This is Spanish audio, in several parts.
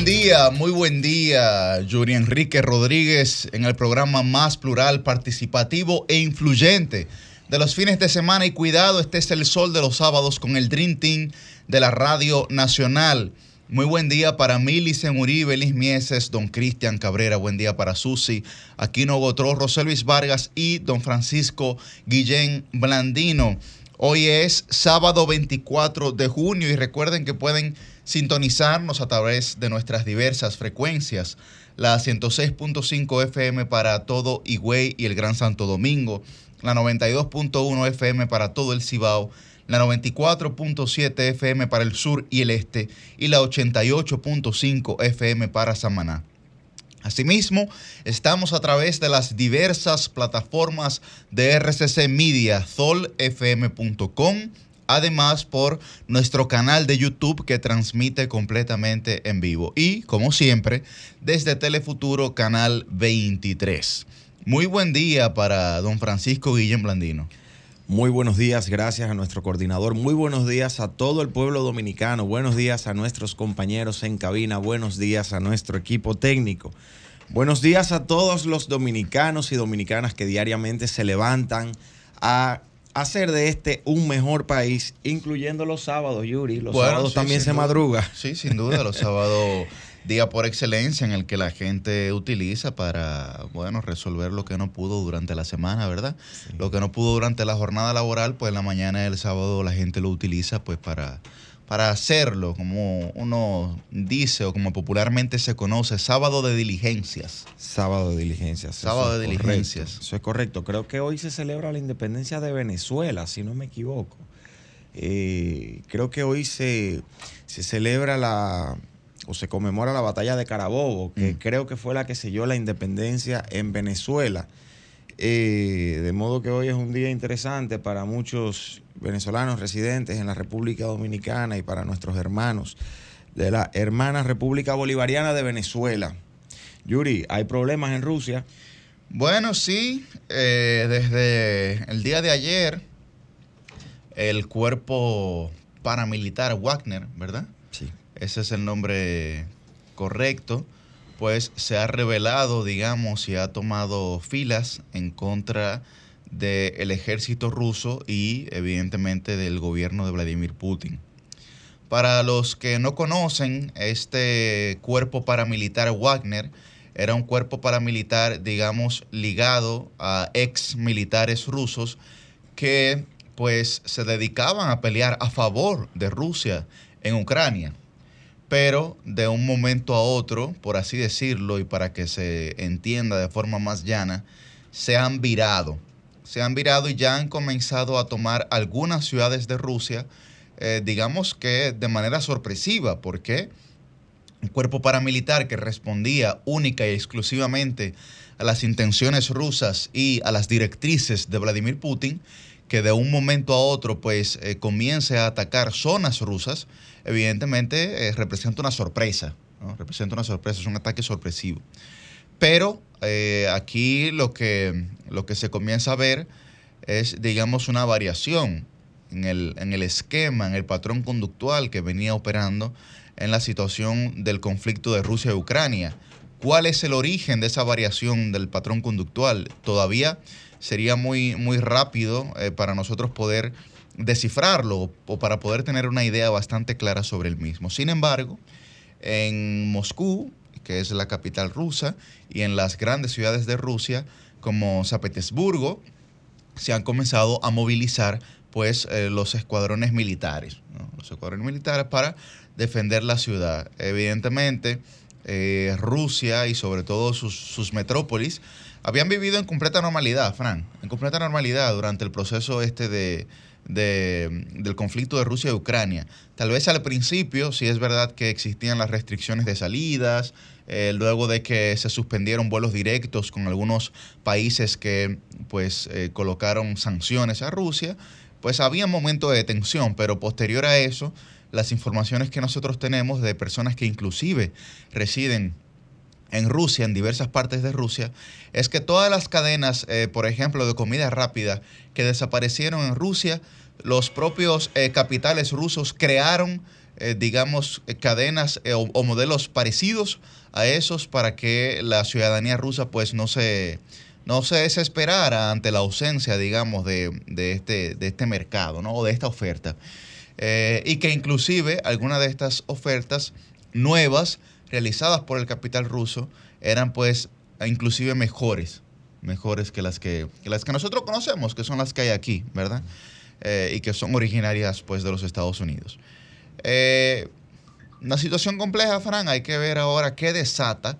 Buen día, muy buen día, Yuri Enrique Rodríguez en el programa más plural, participativo e influyente de los fines de semana y cuidado, este es el sol de los sábados con el Dream Team de la Radio Nacional. Muy buen día para Milicen Uribe, Liz Mieses, don Cristian Cabrera, buen día para Susi, Aquino Gotró, José Luis Vargas y don Francisco Guillén Blandino. Hoy es sábado 24 de junio y recuerden que pueden sintonizarnos a través de nuestras diversas frecuencias, la 106.5 FM para todo Higüey y el Gran Santo Domingo, la 92.1 FM para todo el Cibao, la 94.7 FM para el sur y el este. Y la 88.5 FM para Samaná. Asimismo, estamos a través de las diversas plataformas de RCC Media, zolfm.com, además por nuestro canal de YouTube que transmite completamente en vivo y, como siempre, desde Telefuturo Canal 23. Muy buen día para don Francisco Guillén Blandino. Muy buenos días, gracias a nuestro coordinador. Muy buenos días a todo el pueblo dominicano. Buenos días a nuestros compañeros en cabina. Buenos días a nuestro equipo técnico. Buenos días a todos los dominicanos y dominicanas que diariamente se levantan a hacer de este un mejor país, incluyendo los sábados, Yuri. Los sábados también se madruga. Sí, sin duda, los sábados día por excelencia en el que la gente utiliza para, bueno, resolver lo que no pudo durante la semana, ¿verdad? Lo que no pudo durante la jornada laboral, pues en la mañana del sábado la gente lo utiliza pues para, para hacerlo, como uno dice o como popularmente se conoce, sábado de diligencias. Sábado de diligencias. Sábado de diligencias. Eso es correcto. Creo que hoy se celebra la independencia de Venezuela, si no me equivoco. Eh, creo que hoy se, se celebra la, o se conmemora la batalla de Carabobo, que mm. creo que fue la que selló la independencia en Venezuela. Eh, de modo que hoy es un día interesante para muchos venezolanos residentes en la República Dominicana y para nuestros hermanos de la hermana República Bolivariana de Venezuela. Yuri, ¿hay problemas en Rusia? Bueno, sí, eh, desde el día de ayer, el cuerpo paramilitar Wagner, ¿verdad? ese es el nombre correcto, pues se ha revelado, digamos, y ha tomado filas en contra del ejército ruso y evidentemente del gobierno de Vladimir Putin. Para los que no conocen, este cuerpo paramilitar Wagner era un cuerpo paramilitar, digamos, ligado a ex militares rusos que pues se dedicaban a pelear a favor de Rusia en Ucrania pero de un momento a otro, por así decirlo, y para que se entienda de forma más llana, se han virado. Se han virado y ya han comenzado a tomar algunas ciudades de Rusia, eh, digamos que de manera sorpresiva, porque un cuerpo paramilitar que respondía única y exclusivamente a las intenciones rusas y a las directrices de Vladimir Putin, que de un momento a otro pues eh, comience a atacar zonas rusas, evidentemente eh, representa una sorpresa, representa una sorpresa, es un ataque sorpresivo. Pero eh, aquí lo que, lo que se comienza a ver es, digamos, una variación en el, en el esquema, en el patrón conductual que venía operando en la situación del conflicto de Rusia y Ucrania. ¿Cuál es el origen de esa variación del patrón conductual? Todavía sería muy, muy rápido eh, para nosotros poder descifrarlo o para poder tener una idea bastante clara sobre el mismo. Sin embargo, en Moscú, que es la capital rusa, y en las grandes ciudades de Rusia, como San Petersburgo, se han comenzado a movilizar pues eh, los escuadrones militares, los escuadrones militares para defender la ciudad. Evidentemente, eh, Rusia y sobre todo sus, sus metrópolis habían vivido en completa normalidad, Fran, en completa normalidad durante el proceso este de, del conflicto de Rusia y Ucrania. Tal vez al principio sí es verdad que existían las restricciones de salidas, eh, luego de que se suspendieron vuelos directos con algunos países que pues eh, colocaron sanciones a Rusia, pues había momentos de tensión, pero posterior a eso, las informaciones que nosotros tenemos de personas que inclusive residen en Rusia, en diversas partes de Rusia, es que todas las cadenas, eh, por ejemplo, de comida rápida que desaparecieron en Rusia, los propios eh, capitales rusos crearon, eh, digamos, cadenas o, modelos parecidos a esos para que la ciudadanía rusa pues no se, no se desesperara ante la ausencia, digamos, de, este, de este mercado ¿no? o de esta oferta. y que inclusive algunas de estas ofertas nuevas realizadas por el capital ruso eran pues inclusive mejores, mejores que las que, las que nosotros conocemos, que son las que hay aquí, ¿verdad? Eh, y que son originarias pues de los Estados Unidos. Eh, una situación compleja, Fran, hay que ver ahora qué desata,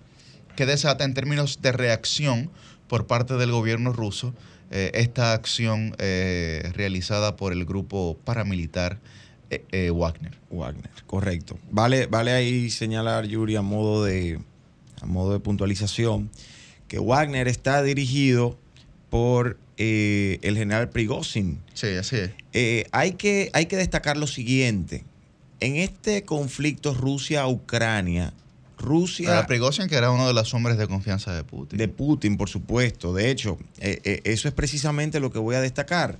qué desata en términos de reacción por parte del gobierno ruso eh, esta acción realizada por el grupo paramilitar Wagner. Wagner, correcto. Vale, vale ahí señalar, Yuri, a modo de, a modo de puntualización, que Wagner está dirigido por eh, el general Prigozhin. Sí, así es. Eh, hay, que, hay que destacar lo siguiente. En este conflicto Rusia-Ucrania, Rusia... Prigozhin, que era uno de los hombres de confianza de Putin. De Putin, por supuesto. De hecho, eh, eso es precisamente lo que voy a destacar.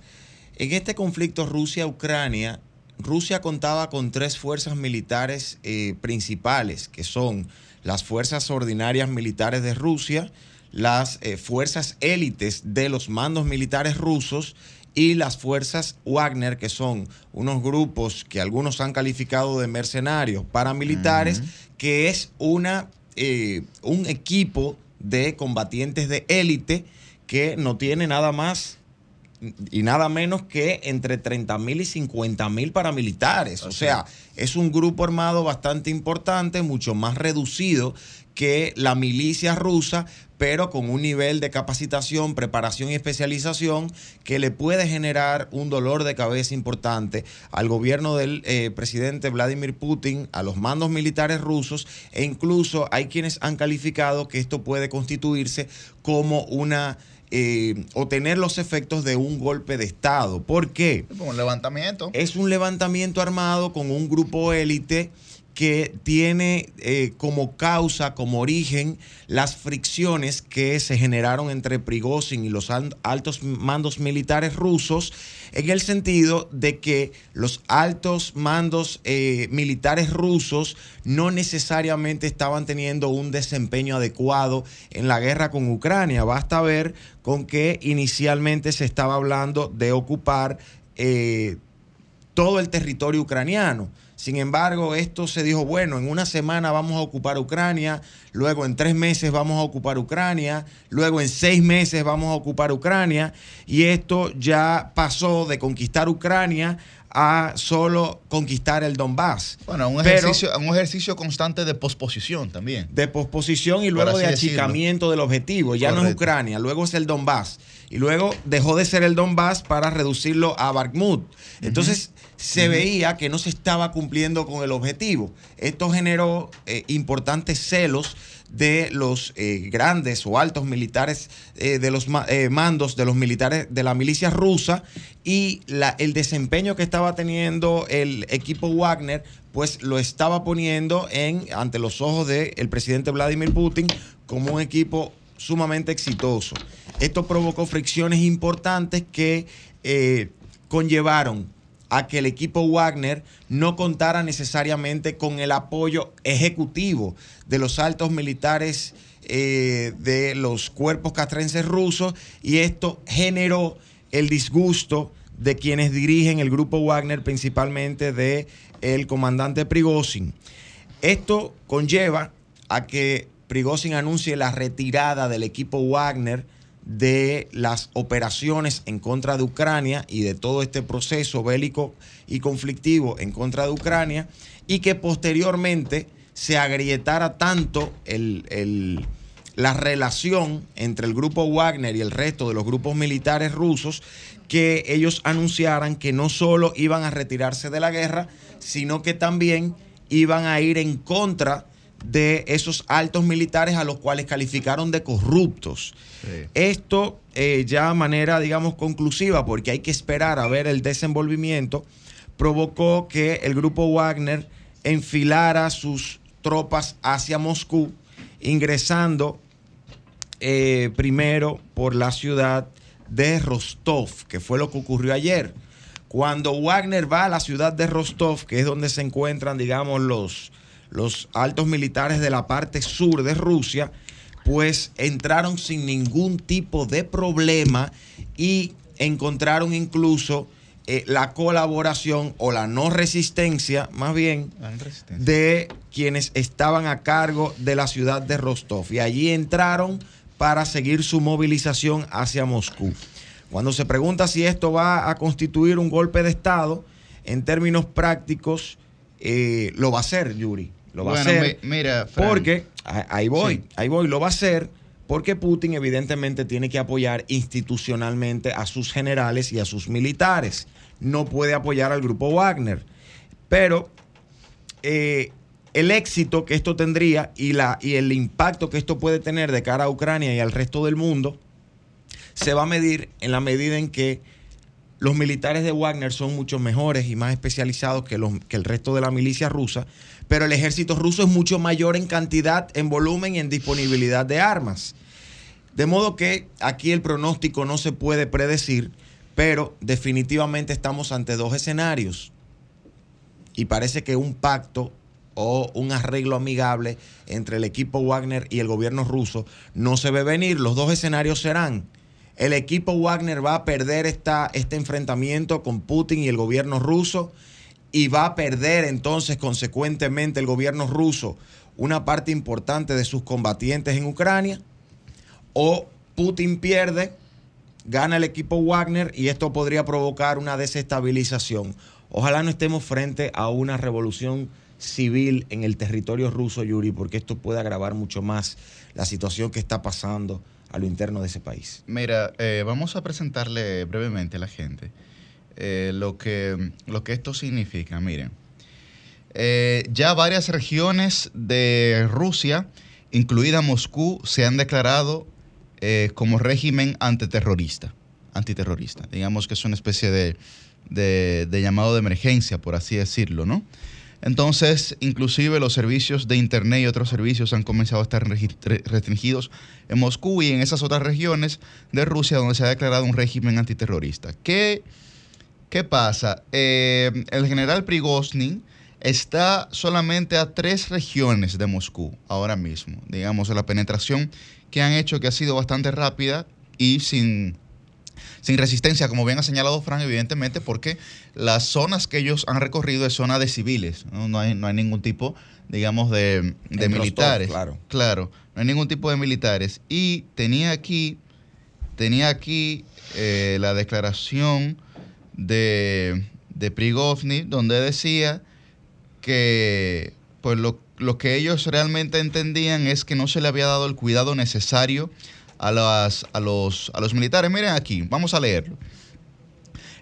En este conflicto Rusia-Ucrania, Rusia contaba con tres fuerzas militares principales, que son las fuerzas ordinarias militares de Rusia, las eh, fuerzas élites de los mandos militares rusos y las fuerzas Wagner, que son unos grupos que algunos han calificado de mercenarios paramilitares, que es una, eh, un equipo de combatientes de élite que no tiene nada más y nada menos que entre 30 mil y 50 mil paramilitares. O sea, es un grupo armado bastante importante, mucho más reducido que la milicia rusa, pero con un nivel de capacitación, preparación y especialización que le puede generar un dolor de cabeza importante al gobierno del eh, presidente Vladimir Putin, a los mandos militares rusos, e incluso hay quienes han calificado que esto puede constituirse como una eh, o tener los efectos de un golpe de Estado. ¿Por qué? un levantamiento. Es un levantamiento armado con un grupo élite que tiene eh, como causa, como origen, las fricciones que se generaron entre Prigozhin y los altos mandos militares rusos, en el sentido de que los altos mandos eh, militares rusos no necesariamente estaban teniendo un desempeño adecuado en la guerra con Ucrania. Basta ver con que inicialmente se estaba hablando de ocupar eh, todo el territorio ucraniano sin embargo, esto se dijo, bueno, en una semana vamos a ocupar Ucrania, luego en tres meses vamos a ocupar Ucrania, luego en seis meses vamos a ocupar Ucrania, y esto ya pasó de conquistar Ucrania a solo conquistar el Donbass. Bueno, un ejercicio, un ejercicio constante de posposición también. De posposición y luego de achicamiento del objetivo. Ya no es Ucrania, luego es el Donbass. Y luego dejó de ser el Donbass para reducirlo a Bakhmut. Entonces, se veía que no se estaba cumpliendo con el objetivo. Esto generó eh, importantes celos de los eh, grandes o altos militares eh, de los mandos de los militares de la milicia rusa y la, el desempeño que estaba teniendo el equipo Wagner pues lo estaba poniendo en ante los ojos del presidente Vladimir Putin como un equipo sumamente exitoso. Esto provocó fricciones importantes que conllevaron a que el equipo Wagner no contara necesariamente con el apoyo ejecutivo de los altos militares eh, de los cuerpos castrenses rusos y esto generó el disgusto de quienes dirigen el grupo Wagner, principalmente de el comandante Prigozhin. Esto conlleva a que Prigozhin anuncie la retirada del equipo Wagner de las operaciones en contra de Ucrania y de todo este proceso bélico y conflictivo en contra de Ucrania y que posteriormente se agrietara tanto la relación entre el grupo Wagner y el resto de los grupos militares rusos que ellos anunciaran que no solo iban a retirarse de la guerra, sino que también iban a ir en contra de esos altos militares a los cuales calificaron de corruptos. Esto eh, ya de manera, digamos, conclusiva, porque hay que esperar a ver el desenvolvimiento, provocó que el grupo Wagner enfilara sus tropas hacia Moscú, ingresando eh, primero por la ciudad de Rostov, que fue lo que ocurrió ayer. Cuando Wagner va a la ciudad de Rostov, que es donde se encuentran, digamos, los, los altos militares de la parte sur de Rusia, pues entraron sin ningún tipo de problema y encontraron incluso eh, la colaboración o la no resistencia, más bien, de quienes estaban a cargo de la ciudad de Rostov. Y allí entraron para seguir su movilización hacia Moscú. Cuando se pregunta si esto va a constituir un golpe de Estado, en términos prácticos, eh, lo va a hacer, Yuri. Lo va a hacer. mira, porque, ahí voy, ahí voy, lo va a hacer porque Putin evidentemente tiene que apoyar institucionalmente a sus generales y a sus militares. No puede apoyar al grupo Wagner. Pero eh, el éxito que esto tendría y, la, y el impacto que esto puede tener de cara a Ucrania y al resto del mundo se va a medir en la medida en que los militares de Wagner son mucho mejores y más especializados que, los, que el resto de la milicia rusa, pero el ejército ruso es mucho mayor en cantidad, en volumen y en disponibilidad de armas. De modo que aquí el pronóstico no se puede predecir, pero definitivamente estamos ante dos escenarios. Y parece que un pacto o un arreglo amigable entre el equipo Wagner y el gobierno ruso no se ve venir. Los dos escenarios serán, el equipo Wagner va a perder esta, este enfrentamiento con Putin y el gobierno ruso y va a perder entonces consecuentemente el gobierno ruso una parte importante de sus combatientes en Ucrania o Putin pierde, gana el equipo Wagner y esto podría provocar una desestabilización. Ojalá no estemos frente a una revolución civil en el territorio ruso, Yuri, porque esto puede agravar mucho más la situación que está pasando a lo interno de ese país. Mira, eh, vamos a presentarle brevemente a la gente eh, lo, que, lo que esto significa. Miren, eh, ya varias regiones de Rusia, incluida Moscú, se han declarado como régimen antiterrorista. Antiterrorista. Digamos que es una especie de, de llamado de emergencia, por así decirlo, ¿no? Entonces, inclusive los servicios de Internet y otros servicios han comenzado a estar restringidos en Moscú y en esas otras regiones de Rusia donde se ha declarado un régimen antiterrorista. ¿Qué, qué pasa? Eh, el general Prigozhin está solamente a tres regiones de Moscú ahora mismo. Digamos, la penetración que han hecho que ha sido bastante rápida y sin sin resistencia, como bien ha señalado Frank, evidentemente, porque las zonas que ellos han recorrido es zona de civiles, no, hay, no hay, ningún tipo, digamos, de, militares. claro. claro, no hay ningún tipo de militares. Y tenía aquí, tenía aquí eh, la declaración de, de donde decía que pues lo, lo que ellos realmente entendían es que no se le había dado el cuidado necesario a, las, a, los, a los militares. Miren aquí, vamos a leerlo.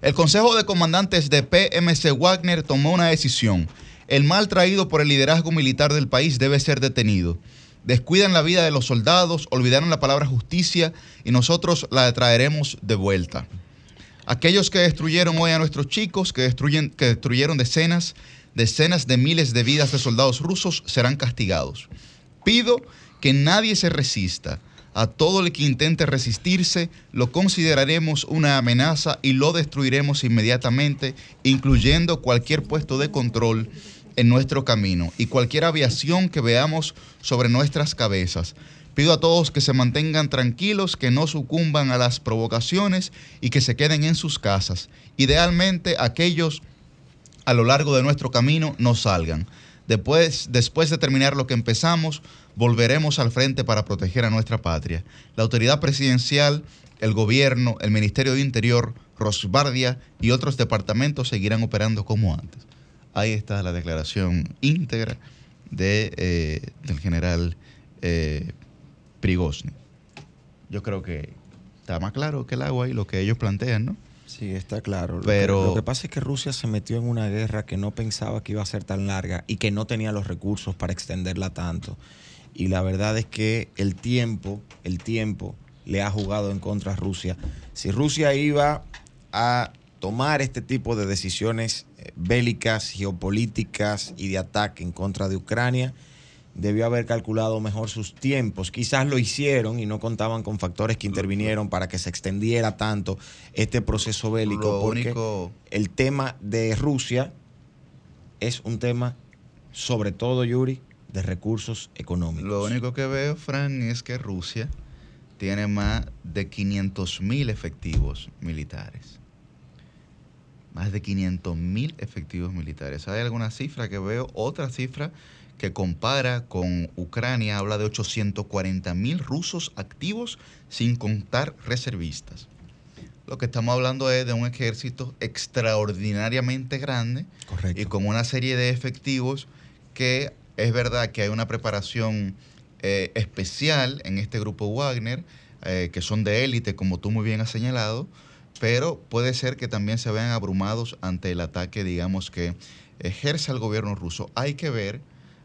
El Consejo de Comandantes de PMC Wagner tomó una decisión. El mal traído por el liderazgo militar del país debe ser detenido. Descuidan la vida de los soldados, olvidaron la palabra justicia y nosotros la traeremos de vuelta. Aquellos que destruyeron hoy a nuestros chicos, que, destruyen, que destruyeron decenas, decenas de miles de vidas de soldados rusos, serán castigados. Pido que nadie se resista a todo el que intente resistirse, lo consideraremos una amenaza y lo destruiremos inmediatamente, incluyendo cualquier puesto de control en nuestro camino y cualquier aviación que veamos sobre nuestras cabezas. Pido a todos que se mantengan tranquilos, que no sucumban a las provocaciones y que se queden en sus casas. Idealmente aquellos a lo largo de nuestro camino no salgan. Después, después de terminar lo que empezamos, volveremos al frente para proteger a nuestra patria. La autoridad presidencial, el gobierno, el Ministerio de Interior, Rosbardia y otros departamentos seguirán operando como antes. Ahí está la declaración íntegra de, eh, del general eh, Prigozhin. Yo creo que está más claro que el agua y lo que ellos plantean, ¿no? Sí, está claro. Pero lo que, pasa es que Rusia se metió en una guerra que no pensaba que iba a ser tan larga y que no tenía los recursos para extenderla tanto y la verdad es que el tiempo, el tiempo le ha jugado en contra a Rusia. Si Rusia iba a tomar este tipo de decisiones eh, bélicas, geopolíticas y de ataque en contra de Ucrania, debió haber calculado mejor sus tiempos. Quizás lo hicieron y no contaban con factores que intervinieron para que se extendiera tanto este proceso bélico. porque el tema de Rusia es un tema, sobre todo, Yuri, de recursos económicos. Lo único que veo, Fran, es que Rusia tiene más de 500 mil efectivos militares. Más de 500 mil efectivos militares. ¿Hay alguna cifra que veo? Otra cifra que compara con Ucrania habla de 840 mil rusos activos sin contar reservistas. Lo que estamos hablando es de un ejército extraordinariamente grande y con una serie de efectivos que es verdad que hay una preparación eh, especial en este grupo Wagner, eh, que son de élite, como tú muy bien has señalado, pero puede ser que también se vean abrumados ante el ataque, digamos, que ejerce el gobierno ruso. Hay que ver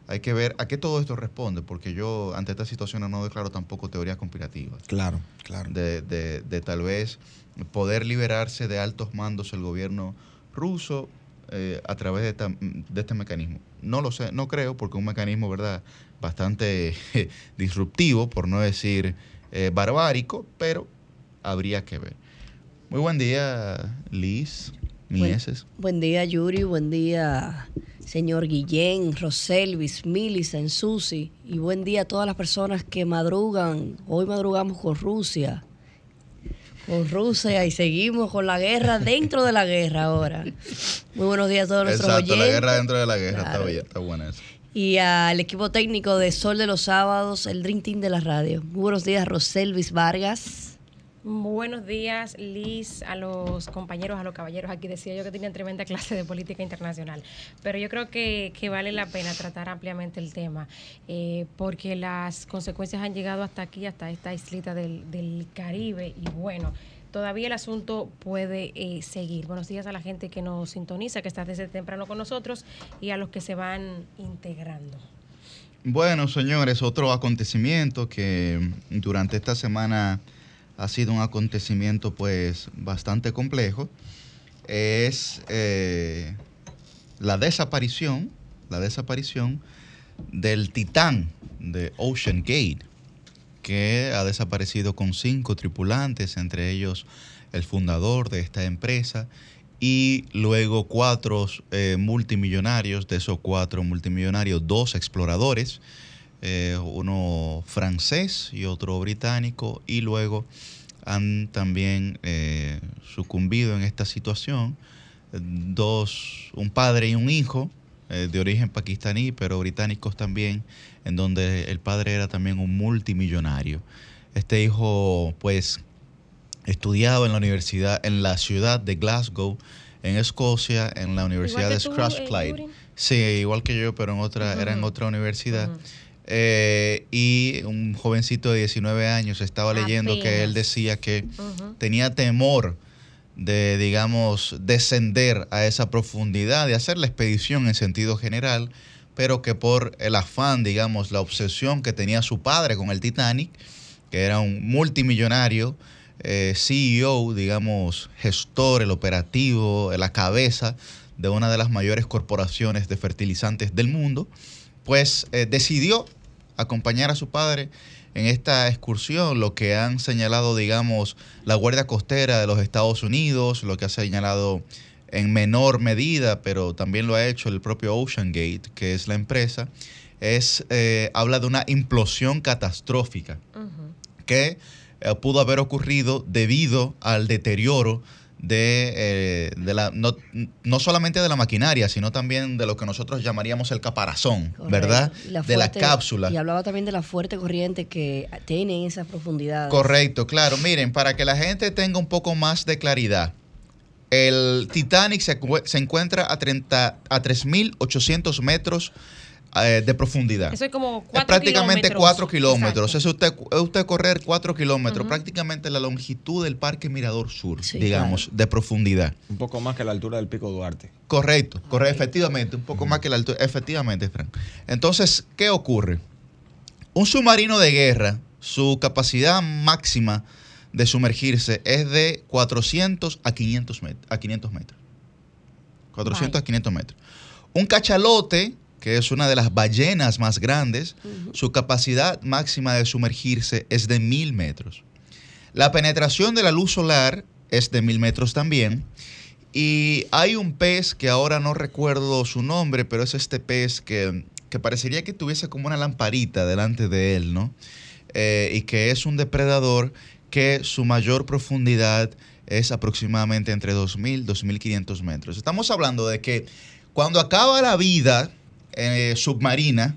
hay que ver a qué todo esto responde, porque yo ante esta situación no declaro tampoco teorías conspirativas. Claro, claro. De, de, tal vez poder liberarse de altos mandos el gobierno ruso eh, a través de, este mecanismo. No lo sé, no creo, porque un mecanismo, ¿verdad?, bastante disruptivo, por no decir eh, barbárico, pero habría que ver. Muy buen día, Liz, Buen día, Yuri, buen día señor Guillén, Roselvis, Millicent, Susi, y buen día a todas las personas que madrugan. Hoy madrugamos con Rusia, con Rusia y seguimos con la guerra dentro de la guerra ahora. Muy buenos días a todos nuestros Exacto, la guerra dentro de la guerra, está, está buena eso. Y al equipo técnico de Sol de los Sábados, el Dream Team de la radio. Muy buenos días, Roselvis Vargas. Buenos días, Liz, a los compañeros, a los caballeros. Aquí decía yo que tenían tremenda clase de política internacional, pero yo creo que, vale la pena tratar ampliamente el tema, eh, porque las consecuencias han llegado hasta aquí, hasta esta islita del, Caribe, y bueno, todavía el asunto puede eh, seguir. Buenos días a la gente que nos sintoniza, que está desde temprano con nosotros, y a los que se van integrando. Bueno, señores, otro acontecimiento que durante esta semana ha sido un acontecimiento pues bastante complejo, es eh, la desaparición, la desaparición del Titán de Ocean Gate, que ha desaparecido con cinco tripulantes, entre ellos el fundador de esta empresa y luego cuatro eh, multimillonarios, de esos cuatro multimillonarios, dos exploradores, eh, uno francés y otro británico, y luego han también eh, sucumbido en esta situación dos, un padre y un hijo eh, de origen pakistaní, pero británicos también, en donde el padre era también un multimillonario. Este hijo, pues, estudiaba en la universidad, en la ciudad de Glasgow, en Escocia, en la Universidad de Strathclyde. Sí, igual que yo, pero en otra, era en otra universidad. Eh, y un jovencito de 19 años estaba leyendo que él decía que tenía temor de, digamos, descender a esa profundidad, de hacer la expedición en sentido general, pero que por el afán, digamos, la obsesión que tenía su padre con el Titanic, que era un multimillonario, eh, CEO, digamos, gestor, el operativo, la cabeza de una de las mayores corporaciones de fertilizantes del mundo, pues eh, decidió acompañar a su padre en esta excursión, lo que han señalado, digamos, la Guardia Costera de los Estados Unidos, lo que ha señalado en menor medida, pero también lo ha hecho el propio Ocean Gate, que es la empresa, es eh, habla de una implosión catastrófica que eh, pudo haber ocurrido debido al deterioro de, eh, de la, no, no, solamente de la maquinaria, sino también de lo que nosotros llamaríamos el caparazón, ¿verdad? de la cápsula. Y hablaba también de la fuerte corriente que tiene en esas profundidades. Correcto, claro. Miren, para que la gente tenga un poco más de claridad, el Titanic se, se encuentra a, a 3.800 metros eh, de profundidad. Eso es como prácticamente 4 kilómetros. Es usted, usted correr 4 kilómetros, prácticamente la longitud del Parque Mirador Sur, digamos, de profundidad. Un poco más que la altura del Pico Duarte. Correcto, correcto, efectivamente, un poco más que la altura, efectivamente, Frank. Entonces, ¿qué ocurre? Un submarino de guerra, su capacidad máxima de sumergirse es de 400 a 500 metros. A 500 metros. 400 a 500 metros. Un cachalote que es una de las ballenas más grandes, su capacidad máxima de sumergirse es de mil metros. La penetración de la luz solar es de mil metros también. Y hay un pez que ahora no recuerdo su nombre, pero es este pez que, parecería que tuviese como una lamparita delante de él, ¿no? Eh, y que es un depredador que su mayor profundidad es aproximadamente entre 2.000 y 2.500 metros. Estamos hablando de que cuando acaba la vida eh, submarina,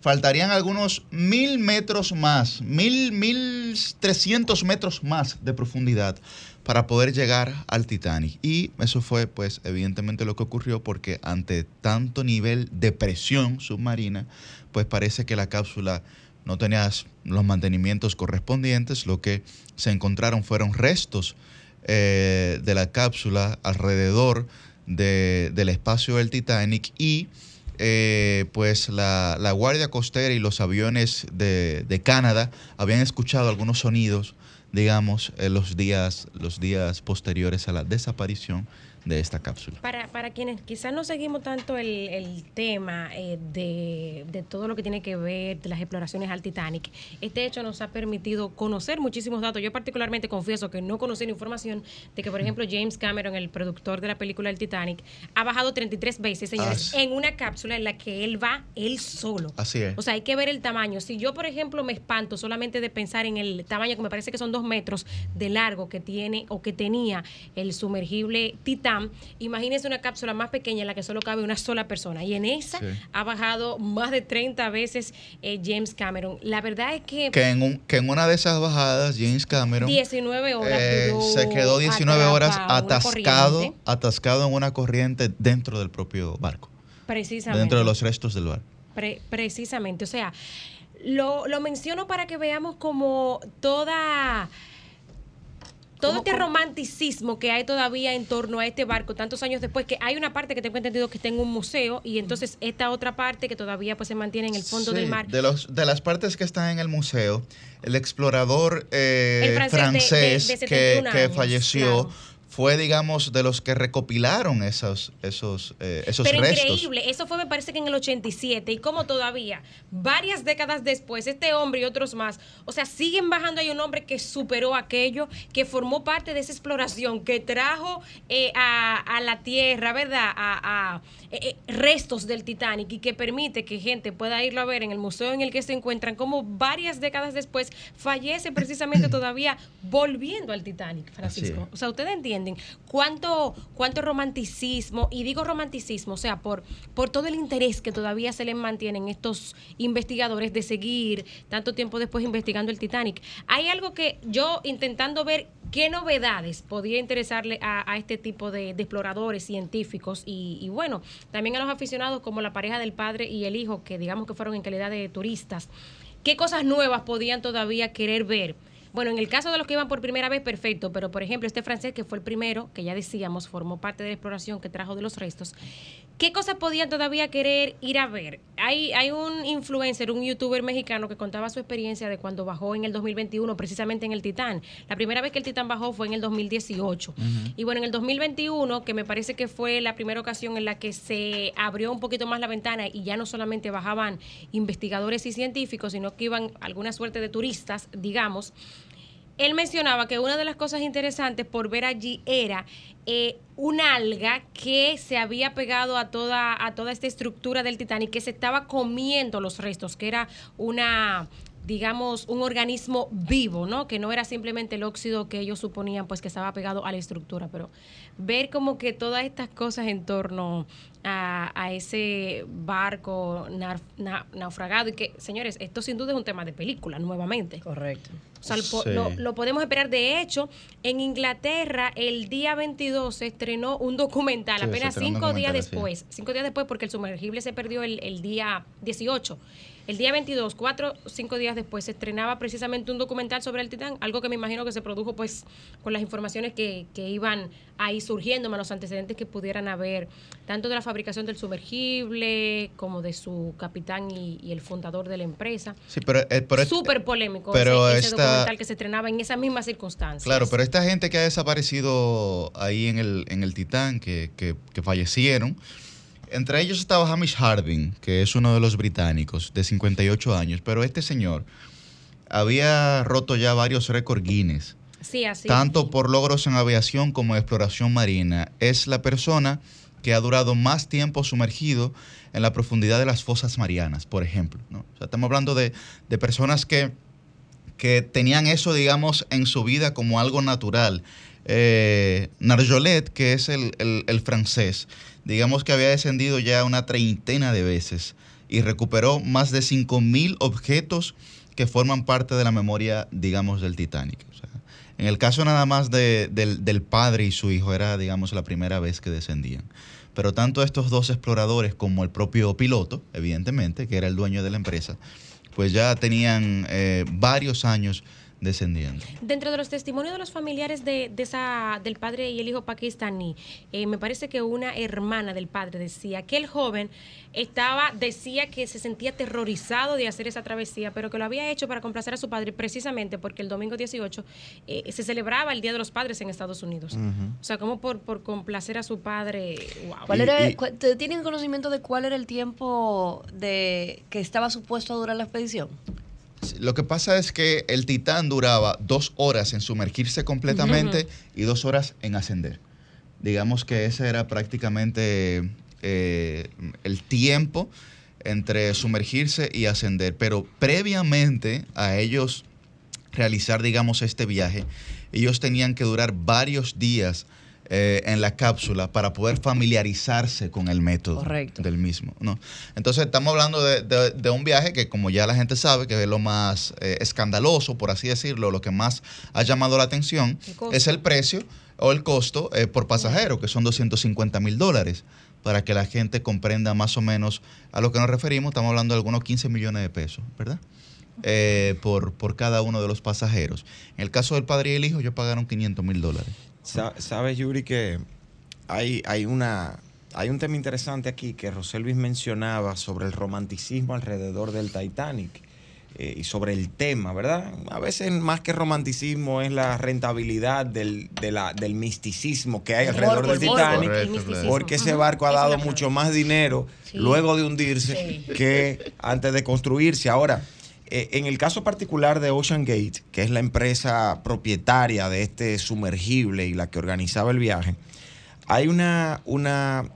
faltarían algunos mil metros más, mil, mil trescientos metros más de profundidad para poder llegar al Titanic. Y eso fue, pues, evidentemente lo que ocurrió porque ante tanto nivel de presión submarina, pues parece que la cápsula no tenía los mantenimientos correspondientes. Lo que se encontraron fueron restos eh, de la cápsula alrededor del espacio del Titanic y eh, pues la, Guardia Costera y los aviones de, de, Canadá habían escuchado algunos sonidos, digamos, en los días, los días posteriores a la desaparición de esta cápsula. Para, para quienes quizás no seguimos tanto el, el tema eh, de, de, todo lo que tiene que ver de las exploraciones al Titanic, este hecho nos ha permitido conocer muchísimos datos. Yo particularmente confieso que no conocí la información de que, por ejemplo, James Cameron, el productor de la película El Titanic, ha bajado 33 veces, señores, ah, en una cápsula en la que él va él solo. Así es. O sea, hay que ver el tamaño. Si yo, por ejemplo, me espanto solamente de pensar en el tamaño, que me parece que son dos metros de largo que tiene o que tenía el sumergible Titanic, imagínese una cápsula más pequeña en la que solo cabe una sola persona. Y en esa ha bajado más de 30 veces eh, James Cameron. La verdad es que... Que en, que en una de esas bajadas, James Cameron... 19 horas. Eh, se quedó 19 horas atascado, atascado en una corriente dentro del propio barco. Precisamente. Dentro de los restos del barco. precisamente. O sea, lo, lo menciono para que veamos como toda todo este romanticismo que hay todavía en torno a este barco tantos años después, que hay una parte que tengo entendido que está en un museo y entonces esta otra parte que todavía pues se mantiene en el fondo del mar. De, los, de las partes que están en el museo, el explorador eh, francés, que, falleció fue, digamos, de los que recopilaron esos, esos, eh, esos Pero increíble, eso fue me parece que en el 87 y como todavía, varias décadas después, este hombre y otros más, o sea, siguen bajando, hay un hombre que superó aquello, que formó parte de esa exploración, que trajo eh, a, la Tierra, ¿verdad? A, eh, restos del Titanic y que permite que gente pueda irlo a ver en el museo en el que se encuentran, como varias décadas después fallece precisamente todavía volviendo al Titanic, Francisco. O sea, ustedes entienden cuánto, cuánto romanticismo, y digo romanticismo, o sea, por, por todo el interés que todavía se les mantienen estos investigadores de seguir tanto tiempo después investigando el Titanic. Hay algo que yo intentando ver qué novedades podía interesarle a, este tipo de, exploradores científicos y, y bueno, también a los aficionados como la pareja del padre y el hijo, que digamos que fueron en calidad de turistas, qué cosas nuevas podían todavía querer ver bueno, en el caso de los que iban por primera vez, perfecto, pero por ejemplo, este francés que fue el primero, que ya decíamos, formó parte de la exploración que trajo de los restos, ¿qué cosas podían todavía querer ir a ver? Hay, hay un influencer, un youtuber mexicano que contaba su experiencia de cuando bajó en el 2021, precisamente en el Titán. La primera vez que el Titán bajó fue en el 2018. Y bueno, en el 2021, que me parece que fue la primera ocasión en la que se abrió un poquito más la ventana y ya no solamente bajaban investigadores y científicos, sino que iban alguna suerte de turistas, digamos, él mencionaba que una de las cosas interesantes por ver allí era eh, una alga que se había pegado a toda, a toda esta estructura del Titanic, que se estaba comiendo los restos, que era una digamos, un organismo vivo, ¿no? Que no era simplemente el óxido que ellos suponían, pues que estaba pegado a la estructura, pero ver como que todas estas cosas en torno a, ese barco naufragado y que, señores, esto sin duda es un tema de película, nuevamente. Correcto. O sea, lo, podemos esperar. De hecho, en Inglaterra, el día 22 se estrenó un documental, apenas cinco días después. Cinco días después, porque el sumergible se perdió el, el día 18. El día 22, cuatro o cinco días después, se estrenaba precisamente un documental sobre el Titán, algo que me imagino que se produjo pues con las informaciones que, que iban ahí surgiendo, más los antecedentes que pudieran haber, tanto de la fabricación del sumergible como de su capitán y, el fundador de la empresa. Sí, pero, eh, Súper polémico pero ese, documental que se estrenaba en esas mismas circunstancias. Claro, pero esta gente que ha desaparecido ahí en el, en el Titán, que, que, que fallecieron, Entre ellos estaba Hamish Harding, que es uno de los británicos, de 58 años, pero este señor había roto ya varios récords Guinness. Sí, así. Tanto por logros en aviación como exploración marina. Es la persona que ha durado más tiempo sumergido en la profundidad de las fosas marianas, por ejemplo. estamos hablando de, personas que, que, tenían eso, digamos, en su vida como algo natural. Eh, Narjolet, que es el, el francés, digamos que había descendido ya una treintena de veces y recuperó más de 5.000 objetos que forman parte de la memoria, digamos, del Titanic. en el caso nada más del, del, padre y su hijo era, digamos, la primera vez que descendían. Pero tanto estos dos exploradores como el propio piloto, evidentemente, que era el dueño de la empresa, pues ya tenían eh, varios años descendiendo. Dentro de los testimonios de los familiares de, esa, del padre y el hijo pakistaní, eh, me parece que una hermana del padre decía que el joven estaba, decía que se sentía aterrorizado de hacer esa travesía, pero que lo había hecho para complacer a su padre precisamente porque el domingo 18 eh, se celebraba el Día de los Padres en Estados Unidos. O sea, como por, por complacer a su padre. ¿Tienen conocimiento de cuál era el tiempo de que estaba supuesto a durar la expedición? Lo que pasa es que el Titán duraba dos horas en sumergirse completamente y dos horas en ascender. Digamos que ese era prácticamente eh, el tiempo entre sumergirse y ascender. Pero previamente a ellos realizar, digamos, este viaje, ellos tenían que durar varios días eh, en la cápsula para poder familiarizarse con el método del mismo. ¿no? Entonces estamos hablando de, un viaje que como ya la gente sabe, que es lo más eh, escandaloso, por así decirlo, lo que más ha llamado la atención, es el precio o el costo eh, por pasajero, que son 250 mil dólares para que la gente comprenda más o menos a lo que nos referimos, estamos hablando de algunos 15 millones de pesos, ¿verdad? por, por cada uno de los pasajeros. En el caso del padre y el hijo, ellos pagaron 500 mil dólares. Sabes, Yuri, que hay, hay, una, hay un tema interesante aquí que Roselvis mencionaba sobre el romanticismo alrededor del Titanic. Eh, y sobre el tema, ¿verdad? A veces más que romanticismo es la rentabilidad del, del misticismo que hay alrededor del Titanic, porque ese barco ha dado mucho más dinero luego de hundirse que antes de construirse. Ahora, eh, en el caso particular de Ocean Gate, que es la empresa propietaria de este sumergible y la que organizaba el viaje, hay una, una,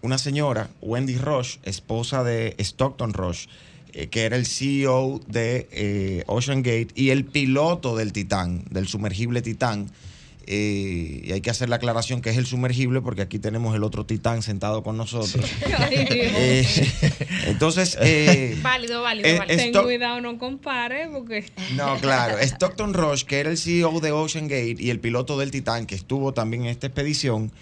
una señora, Wendy Rush, esposa de Stockton Rush, eh, que era el CEO de eh, Ocean Gate y el piloto del Titán, del sumergible Titán, eh, y hay que hacer la aclaración que es el sumergible porque aquí tenemos el otro titán sentado con nosotros. Eh, entonces... Eh, válido, válido, Ten cuidado, no compare porque... No, claro. Stockton Rush, que era el CEO de Ocean Gate y el piloto del titán que estuvo también en esta expedición,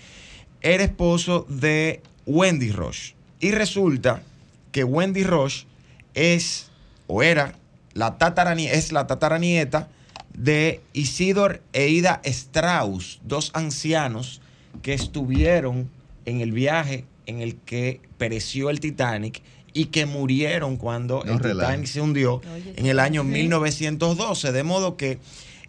era esposo de Wendy Rush. Y resulta que Wendy Rush es, o era, la es la tataranieta de Isidor e Ida Strauss, dos ancianos que estuvieron en el viaje en el que pereció el Titanic y que murieron cuando el Titanic se hundió en el año 1912. De modo que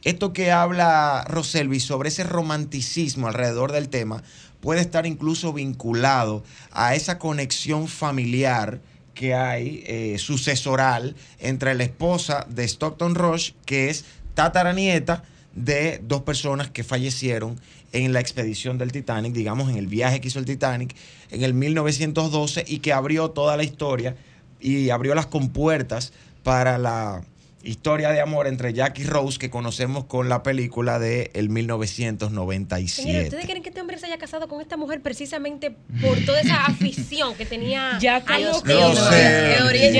esto que habla Roselvi sobre ese romanticismo alrededor del tema puede estar incluso vinculado a esa conexión familiar que hay eh, sucesoral entre la esposa de Stockton Rush, que es tataranieta de dos personas que fallecieron en la expedición del Titanic, digamos, en el viaje que hizo el Titanic en el 1912 y que abrió toda la historia y abrió las compuertas para la historia de amor entre Jack y Rose que conocemos con la película de el 1997. ¿ustedes creen que este hombre se haya casado con esta mujer precisamente por toda esa afición que tenía ya a los no sé, teoría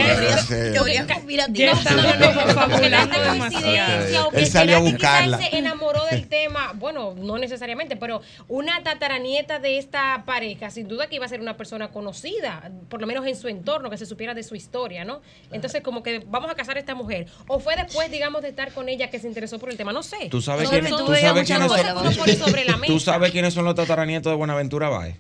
Él salió a buscarla. se enamoró del tema, bueno, no necesariamente, pero una tataranieta de esta pareja, sin duda que iba a ser una persona conocida, por lo menos en su entorno, que se supiera de su historia, ¿no? Entonces, como que vamos a casar a esta mujer ¿O fue después, digamos, de estar con ella que se interesó por el tema? No sé. ¿Tú sabes, quiénes, ¿tú sabes quiénes son, ¿Tú sabes quiénes son los tataranietos de Buenaventura Baez?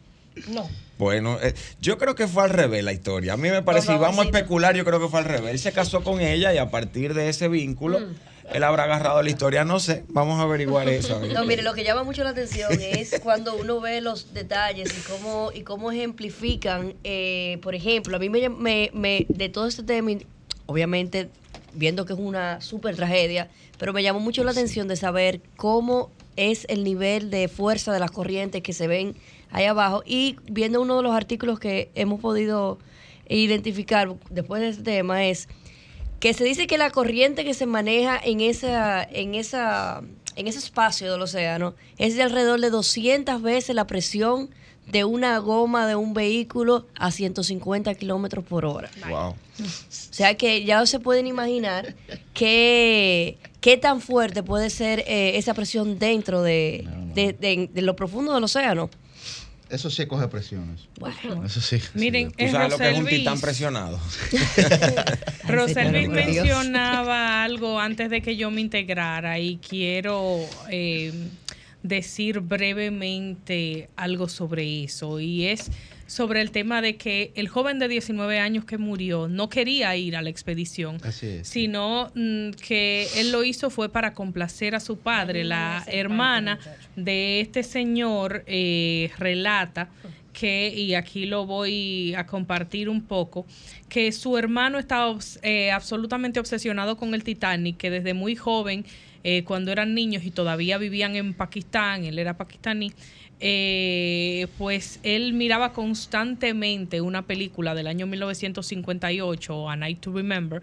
No. Bueno, eh, yo creo que fue al revés la historia. A mí me parece, y vamos a especular, yo creo que fue al revés. Él se casó con ella y a partir de ese vínculo, mm. él habrá agarrado la historia, no sé, vamos a averiguar eso. No, mire, lo que llama mucho la atención es cuando uno ve los detalles y cómo, y cómo ejemplifican, eh, por ejemplo, a mí me, me, de todo este tema, obviamente viendo que es una súper tragedia, pero me llamó mucho la atención de saber cómo es el nivel de fuerza de las corrientes que se ven ahí abajo. Y viendo uno de los artículos que hemos podido identificar después de este tema es que se dice que la corriente que se maneja en esa en esa en ese espacio del océano es de alrededor de 200 veces la presión de una goma de un vehículo a 150 kilómetros por hora. Wow. O sea que ya se pueden imaginar qué, qué tan fuerte puede ser eh, esa presión dentro de, de, lo profundo del océano. Eso sí coge presiones. Bueno, eso sí. Miren, ¿Tú sabes lo que es un titán presionado? Roselvis mencionaba algo antes de que yo me integrara y quiero eh, decir brevemente algo sobre eso y es sobre el tema de que el joven de 19 años que murió no quería ir a la expedición, sino mm, que él lo hizo fue para complacer a su padre. La hermana de este señor eh, relata que, y aquí lo voy a compartir un poco, que su hermano estaba eh, absolutamente obsesionado con el Titanic, que desde muy joven eh, cuando eran niños y todavía vivían en Pakistán, él era pakistaní, eh, pues él miraba constantemente una película del año 1958, A Night to Remember,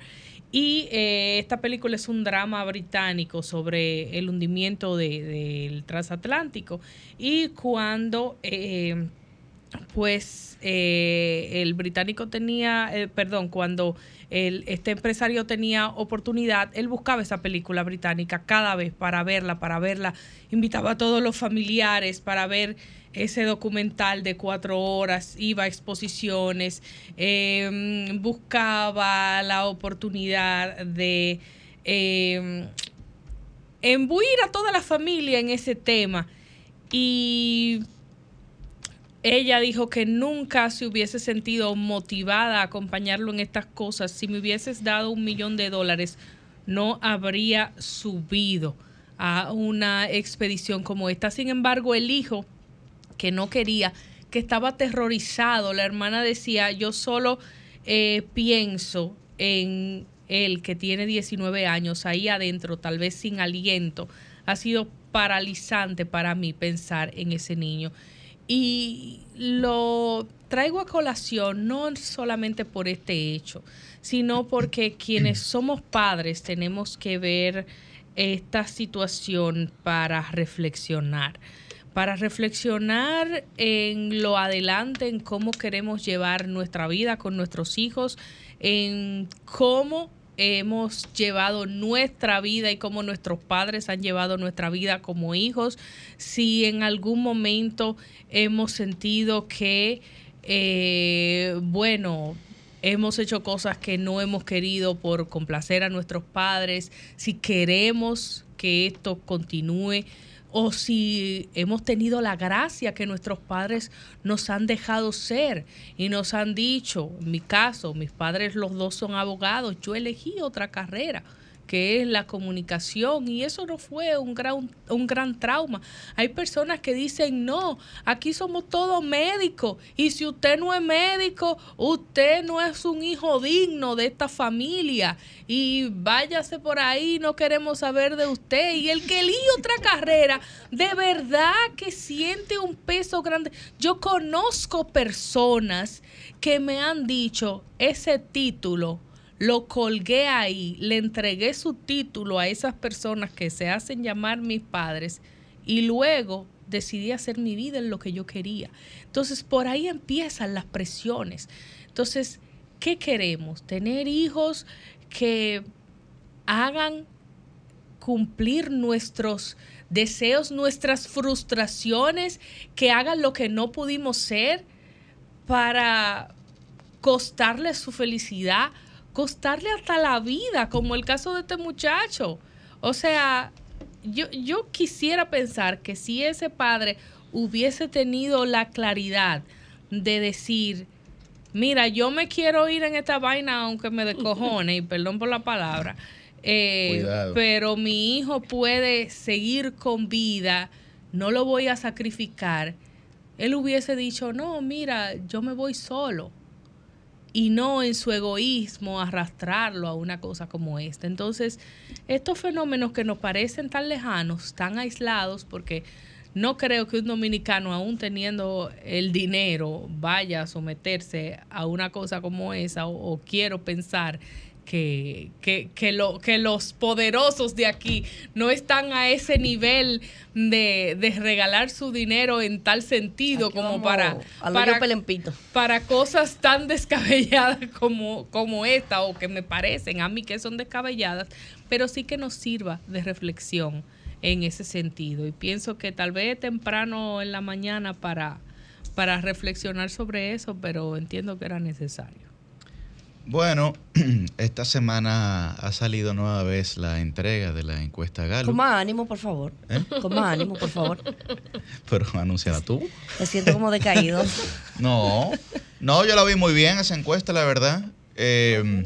y eh, esta película es un drama británico sobre el hundimiento del transatlántico. Y cuando, pues, el británico tenía, perdón, cuando este empresario tenía oportunidad, él buscaba esa película británica cada vez para verla, para verla, invitaba a todos los familiares para ver ese documental de cuatro horas, iba a exposiciones, em, buscaba la oportunidad de eh, embuir a toda la familia en ese tema. Y ella dijo que nunca se hubiese sentido motivada a acompañarlo en estas cosas. Si me hubieses dado un millón de dólares, no habría subido a una expedición como esta. Sin embargo, el hijo, que no quería, que estaba aterrorizado, la hermana decía, yo solo eh, pienso en él, que tiene 19 años, ahí adentro, tal vez sin aliento. Ha sido paralizante para mí pensar en ese niño. Y lo traigo a colación no solamente por este hecho, sino porque quienes somos padres tenemos que ver esta situación para reflexionar, para reflexionar en lo adelante, en cómo queremos llevar nuestra vida con nuestros hijos, en cómo hemos llevado nuestra vida y cómo nuestros padres han llevado nuestra vida como hijos, si en algún momento hemos sentido que, eh, bueno, hemos hecho cosas que no hemos querido por complacer a nuestros padres, si queremos que esto continúe o si hemos tenido la gracia que nuestros padres nos han dejado ser y nos han dicho, en mi caso, mis padres los dos son abogados, yo elegí otra carrera que es la comunicación y eso no fue un gran, un gran trauma. Hay personas que dicen, no, aquí somos todos médicos y si usted no es médico, usted no es un hijo digno de esta familia y váyase por ahí, no queremos saber de usted. Y el que elige otra carrera, de verdad que siente un peso grande. Yo conozco personas que me han dicho ese título lo colgué ahí, le entregué su título a esas personas que se hacen llamar mis padres y luego decidí hacer mi vida en lo que yo quería. Entonces, por ahí empiezan las presiones. Entonces, ¿qué queremos? Tener hijos que hagan cumplir nuestros deseos, nuestras frustraciones, que hagan lo que no pudimos ser para costarles su felicidad, costarle hasta la vida, como el caso de este muchacho. O sea, yo, yo quisiera pensar que si ese padre hubiese tenido la claridad de decir, mira, yo me quiero ir en esta vaina aunque me descojone, y perdón por la palabra, eh, pero mi hijo puede seguir con vida, no lo voy a sacrificar, él hubiese dicho, no, mira, yo me voy solo. Y no en su egoísmo arrastrarlo a una cosa como esta. Entonces, estos fenómenos que nos parecen tan lejanos, tan aislados, porque no creo que un dominicano, aún teniendo el dinero, vaya a someterse a una cosa como esa, o, quiero pensar que, que, lo, que los poderosos de aquí no están a ese nivel de, regalar su dinero en tal sentido como para, para, para, cosas tan descabelladas como, como esta o que me parecen a mí que son descabelladas, pero sí que nos sirva de reflexión en ese sentido. Y pienso que tal vez temprano en la mañana para, para reflexionar sobre eso, pero entiendo que era necesario. Bueno, esta semana ha salido nueva vez la entrega de la encuesta Gallup. Con más ánimo, por favor. ¿Eh? Con más ánimo, por favor. Pero anunciala tú. Me siento como decaído. No, no, yo la vi muy bien esa encuesta, la verdad. Eh,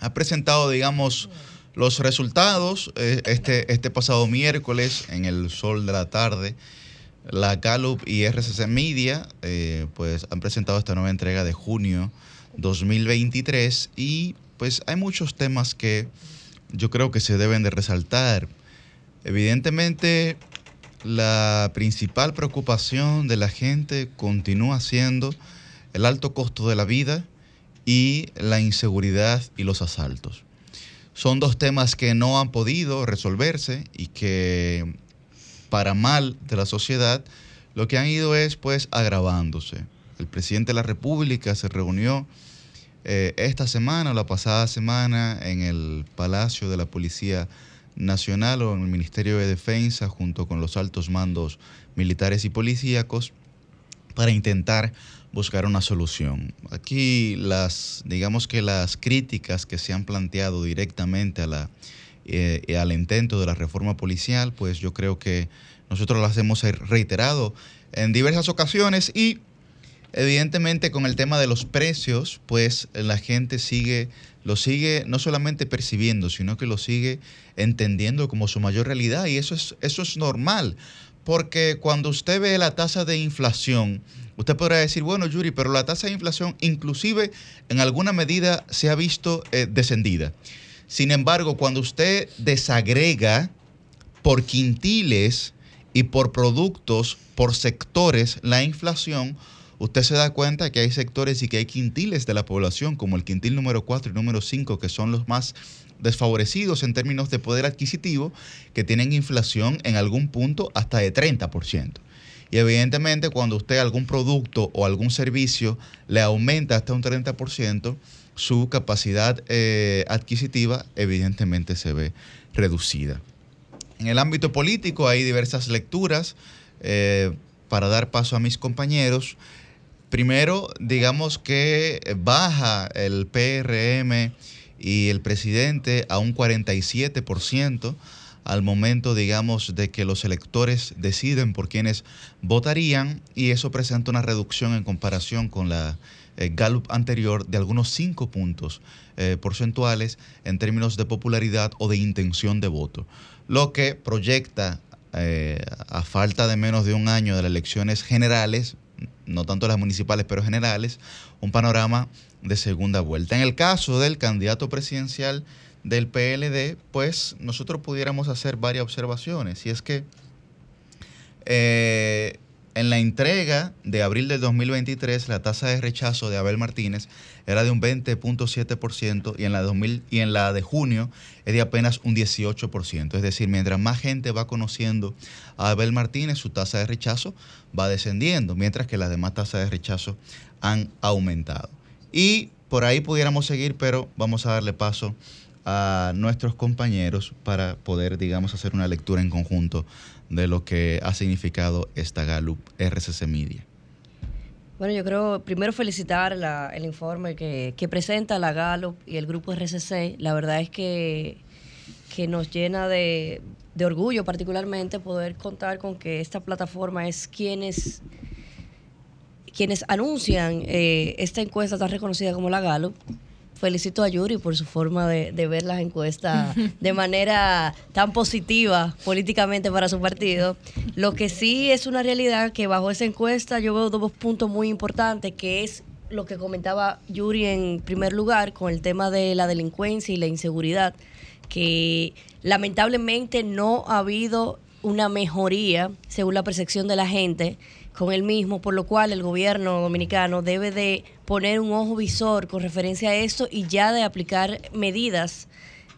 ha presentado, digamos, los resultados eh, este, este pasado miércoles en el sol de la tarde. La Gallup y RCC Media pues han presentado esta nueva entrega de junio 2023 y pues hay muchos temas que yo creo que se deben de resaltar. Evidentemente, la principal preocupación de la gente continúa siendo el alto costo de la vida y la inseguridad y los asaltos. Son dos temas que no han podido resolverse y que para mal de la sociedad lo que han ido es pues agravándose. El presidente de la República se reunió eh, esta semana o la pasada semana en el Palacio de la Policía Nacional o en el Ministerio de Defensa junto con los altos mandos militares y policíacos para intentar buscar una solución. Aquí las, digamos que las críticas que se han planteado directamente a la, eh, al intento de la reforma policial, pues yo creo que nosotros las hemos reiterado en diversas ocasiones y Evidentemente con el tema de los precios, pues la gente sigue, lo sigue no solamente percibiendo, sino que lo sigue entendiendo como su mayor realidad y eso es, eso es normal, porque cuando usted ve la tasa de inflación, usted podrá decir, bueno, Yuri, pero la tasa de inflación inclusive en alguna medida se ha visto eh, descendida. Sin embargo, cuando usted desagrega por quintiles y por productos, por sectores, la inflación, usted se da cuenta que hay sectores y que hay quintiles de la población, como el quintil número 4 y número 5, que son los más desfavorecidos en términos de poder adquisitivo, que tienen inflación en algún punto hasta de 30%. Y evidentemente cuando usted algún producto o algún servicio le aumenta hasta un 30%, su capacidad eh, adquisitiva evidentemente se ve reducida. En el ámbito político hay diversas lecturas. Eh, para dar paso a mis compañeros, Primero, digamos que baja el PRM y el presidente a un 47% al momento, digamos, de que los electores deciden por quienes votarían y eso presenta una reducción en comparación con la eh, Gallup anterior de algunos 5 puntos eh, porcentuales en términos de popularidad o de intención de voto, lo que proyecta eh, a falta de menos de un año de las elecciones generales, no tanto las municipales, pero generales, un panorama de segunda vuelta. En el caso del candidato presidencial del PLD, pues nosotros pudiéramos hacer varias observaciones. Y es que eh, en la entrega de abril del 2023, la tasa de rechazo de Abel Martínez era de un 20.7% y en la 2000 y en la de junio es de apenas un 18%. Es decir, mientras más gente va conociendo a Abel Martínez, su tasa de rechazo va descendiendo, mientras que las demás tasas de rechazo han aumentado. Y por ahí pudiéramos seguir, pero vamos a darle paso a nuestros compañeros para poder, digamos, hacer una lectura en conjunto de lo que ha significado esta Gallup RCC Media. Bueno, yo creo, primero felicitar el informe que, presenta la Gallup y el grupo RCC. La verdad es que, que nos llena de, orgullo particularmente poder contar con que esta plataforma es quienes quienes anuncian eh, esta encuesta tan reconocida como la Gallup felicito a Yuri por su forma de, ver las encuestas de manera tan positiva políticamente para su partido. Lo que sí es una realidad que bajo esa encuesta yo veo dos puntos muy importantes, que es lo que comentaba Yuri en primer lugar con el tema de la delincuencia y la inseguridad, que lamentablemente no ha habido una mejoría según la percepción de la gente con el mismo, por lo cual el gobierno dominicano debe de poner un ojo visor con referencia a esto y ya de aplicar medidas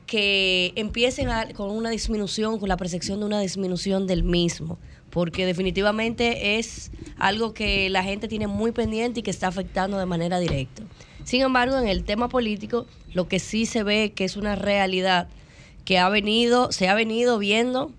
que empiecen con una disminución, con la percepción de una disminución del mismo, porque definitivamente es algo que la gente tiene muy pendiente y que está afectando de manera directa. Sin embargo, en el tema político, lo que sí se ve que es una realidad que ha venido, se ha venido viendo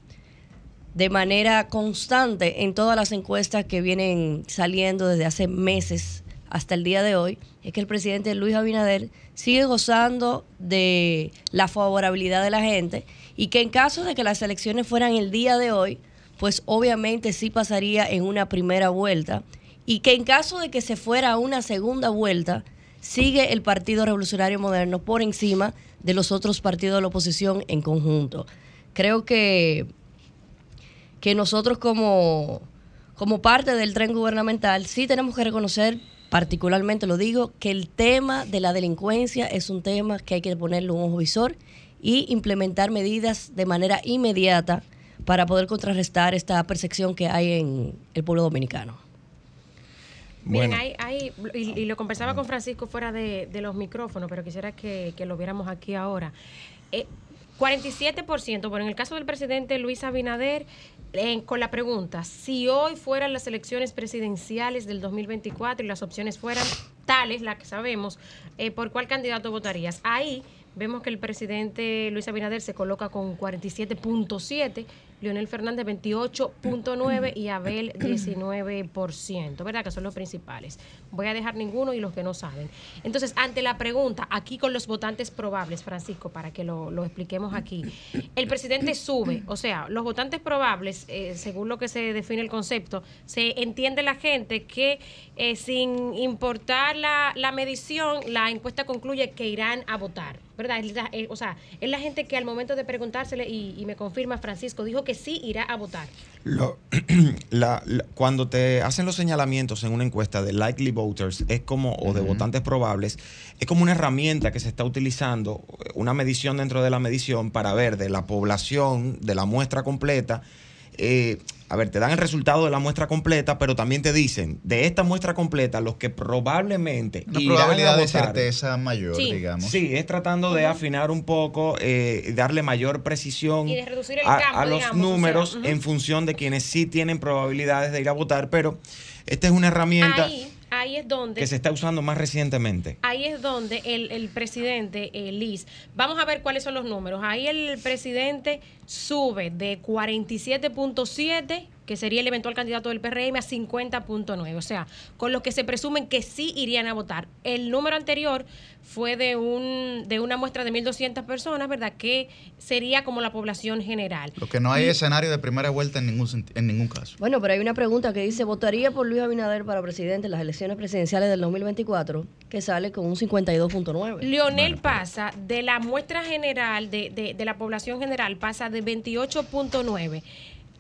de manera constante en todas las encuestas que vienen saliendo desde hace meses hasta el día de hoy, es que el presidente Luis Abinader sigue gozando de la favorabilidad de la gente y que en caso de que las elecciones fueran el día de hoy, pues obviamente sí pasaría en una primera vuelta y que en caso de que se fuera a una segunda vuelta, sigue el Partido Revolucionario Moderno por encima de los otros partidos de la oposición en conjunto. Creo que que nosotros como, como parte del tren gubernamental sí tenemos que reconocer, particularmente lo digo, que el tema de la delincuencia es un tema que hay que ponerle un ojo visor y implementar medidas de manera inmediata para poder contrarrestar esta percepción que hay en el pueblo dominicano. Miren, hay, hay y, lo conversaba con Francisco fuera de, los micrófonos, pero quisiera que, lo viéramos aquí ahora. Eh, 47%, bueno, en el caso del presidente Luis Abinader, con la pregunta, si hoy fueran las elecciones presidenciales del 2024 y las opciones fueran tales, las que sabemos, eh, ¿por cuál candidato votarías? Ahí vemos que el presidente Luis Abinader se coloca con 47.7 Leonel Fernández 28.9 y Abel 19%, ¿verdad? Que son los principales. Voy a dejar ninguno y los que no saben. Entonces, ante la pregunta, aquí con los votantes probables, Francisco, para que lo, expliquemos aquí, el presidente sube, o sea, los votantes probables, eh, según lo que se define el concepto, se entiende la gente que eh, sin importar la, la medición, la encuesta concluye que irán a votar. ¿Verdad? Eh, o sea, es la gente que al momento de preguntársele, y, me confirma Francisco, dijo que sí irá a votar. cuando te hacen los señalamientos en una encuesta de likely voters, es como, o de votantes probables, es como una herramienta que se está utilizando, una medición dentro de la medición para ver de la población, de la muestra completa, eh, a ver, te dan el resultado de la muestra completa, pero también te dicen, de esta muestra completa, los que probablemente... Una probabilidad de certeza mayor, digamos. Sí, es tratando de afinar un poco, eh, darle mayor precisión a, los números en función de quienes sí tienen probabilidades de ir a votar, pero esta es una herramienta... Ahí es donde... Que se está usando más recientemente. Ahí es donde el, el presidente, eh, Liz, vamos a ver cuáles son los números. Ahí el presidente sube de 47.7 que sería el eventual candidato del PRM, a 50.9. O sea, con los que se presumen que sí irían a votar. El número anterior fue de, un, de una muestra de 1.200 personas, ¿verdad? Que sería como la población general. Lo que no hay escenario de primera vuelta en ningún, en ningún caso. Bueno, pero hay una pregunta que dice, ¿votaría por Luis Abinader para presidente en las elecciones presidenciales del 2024? Que sale con un 52.9. Leonel pasa de la muestra general, de, de, de la población general, pasa de 28.9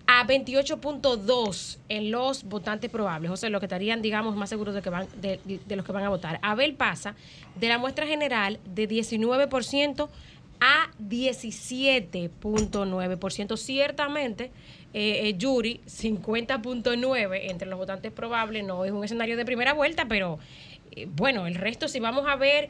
a 28.2 en los votantes probables, o sea, los que estarían, digamos, más seguros de, que van, de, los que van a votar. Abel pasa de la muestra general de 19% a 17.9%. Ciertamente, eh, eh Yuri, 50.9 entre los votantes probables, no es un escenario de primera vuelta, pero eh, bueno, el resto, si vamos a ver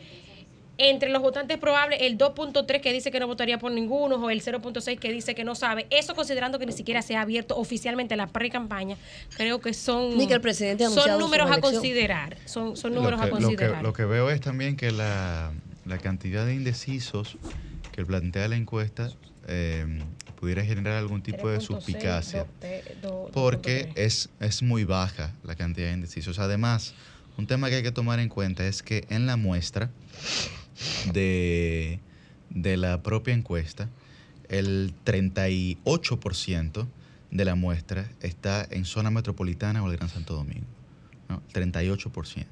entre los votantes probables, el 2.3 que dice que no votaría por ninguno o el 0.6 que dice que no sabe, eso considerando que ni siquiera se ha abierto oficialmente la pre-campaña, creo que son, son números a considerar. Son, son números a considerar. Lo que, veo es también que la, cantidad de indecisos que plantea la encuesta eh, pudiera generar algún tipo de suspicacia. porque es, es muy baja la cantidad de indecisos. Además, un tema que hay que tomar en cuenta es que en la muestra de, la propia encuesta, el 38% de la muestra está en zona metropolitana o el Gran Santo Domingo. ¿no? 38%.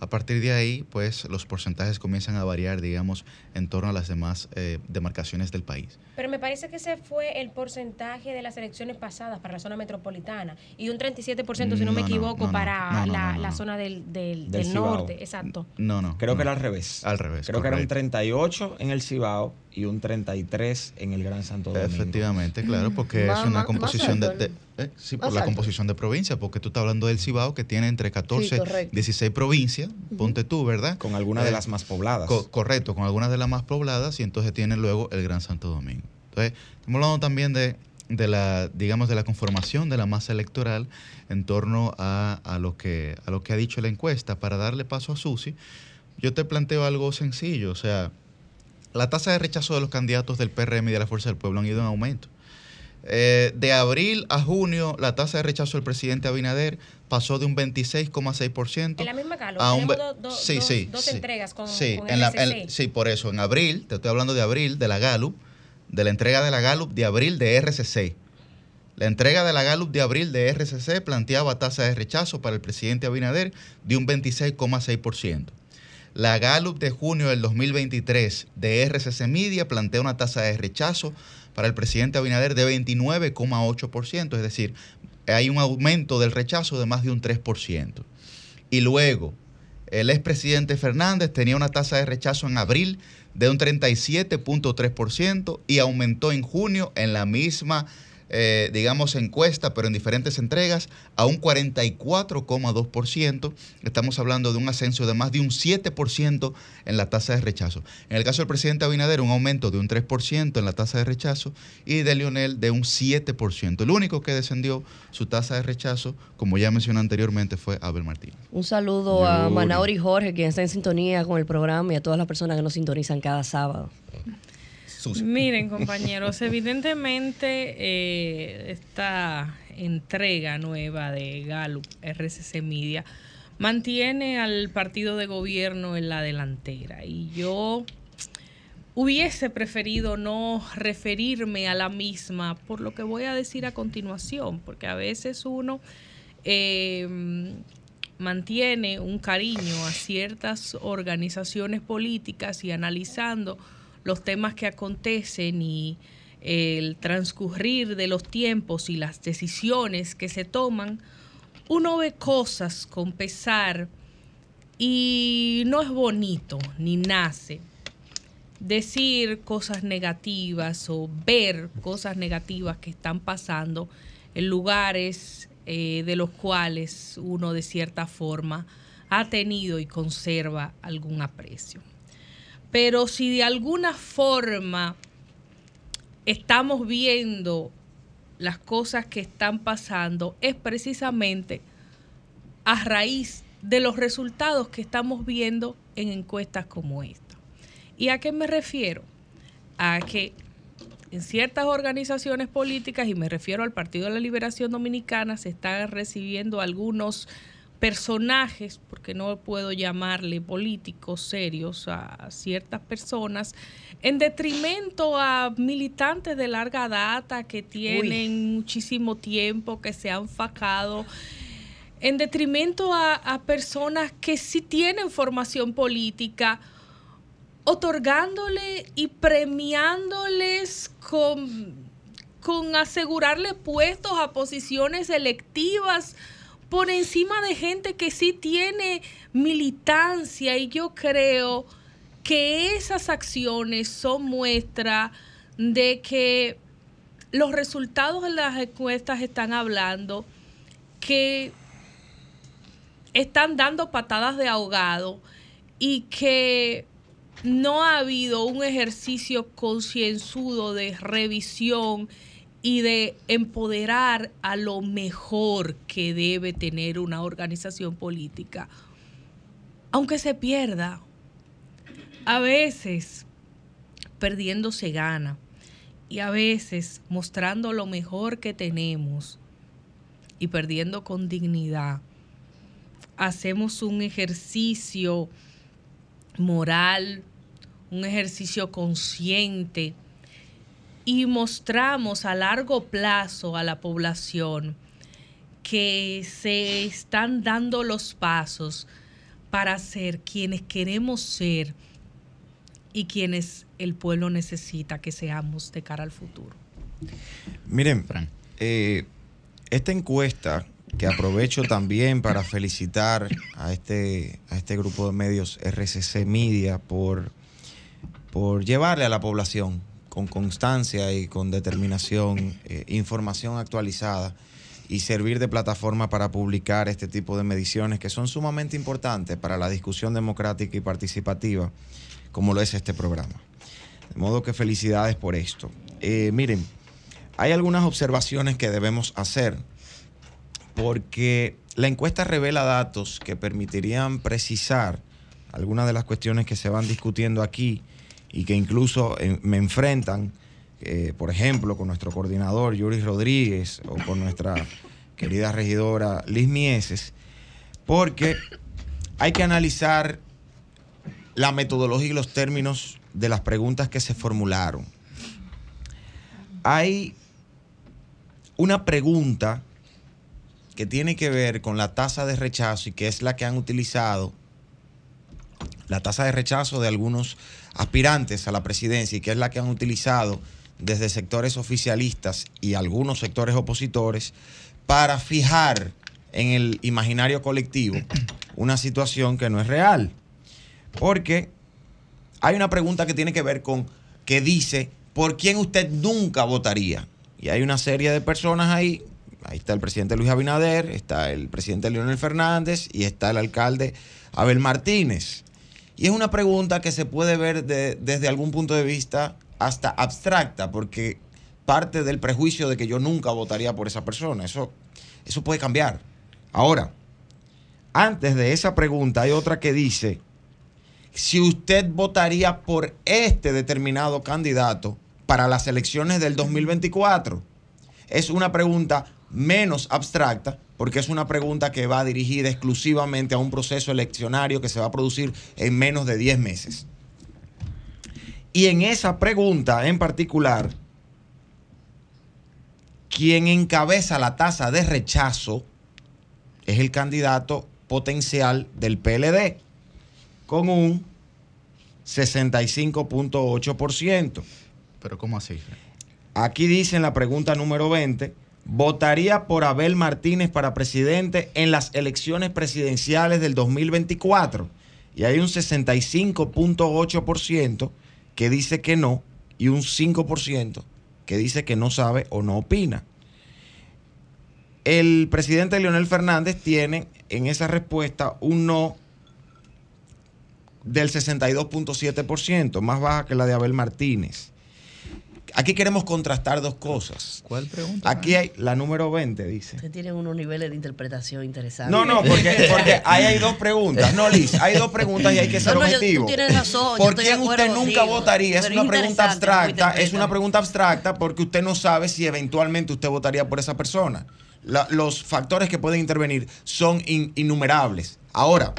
A partir de ahí, pues los porcentajes comienzan a variar, digamos, en torno a las demás eh, demarcaciones del país. Pero me parece que ese fue el porcentaje de las elecciones pasadas para la zona metropolitana y un 37%, si no, me equivoco, para la, zona del, norte. Exacto. No, no. Creo que era al revés. Al revés. Creo que era un 38 en el Cibao y un 33 en el Gran Santo Domingo. Efectivamente, claro, porque es una composición de, eh, sí, por la composición de provincia, porque tú estás hablando del Cibao que tiene entre 14 y 16 provincias, ponte tú, ¿verdad? Con algunas de eh, las más pobladas. correcto, con algunas de las más pobladas y entonces tiene luego el Gran Santo Domingo. Entonces, estamos hablando también de, la, digamos, de la conformación de la masa electoral en torno a, a, lo que, a lo que ha dicho la encuesta. Para darle paso a Susi, yo te planteo algo sencillo, o sea, la tasa de rechazo de los candidatos del PRM y de la Fuerza del Pueblo han ido en aumento. Eh, de abril a junio, la tasa de rechazo del presidente Abinader pasó de un 26,6%. En la misma calor, tenemos sí, sí, dos entregas con, sí, en sí, por eso, en abril, te estoy hablando de abril, de la Gallup, de la entrega de la Gallup de abril de RCC. La entrega de la Gallup de abril de RCC planteaba tasa de rechazo para el presidente Abinader de un 26,6%. La Gallup de junio del 2023 de RCC Media plantea una tasa de rechazo para el presidente Abinader de 29,8%, es decir, hay un aumento del rechazo de más de un 3%. Y luego, el expresidente Fernández tenía una tasa de rechazo en abril de un 37.3% y aumentó en junio en la misma eh, digamos, encuesta, pero en diferentes entregas, a un 44,2%. Estamos hablando de un ascenso de más de un 7% en la tasa de rechazo. En el caso del presidente Abinader, un aumento de un 3% en la tasa de rechazo y de Lionel de un 7%. El único que descendió su tasa de rechazo, como ya mencioné anteriormente, fue Abel Martínez. Un saludo a Manauri Jorge, quien está en sintonía con el programa y a todas las personas que nos sintonizan cada sábado. Miren, compañeros, evidentemente eh, esta entrega nueva de Gallup RCC Media mantiene al partido de gobierno en la delantera. Y yo hubiese preferido no referirme a la misma por lo que voy a decir a continuación, porque a veces uno eh, mantiene un cariño a ciertas organizaciones políticas y analizando los temas que acontecen y el transcurrir de los tiempos y las decisiones que se toman, uno ve cosas con pesar y no es bonito ni nace decir cosas negativas o ver cosas negativas que están pasando en lugares eh, de los cuales uno de cierta forma ha tenido y conserva algún aprecio. Pero si de alguna forma estamos viendo las cosas que están pasando, es precisamente a raíz de los resultados que estamos viendo en encuestas como esta. ¿Y a qué me refiero? A que en ciertas organizaciones políticas, y me refiero al Partido de la Liberación Dominicana, se están recibiendo algunos personajes, porque no puedo llamarle políticos serios a ciertas personas, en detrimento a militantes de larga data que tienen muchísimo tiempo, que se han facado, en detrimento a, personas que sí tienen formación política, otorgándole y premiándoles con, con asegurarle puestos a posiciones electivas por encima de gente que sí tiene militancia. Y yo creo que esas acciones son muestra de que los resultados de las encuestas están hablando que están dando patadas de ahogado y que no ha habido un ejercicio concienzudo de revisión y de empoderar a lo mejor que debe tener una organización política, aunque se pierda. A veces perdiendo se gana y a veces mostrando lo mejor que tenemos y perdiendo con dignidad. Hacemos un ejercicio moral, un ejercicio consciente y mostramos a largo plazo a la población que se están dando los pasos para ser quienes queremos ser y quienes el pueblo necesita que seamos de cara al futuro. Miren, eh, esta encuesta que aprovecho también para felicitar a este, a este grupo de medios RCC Media por, por llevarle a la población con constancia y con determinación eh, información actualizada y servir de plataforma para publicar este tipo de mediciones que son sumamente importantes para la discusión democrática y participativa, como lo es este programa. De modo que felicidades por esto. Eh, miren, hay algunas observaciones que debemos hacer porque la encuesta revela datos que permitirían precisar algunas de las cuestiones que se van discutiendo aquí y que incluso eh, me enfrentan, eh, por ejemplo, con nuestro coordinador Yuri Rodríguez o con nuestra querida regidora Liz Mieses, porque hay que analizar la metodología y los términos de las preguntas que se formularon. Hay una pregunta que tiene que ver con la tasa de rechazo y que es la que han utilizado, la tasa de rechazo de algunos aspirantes a la presidencia y que es la que han utilizado desde sectores oficialistas y algunos sectores opositores para fijar en el imaginario colectivo una situación que no es real. Porque hay una pregunta que tiene que ver con que dice, ¿por quién usted nunca votaría? Y hay una serie de personas ahí Ahí está el presidente Luis Abinader, está el presidente Leonel Fernández y está el alcalde Abel Martínez. Y es una pregunta que se puede ver desde algún punto de vista hasta abstracta, porque parte del prejuicio de que yo nunca votaría por esa persona. Eso, eso puede cambiar. Ahora, antes de esa pregunta hay otra que dice, si usted votaría por este determinado candidato para las elecciones del 2024, es una pregunta menos abstracta, porque es una pregunta que va dirigida exclusivamente a un proceso eleccionario que se va a producir en menos de 10 meses. Y en esa pregunta en particular, quien encabeza la tasa de rechazo es el candidato potencial del PLD, con un 65.8%. ¿Pero cómo así? Aquí dice en la pregunta número 20 votaría por Abel Martínez para presidente en las elecciones presidenciales del 2024. Y hay un 65.8% que dice que no y un 5% que dice que no sabe o no opina. El presidente Leonel Fernández tiene en esa respuesta un no del 62.7%, más baja que la de Abel Martínez. Aquí queremos contrastar dos cosas. ¿Cuál pregunta? Aquí hay la número 20, dice. Usted tiene unos niveles de interpretación interesantes. No, no, porque, porque ahí hay dos preguntas. No, Liz, hay dos preguntas y hay que ser no, no, objetivo. Tú tienes razón. ¿Por qué usted nunca votaría? Es una pregunta abstracta. Es una pregunta abstracta porque usted no sabe si eventualmente usted votaría por esa persona. los factores que pueden intervenir son innumerables. Ahora,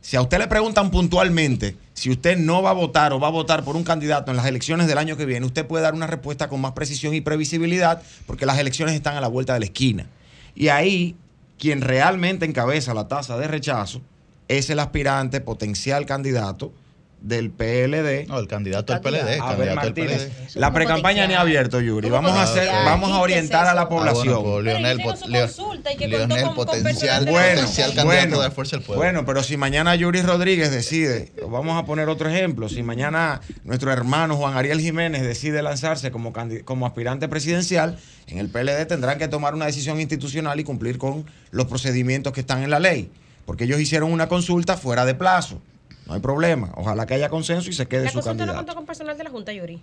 si a usted le preguntan puntualmente si usted no va a votar o va a votar por un candidato en las elecciones del año que viene, usted puede dar una respuesta con más precisión y previsibilidad porque las elecciones están a la vuelta de la esquina. Y ahí, quien realmente encabeza la tasa de rechazo es el aspirante potencial candidato del PLD. No, el candidato del PLD. Candidato del PLD. La precampaña ni ha abierto, Yuri. Vamos a hacer, vamos a orientar a la población. Ah, bueno, Leonel, Leonel potencial, bueno, potencial candidato de Fuerza del Pueblo. Bueno, pero si mañana Yuri Rodríguez decide, vamos a poner otro ejemplo, si mañana nuestro hermano Juan Ariel Jiménez decide lanzarse como, como aspirante presidencial, en el PLD tendrán que tomar una decisión institucional y cumplir con los procedimientos que están en la ley, porque ellos hicieron una consulta fuera de plazo. No hay problema. Ojalá que haya consenso y se quede su candidato. no contó con personal de la Junta, Yuri?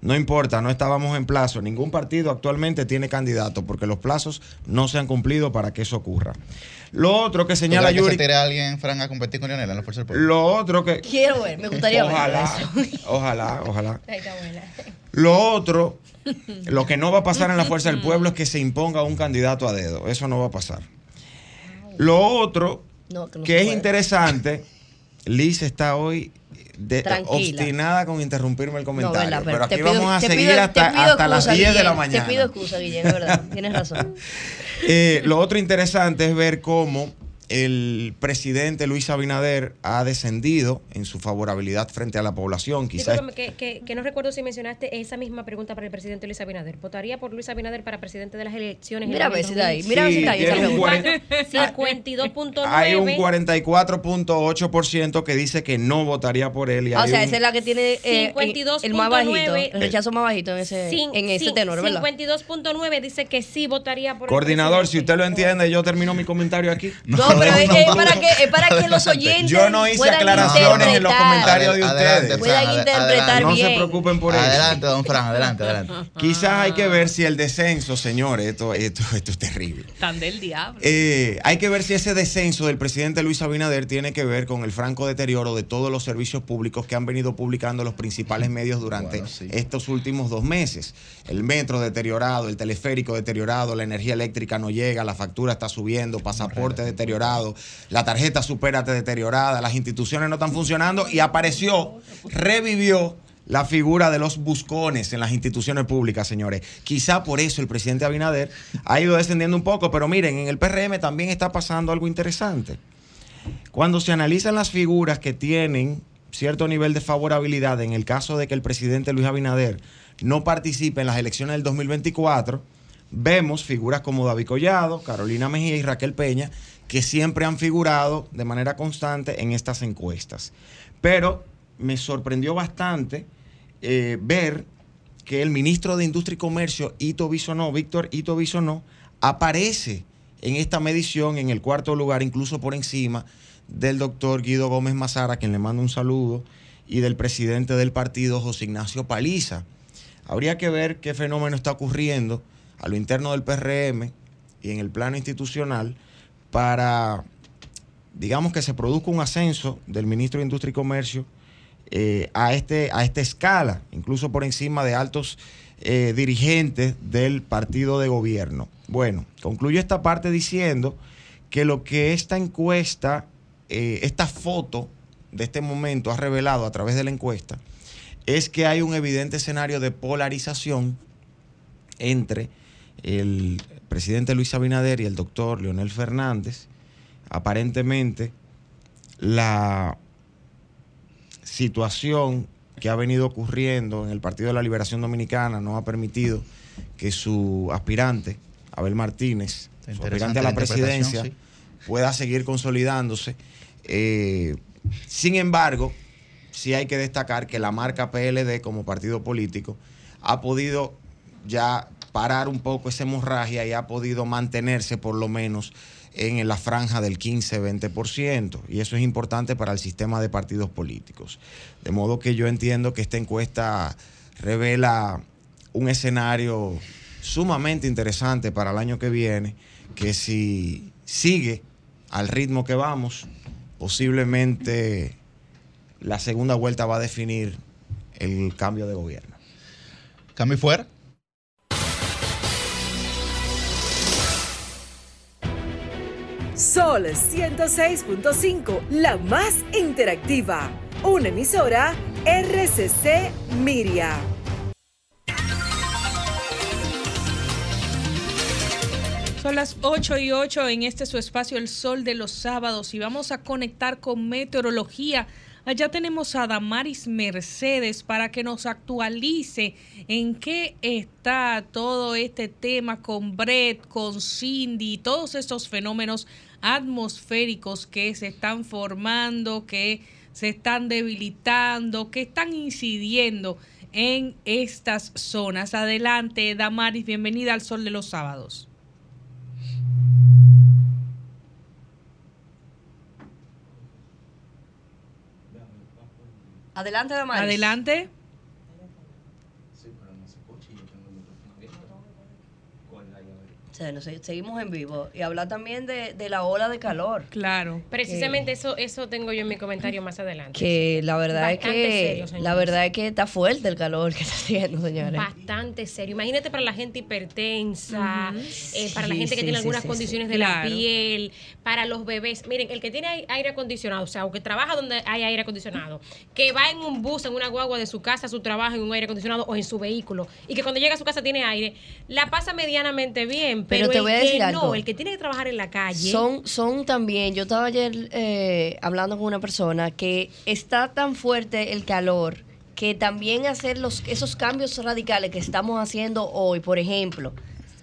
No importa, no estábamos en plazo. Ningún partido actualmente tiene candidato porque los plazos no se han cumplido para que eso ocurra. Lo otro que señala Yuri. Que se a alguien, Fran, a competir con Lionel en la Fuerza del Pueblo? Lo otro que. Quiero ver, me gustaría ojalá, ver eso. Ojalá, ojalá. Buena. Lo otro, lo que no va a pasar en la Fuerza del Pueblo es que se imponga un candidato a dedo. Eso no va a pasar. Lo otro que es interesante Liz está hoy obstinada con interrumpirme el comentario. pero, aquí vamos a seguir hasta, las 10 de la mañana. Te pido excusa, Guillermo, verdad. Tienes razón. Eh, lo otro interesante es ver cómo el presidente Luis Abinader ha descendido en su favorabilidad frente a la población. Quizás que, no recuerdo si mencionaste esa misma pregunta para el presidente Luis Abinader. ¿Votaría por Luis Abinader para presidente de las elecciones? Mira a ver si ahí. Mira si ahí. 52.9. Hay un 44.8% que dice que no votaría por él. o sea, esa es la que tiene eh, el más bajito, el rechazo más bajito en ese, en ese tenor, ¿verdad? 52.9 dice que sí votaría por Coordinador, si usted lo entiende, yo termino mi comentario aquí. No, pero es, para que, es para que los oyentes. Yo no hice aclaraciones en los comentarios de ustedes. Puedan interpretar bien. No se preocupen por eso. Adelante, don Fran, adelante, adelante. Quizás hay que ver si el descenso, señores, esto, esto, esto es terrible. Tan del diablo. Eh, hay que ver si ese descenso del presidente Luis Abinader tiene que ver con el franco deterioro de todos los servicios públicos que han venido publicando los principales medios durante estos últimos dos meses. El metro deteriorado, el teleférico deteriorado, la energía eléctrica no llega, la factura está subiendo, pasaporte deteriorado, la tarjeta supérate deteriorada, las instituciones no están funcionando y apareció, revivió la figura de los buscones en las instituciones públicas, señores. Quizá por eso el presidente Abinader ha ido descendiendo un poco, pero miren, en el PRM también está pasando algo interesante. Cuando se analizan las figuras que tienen cierto nivel de favorabilidad, en el caso de que el presidente Luis Abinader no participe en las elecciones del 2024, vemos figuras como David Collado, Carolina Mejía y Raquel Peña, que siempre han figurado de manera constante en estas encuestas. Pero me sorprendió bastante eh, ver que el ministro de Industria y Comercio, Ito Bisonó, Víctor Ito Bisonó, aparece en esta medición en el cuarto lugar, incluso por encima del doctor Guido Gómez Mazara, a quien le mando un saludo, y del presidente del partido, José Ignacio Paliza. Habría que ver qué fenómeno está ocurriendo a lo interno del PRM y en el plano institucional para, digamos, que se produzca un ascenso del ministro de Industria y Comercio eh, a, este, a esta escala, incluso por encima de altos eh, dirigentes del partido de gobierno. Bueno, concluyo esta parte diciendo que lo que esta encuesta, eh, esta foto de este momento ha revelado a través de la encuesta, es que hay un evidente escenario de polarización entre el presidente Luis Abinader y el doctor Leonel Fernández, aparentemente la situación que ha venido ocurriendo en el Partido de la Liberación Dominicana no ha permitido que su aspirante, Abel Martínez, su aspirante a la presidencia, pueda seguir consolidándose. Eh, sin embargo, sí hay que destacar que la marca PLD como partido político ha podido ya parar un poco esa hemorragia y ha podido mantenerse por lo menos en la franja del 15-20%. Y eso es importante para el sistema de partidos políticos. De modo que yo entiendo que esta encuesta revela un escenario sumamente interesante para el año que viene, que si sigue al ritmo que vamos, posiblemente la segunda vuelta va a definir el cambio de gobierno. ¿Cambio fuera? Sol 106.5, la más interactiva. Una emisora RCC Miria. Son las 8 y 8 en este su espacio El Sol de los Sábados y vamos a conectar con meteorología. Allá tenemos a Damaris Mercedes para que nos actualice en qué está todo este tema con Brett, con Cindy, todos estos fenómenos atmosféricos que se están formando, que se están debilitando, que están incidiendo en estas zonas. Adelante, Damaris, bienvenida al Sol de los Sábados. Adelante, Damaris. Adelante. Seguimos en vivo y hablar también de, la ola de calor. Claro. Precisamente eso eso tengo yo en mi comentario más adelante. Que la verdad es que la verdad es que está fuerte el calor que está haciendo, señores. Bastante serio. Imagínate para la gente hipertensa, eh, para la gente que tiene algunas condiciones de la piel, para los bebés. Miren, el que tiene aire acondicionado, o sea, o que trabaja donde hay aire acondicionado, que va en un bus, en una guagua de su casa a su trabajo en un aire acondicionado o en su vehículo y que cuando llega a su casa tiene aire, la pasa medianamente bien bien, pero, te voy a que decir no, algo. el que tiene que trabajar en la calle. Son, son también, yo estaba ayer eh, hablando con una persona que está tan fuerte el calor que también hacer los, esos cambios radicales que estamos haciendo hoy, por ejemplo,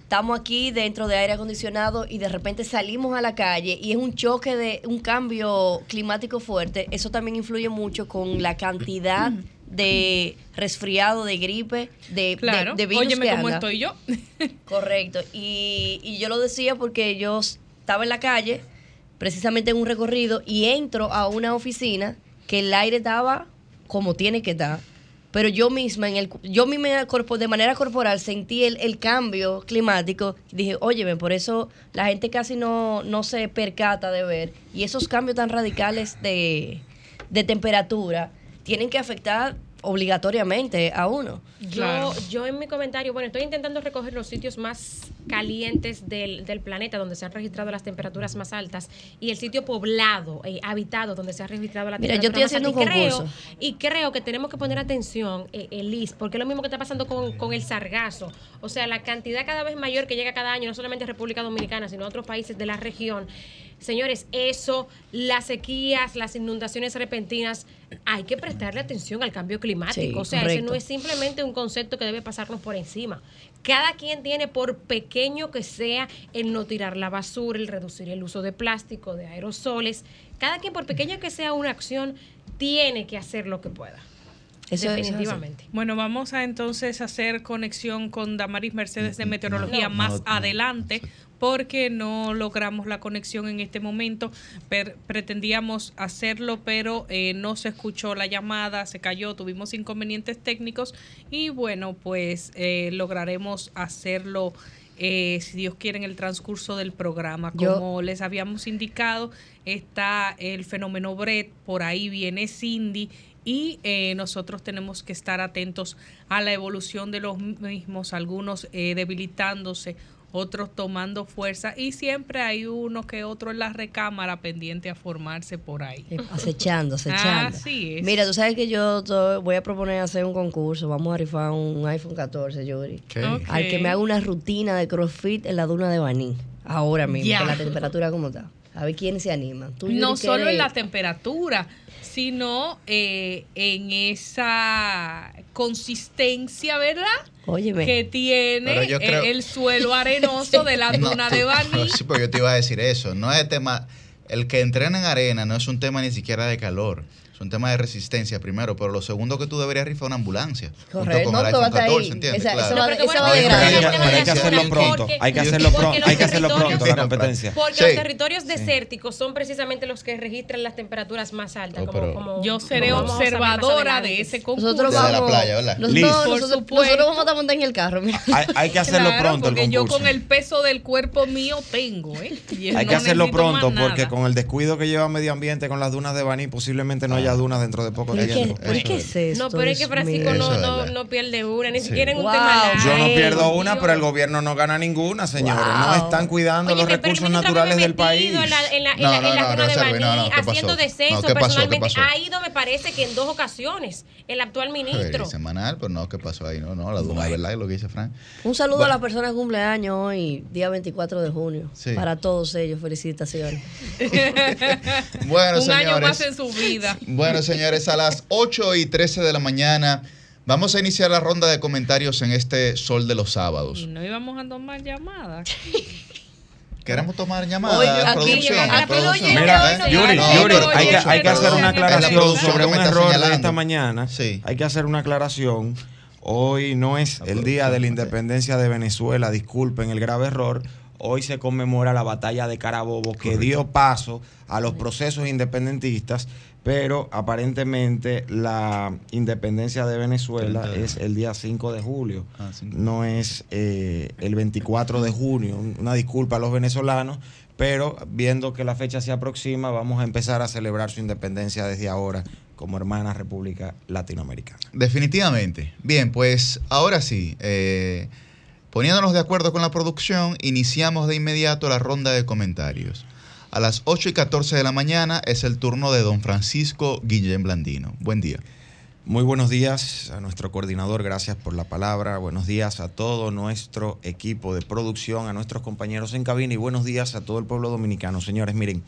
estamos aquí dentro de aire acondicionado y de repente salimos a la calle y es un choque de un cambio climático fuerte, eso también influye mucho con la cantidad de resfriado, de gripe, de, Claro. de, de virus Óyeme que cómo anda. estoy yo. Correcto. Y, y yo lo decía porque yo estaba en la calle, precisamente en un recorrido, y entro a una oficina que el aire estaba como tiene que estar. Pero yo misma, en el, yo misma de manera corporal sentí el, el cambio climático. Dije, óyeme, por eso la gente casi no, no se percata de ver. Y esos cambios tan radicales de, de temperatura tienen que afectar obligatoriamente a uno. Yo, yo en mi comentario, bueno, estoy intentando recoger los sitios más calientes del, del planeta donde se han registrado las temperaturas más altas y el sitio poblado, eh, habitado, donde se ha registrado la Mira, yo temperatura estoy más haciendo alta. un Y creo- concurso. Y creo que tenemos que poner atención, eh, eh, Liz, porque es lo mismo que está pasando con, con el sargazo. O sea, la cantidad cada vez mayor que llega cada año, no solamente a República Dominicana, sino a otros países de la región. Señores, eso, las sequías, las inundaciones repentinas, hay que prestarle atención al cambio climático. Sí, o sea, ese no es simplemente un concepto que debe pasarnos por encima. Cada quien tiene, por pequeño que sea, el no tirar la basura, el reducir el uso de plástico, de aerosoles. Cada quien, por pequeña que sea una acción, tiene que hacer lo que pueda. Eso- eso. Definitivamente. Bueno, vamos a entonces hacer conexión con Damaris Mercedes de Meteorología No, más no, no. adelante porque no logramos la conexión en este momento. Per- pretendíamos hacerlo, pero eh, no se escuchó la llamada, se cayó, tuvimos inconvenientes técnicos y bueno, pues eh, lograremos hacerlo. eh, si Dios quiere, en el transcurso del programa. Yo- Como les habíamos indicado, está el fenómeno Brett, por ahí viene Cindy y eh, nosotros tenemos que estar atentos a la evolución de los mismos, algunos eh, debilitándose, otros tomando fuerza y siempre hay uno que otro en la recámara pendiente a formarse por ahí. Eh, Acechando, acechando. Así es. Mira, tú sabes que yo voy a proponer hacer un concurso. Vamos a rifar un iPhone 14, Yuri. ¿Qué? Ok. Al que me haga una rutina de CrossFit en la duna de Baní. Ahora mismo, con la temperatura como está. A ver quién se anima. Tú, no solo en la temperatura, sino eh, en esa consistencia, ¿verdad? Óyeme. Que tiene creo- el suelo arenoso de la duna de Baní. Sí, pero yo te iba a decir eso. No es tema. El que entrena en arena no es un tema ni siquiera de calor. Es un tema de resistencia primero. Pero lo segundo que tú deberías rifar una ambulancia. Correcto, Junto con no, el que va a iPhone estar ahí. 14, ¿entiendes? Esa- Claro. eso va- pero esa va de el hay que hacerlo pronto, porque- hay que hacerlo pronto, los hay que hacerlo territorios- pronto, la competencia. Porque Sí. los territorios desérticos son precisamente los que registran las temperaturas más altas. Oh, como- pero- como- Yo seré observadora de ese concurso. Nosotros Desde vamos. la playa, ¿verdad? Por nosotros, vamos a estar montados en el carro, mira. Hay, hay que hacerlo Claro, pronto el porque yo concurso. con el peso del cuerpo mío tengo, ¿eh? Y Hay no que hacerlo pronto porque con el descuido que lleva medio ambiente con las dunas de Baní posiblemente no haya dentro de poco ¿Por qué, tiempo. por qué es esto? No, pero es que Francisco no, pierde una, ni Sí. siquiera en un tema Yo no pierdo una, Dios. pero el gobierno no gana ninguna, señores. No están cuidando Oye, los recursos naturales del país. metido En la, en la, en No, la, en no, la no, zona de Roselvi, Baní, no, no, ¿qué haciendo descenso No, ¿qué pasó? ¿Qué personalmente. Ha ido, me parece que en dos ocasiones, el actual ministro. Semanal, pero no, ¿qué pasó ahí? No, no, la duna, ¿verdad? Es lo que dice Frank. Un saludo Bueno. a las personas que cumpleaños hoy, día 24 de junio. Sí. Para todos ellos, felicitaciones. Bueno, Un año más en su vida. Bueno, señores, a las 8 y 13 de la mañana vamos a iniciar la ronda de comentarios en este Sol de los Sábados. No íbamos a tomar llamadas. Queremos tomar llamadas. Oye, producción, aquí producción. Mira, Yuri, hay que, pero hay que hacer una aclaración sobre un error de esta mañana. Sí. Hay que hacer una aclaración. Hoy no es el día de la independencia de Venezuela, disculpen el grave error. Hoy se conmemora la batalla de Carabobo que dio paso a los procesos independentistas, pero aparentemente la independencia de Venezuela 30 de es el día 5 de julio, Ah, no es eh, el 24 de junio. Una disculpa a los venezolanos, pero viendo que la fecha se aproxima, vamos a empezar a celebrar su independencia desde ahora como hermana República Latinoamericana. Definitivamente. Bien, pues ahora sí, eh, poniéndonos de acuerdo con la producción, iniciamos de inmediato la ronda de comentarios. A las 8 y 14 de la mañana es el turno de don Francisco Guillén Blandino. Buen día. Muy buenos días a nuestro coordinador, gracias por la palabra. Buenos días a todo nuestro equipo de producción, a nuestros compañeros en cabina y buenos días a todo el pueblo dominicano. Señores, miren,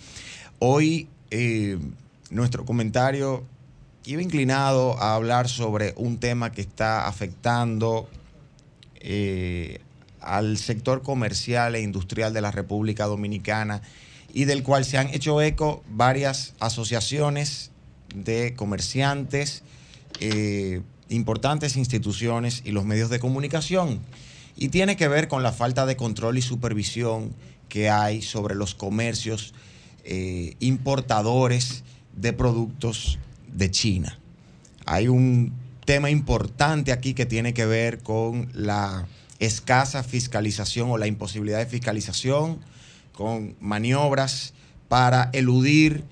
hoy eh, nuestro comentario iba inclinado a hablar sobre un tema que está afectando eh, al sector comercial e industrial de la República Dominicana y del cual se han hecho eco varias asociaciones de comerciantes, eh, importantes instituciones y los medios de comunicación. Y tiene que ver con la falta de control y supervisión que hay sobre los comercios eh, importadores de productos de China. Hay un tema importante aquí que tiene que ver con la escasa fiscalización o la imposibilidad de fiscalización, con maniobras para eludir,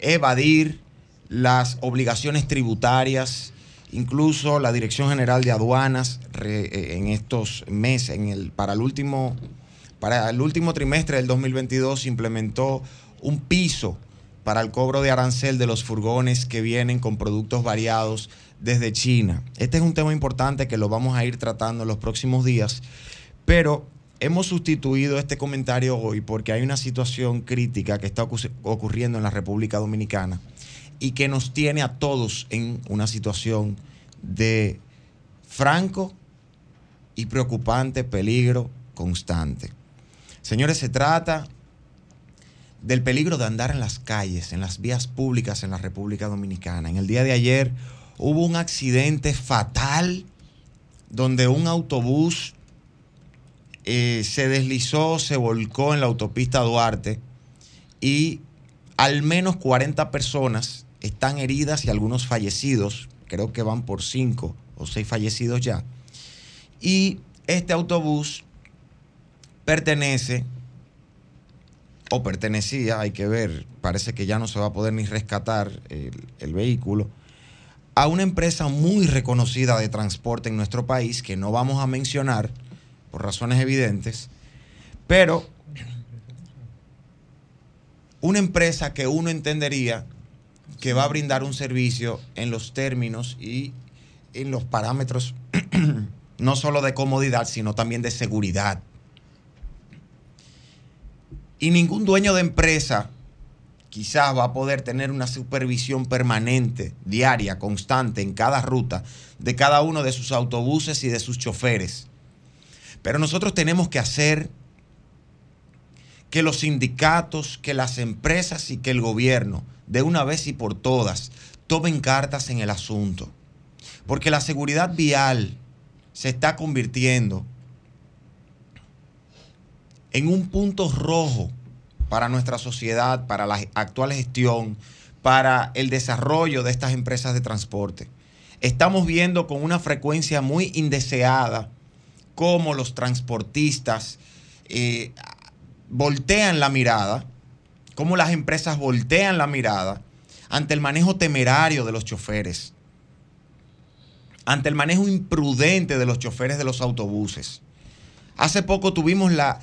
evadir las obligaciones tributarias, incluso la Dirección General de Aduanas eh, en estos meses, en el, para, el último, para el último trimestre del 2022 implementó un piso para el cobro de arancel de los furgones que vienen con productos variados desde China. Este es un tema importante que lo vamos a ir tratando en los próximos días, pero hemos sustituido este comentario hoy porque hay una situación crítica que está ocurriendo en la República Dominicana y que nos tiene a todos en una situación de franco y preocupante peligro constante. Señores, se trata del peligro de andar en las calles, en las vías públicas en la República Dominicana. En el día de ayer hubo un accidente fatal donde un autobús eh, se deslizó, se volcó en la autopista Duarte y al menos 40 personas están heridas y algunos fallecidos, creo que van por 5 o 6 fallecidos ya. Y este autobús pertenece o pertenecía, hay que ver, parece que ya no se va a poder ni rescatar el, vehículo, a una empresa muy reconocida de transporte en nuestro país, que no vamos a mencionar por razones evidentes, pero una empresa que uno entendería que va a brindar un servicio en los términos y en los parámetros no solo de comodidad, sino también de seguridad. Y ningún dueño de empresa quizás va a poder tener una supervisión permanente, diaria, constante, en cada ruta de cada uno de sus autobuses y de sus choferes. Pero nosotros tenemos que hacer que los sindicatos, que las empresas y que el gobierno, de una vez y por todas, tomen cartas en el asunto. Porque la seguridad vial se está convirtiendo en un punto rojo para nuestra sociedad, para la actual gestión, para el desarrollo de estas empresas de transporte. Estamos viendo con una frecuencia muy indeseada cómo los transportistas eh, voltean la mirada, cómo las empresas voltean la mirada ante el manejo temerario de los choferes, ante el manejo imprudente de los choferes de los autobuses. Hace poco tuvimos la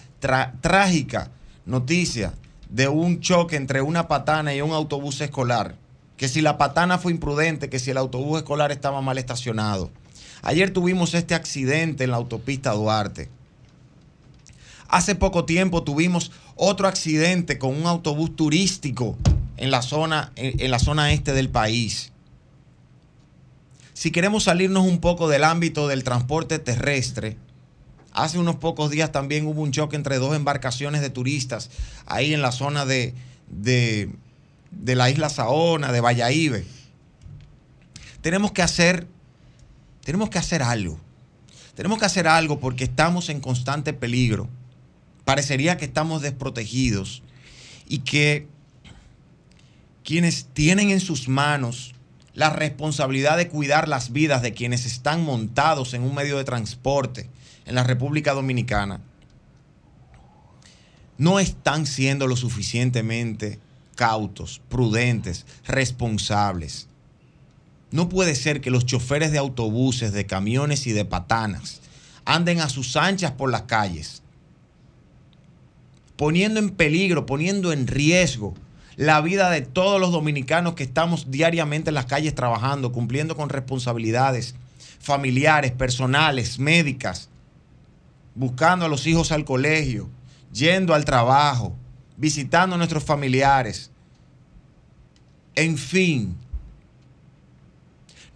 trágica noticia de un choque entre una patana y un autobús escolar. Que si la patana fue imprudente, que si el autobús escolar estaba mal estacionado. Ayer tuvimos este accidente en la autopista Duarte. Hace poco tiempo tuvimos otro accidente con un autobús turístico en la zona, en la zona este del país. Si queremos salirnos un poco del ámbito del transporte terrestre, hace unos pocos días también hubo un choque entre dos embarcaciones de turistas ahí en la zona de, de, de la isla Saona, de Valladolid. Tenemos que hacer, tenemos que hacer algo. Tenemos que hacer algo porque estamos en constante peligro. Parecería que estamos desprotegidos y que quienes tienen en sus manos la responsabilidad de cuidar las vidas de quienes están montados en un medio de transporte en la República Dominicana no están siendo lo suficientemente cautos, prudentes, responsables. No puede ser que los choferes de autobuses, de camiones y de patanas anden a sus anchas por las calles, poniendo en peligro, poniendo en riesgo la vida de todos los dominicanos que estamos diariamente en las calles trabajando, cumpliendo con responsabilidades familiares, personales, médicas, buscando a los hijos al colegio, yendo al trabajo, visitando a nuestros familiares. En fin,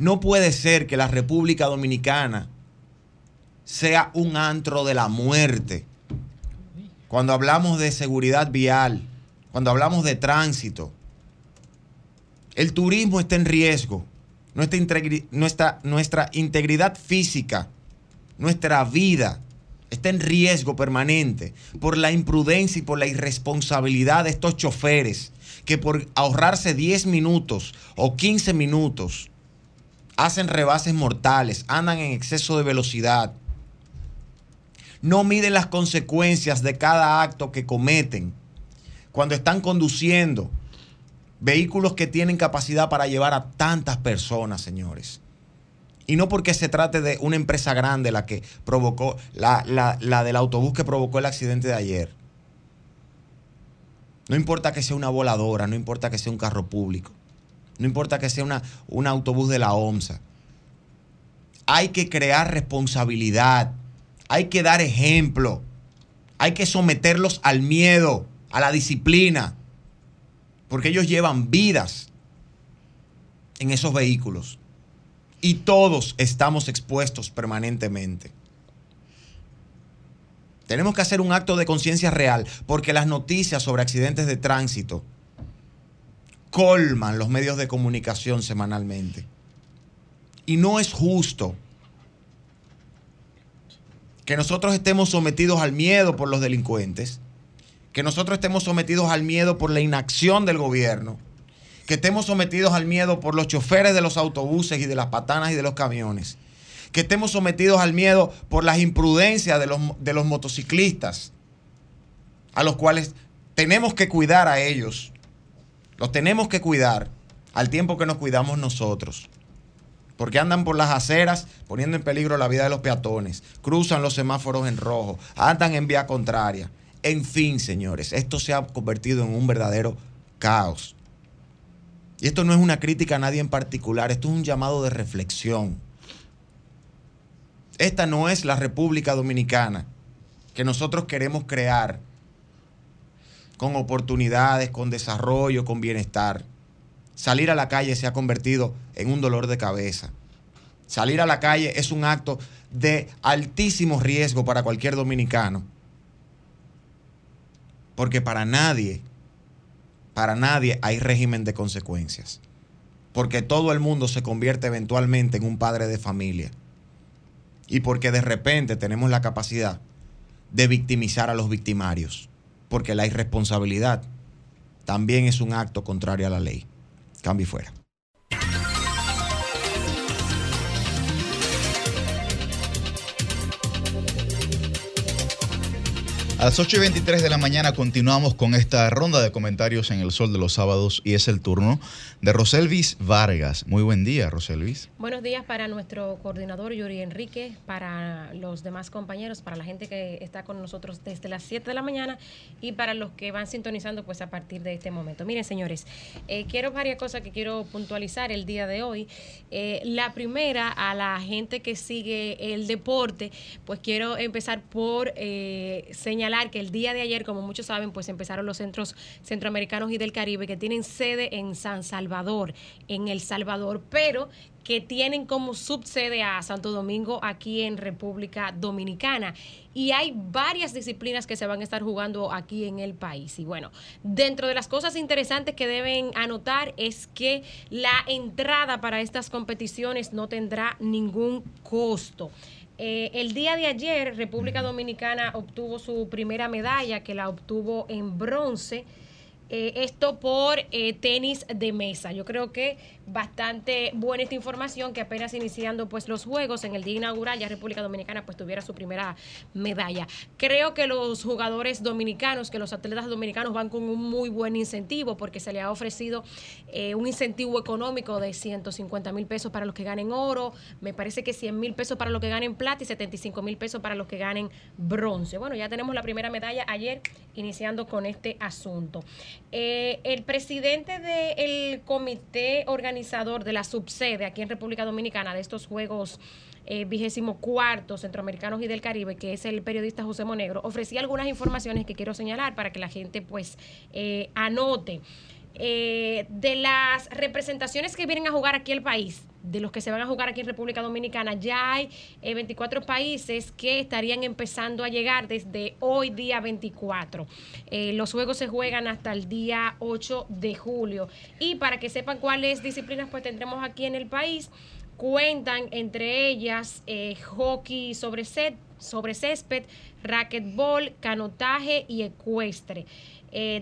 no puede ser que la República Dominicana sea un antro de la muerte. Cuando hablamos de seguridad vial, cuando hablamos de tránsito, el turismo está en riesgo, nuestra, nuestra, integridad física, nuestra vida está en riesgo permanente por la imprudencia y por la irresponsabilidad de estos choferes que por ahorrarse 10 minutos o 15 minutos hacen rebases mortales, andan en exceso de velocidad, no miden las consecuencias de cada acto que cometen cuando están conduciendo vehículos que tienen capacidad para llevar a tantas personas, señores. Y no porque se trate de una empresa grande la que provocó, la, la, del autobús que provocó el accidente de ayer. No importa que sea una voladora, no importa que sea un carro público, no importa que sea una, un autobús de la OMSA. Hay que crear responsabilidad, hay que dar ejemplo, hay que someterlos al miedo, a la disciplina, porque ellos llevan vidas en esos vehículos y todos estamos expuestos permanentemente. Tenemos que hacer un acto de conciencia real porque las noticias sobre accidentes de tránsito colman los medios de comunicación semanalmente. Y no es justo que nosotros estemos sometidos al miedo por los delincuentes, que nosotros estemos sometidos al miedo por la inacción del gobierno que estemos sometidos al miedo por los choferes de los autobuses y de las patanas y de los camiones, que estemos sometidos al miedo por las imprudencias de los, de los motociclistas, a los cuales tenemos que cuidar a ellos, los tenemos que cuidar al tiempo que nos cuidamos nosotros. Porque andan por las aceras poniendo en peligro la vida de los peatones, cruzan los semáforos en rojo, andan en vía contraria. En fin, señores, esto se ha convertido en un verdadero caos. Y esto no es una crítica a nadie en particular, esto es un llamado de reflexión. Esta no es la República Dominicana que nosotros queremos crear con oportunidades, con desarrollo, con bienestar. Salir a la calle se ha convertido en un dolor de cabeza. Salir a la calle es un acto de altísimo riesgo para cualquier dominicano. Porque para nadie para nadie hay régimen de consecuencias. Porque todo el mundo se convierte eventualmente en un padre de familia. Y porque de repente tenemos la capacidad de victimizar a los victimarios. Porque la irresponsabilidad también es un acto contrario a la ley. Cambio fuera. A las 8 y 23 de la mañana continuamos con esta ronda de comentarios en el Sol de los Sábados y es el turno de Roselvis Vargas. Muy buen día, Roselvis. Buenos días para nuestro coordinador Yuri Enrique, para los demás compañeros, para la gente que está con nosotros desde las 7 de la mañana y para los que van sintonizando pues a partir de este momento. Miren, señores, eh, quiero varias cosas que quiero puntualizar el día de hoy. Eh, la primera, a la gente que sigue el deporte, pues quiero empezar por eh, señalar que el día de ayer, como muchos saben, pues empezaron los centros centroamericanos y del Caribe que tienen sede en San Salvador, en El Salvador, pero que tienen como subsede a Santo Domingo aquí en República Dominicana. Y hay varias disciplinas que se van a estar jugando aquí en el país. Y bueno, dentro de las cosas interesantes que deben anotar es que la entrada para estas competiciones no tendrá ningún costo. Eh, el día de ayer, República Dominicana obtuvo su primera medalla, que la obtuvo en bronce. Eh, esto por eh, tenis de mesa. Yo creo que bastante buena esta información que apenas iniciando pues los juegos en el día inaugural ya República Dominicana pues tuviera su primera medalla. Creo que los jugadores dominicanos, que los atletas dominicanos van con un muy buen incentivo porque se le ha ofrecido eh, un incentivo económico de 150 mil pesos para los que ganen oro, me parece que 100 mil pesos para los que ganen plata y 75 mil pesos para los que ganen bronce. Bueno, ya tenemos la primera medalla ayer iniciando con este asunto. Eh, el presidente del comité organizador de la subsede aquí en República Dominicana de estos Juegos eh, vigésimo cuarto Centroamericanos y del Caribe, que es el periodista José Monegro, ofrecía algunas informaciones que quiero señalar para que la gente pues eh, anote. Eh, de las representaciones que vienen a jugar aquí el país, de los que se van a jugar aquí en República Dominicana, ya hay 24 eh, países que estarían empezando a llegar desde hoy día 24. Eh, los juegos se juegan hasta el día 8 de julio. Y para que sepan cuáles disciplinas pues tendremos aquí en el país, cuentan entre ellas hockey sobre, set, sobre césped, racquetball, canotaje y ecuestre.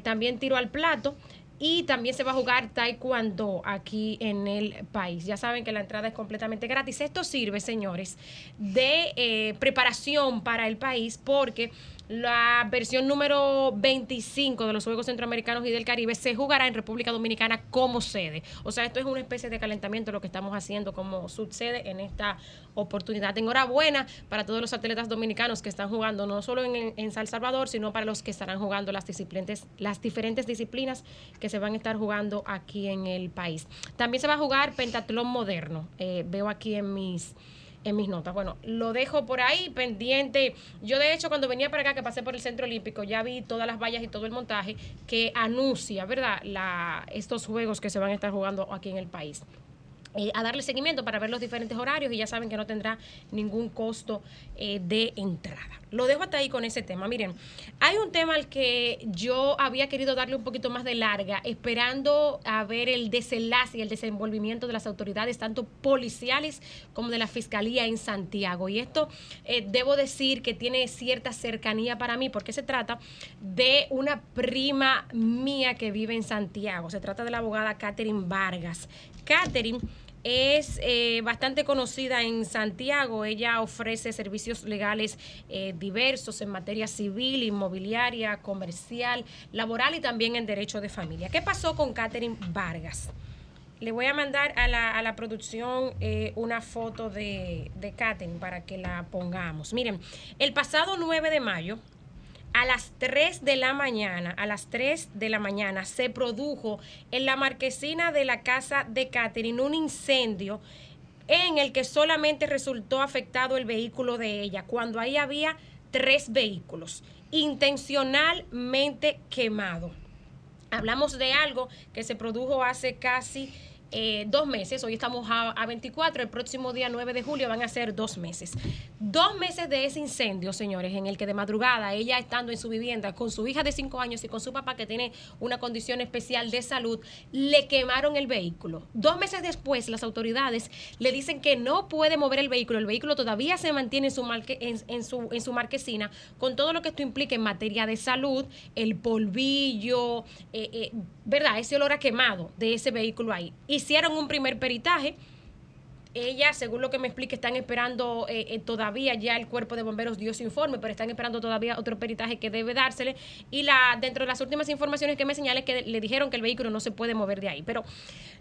también tiro al plato y también se va a jugar taekwondo aquí en el país. Ya saben que la entrada es completamente gratis. Esto sirve, señores, de eh, preparación para el país porque la versión número 25 de los Juegos Centroamericanos y del Caribe se jugará en República Dominicana como sede. O sea, esto es una especie de calentamiento lo que estamos haciendo como sucede en esta oportunidad. Enhorabuena para todos los atletas dominicanos que están jugando no solo en, San Salvador, sino para los que estarán jugando las, disciplinas, las diferentes disciplinas que se van a estar jugando aquí en el país. También se va a jugar pentatlón moderno. Eh, veo aquí en mis en mis notas. Bueno, lo dejo por ahí pendiente. Yo de hecho cuando venía para acá que pasé por el Centro Olímpico ya vi todas las vallas y todo el montaje que anuncia, ¿verdad? La, estos juegos que se van a estar jugando aquí en el país. Eh, a darle seguimiento para ver los diferentes horarios y ya saben que no tendrá ningún costo eh, de entrada. Lo dejo hasta ahí con ese tema. Miren, hay un tema al que yo había querido darle un poquito más de larga, esperando a ver el desenlace y el desenvolvimiento de las autoridades, tanto policiales como de la Fiscalía en Santiago. Y esto eh, debo decir que tiene cierta cercanía para mí, porque se trata de una prima mía que vive en Santiago. Se trata de la abogada Catherine Vargas. Catherine es eh, bastante conocida en Santiago. Ella ofrece servicios legales eh, diversos en materia civil, inmobiliaria, comercial, laboral y también en derecho de familia. ¿Qué pasó con Catherine Vargas? Le voy a mandar a la, a la producción eh, una foto de, de Catherine para que la pongamos. Miren, el pasado 9 de mayo, a las 3 de la mañana, a las 3 de la mañana, se produjo en la marquesina de la casa de Catherine un incendio en el que solamente resultó afectado el vehículo de ella, cuando ahí había tres vehículos, intencionalmente quemado. Hablamos de algo que se produjo hace casi eh, dos meses, hoy estamos a, 24, el próximo día 9 de julio van a ser dos meses. Dos meses de ese incendio, señores, en el que de madrugada ella estando en su vivienda con su hija de cinco años y con su papá que tiene una condición especial de salud, le quemaron el vehículo. Dos meses después, las autoridades le dicen que no puede mover el vehículo, el vehículo todavía se mantiene en su, en, su, en su marquesina, con todo lo que esto implica en materia de salud, el polvillo, eh, eh, ¿verdad? Ese olor a quemado de ese vehículo ahí. Hicieron un primer peritaje. Ella, según lo que me explica, están esperando eh, eh, todavía, ya el cuerpo de bomberos dio su informe, pero están esperando todavía otro peritaje que debe dársele. Y la dentro de las últimas informaciones que me señala es que le dijeron que el vehículo no se puede mover de ahí. Pero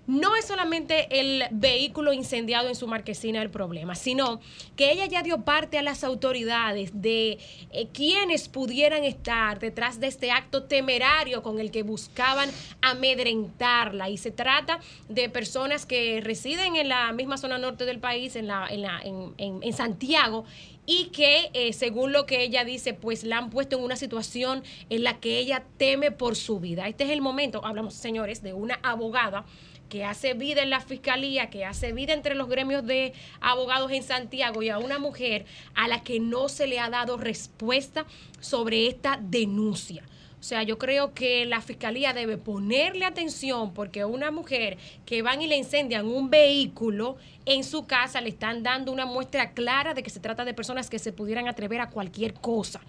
no es solamente el vehículo incendiado en su marquesina el problema, sino que ella ya dio parte a las autoridades de eh, quienes pudieran estar detrás de este acto temerario con el que buscaban amedrentarla. Y se trata de personas que residen en la misma zona norte del país, en, la, en, la, en, en, Santiago, y que eh, según lo que ella dice, pues la han puesto en una situación en la que ella teme por su vida. Este es el momento, hablamos señores, de una abogada que hace vida en la fiscalía, que hace vida entre los gremios de abogados en Santiago y a una mujer a la que no se le ha dado respuesta sobre esta denuncia. O sea, yo creo que la fiscalía debe ponerle atención porque una mujer que van y le incendian un vehículo en su casa le están dando una muestra clara de que se trata de personas que se pudieran atrever a cualquier cosa.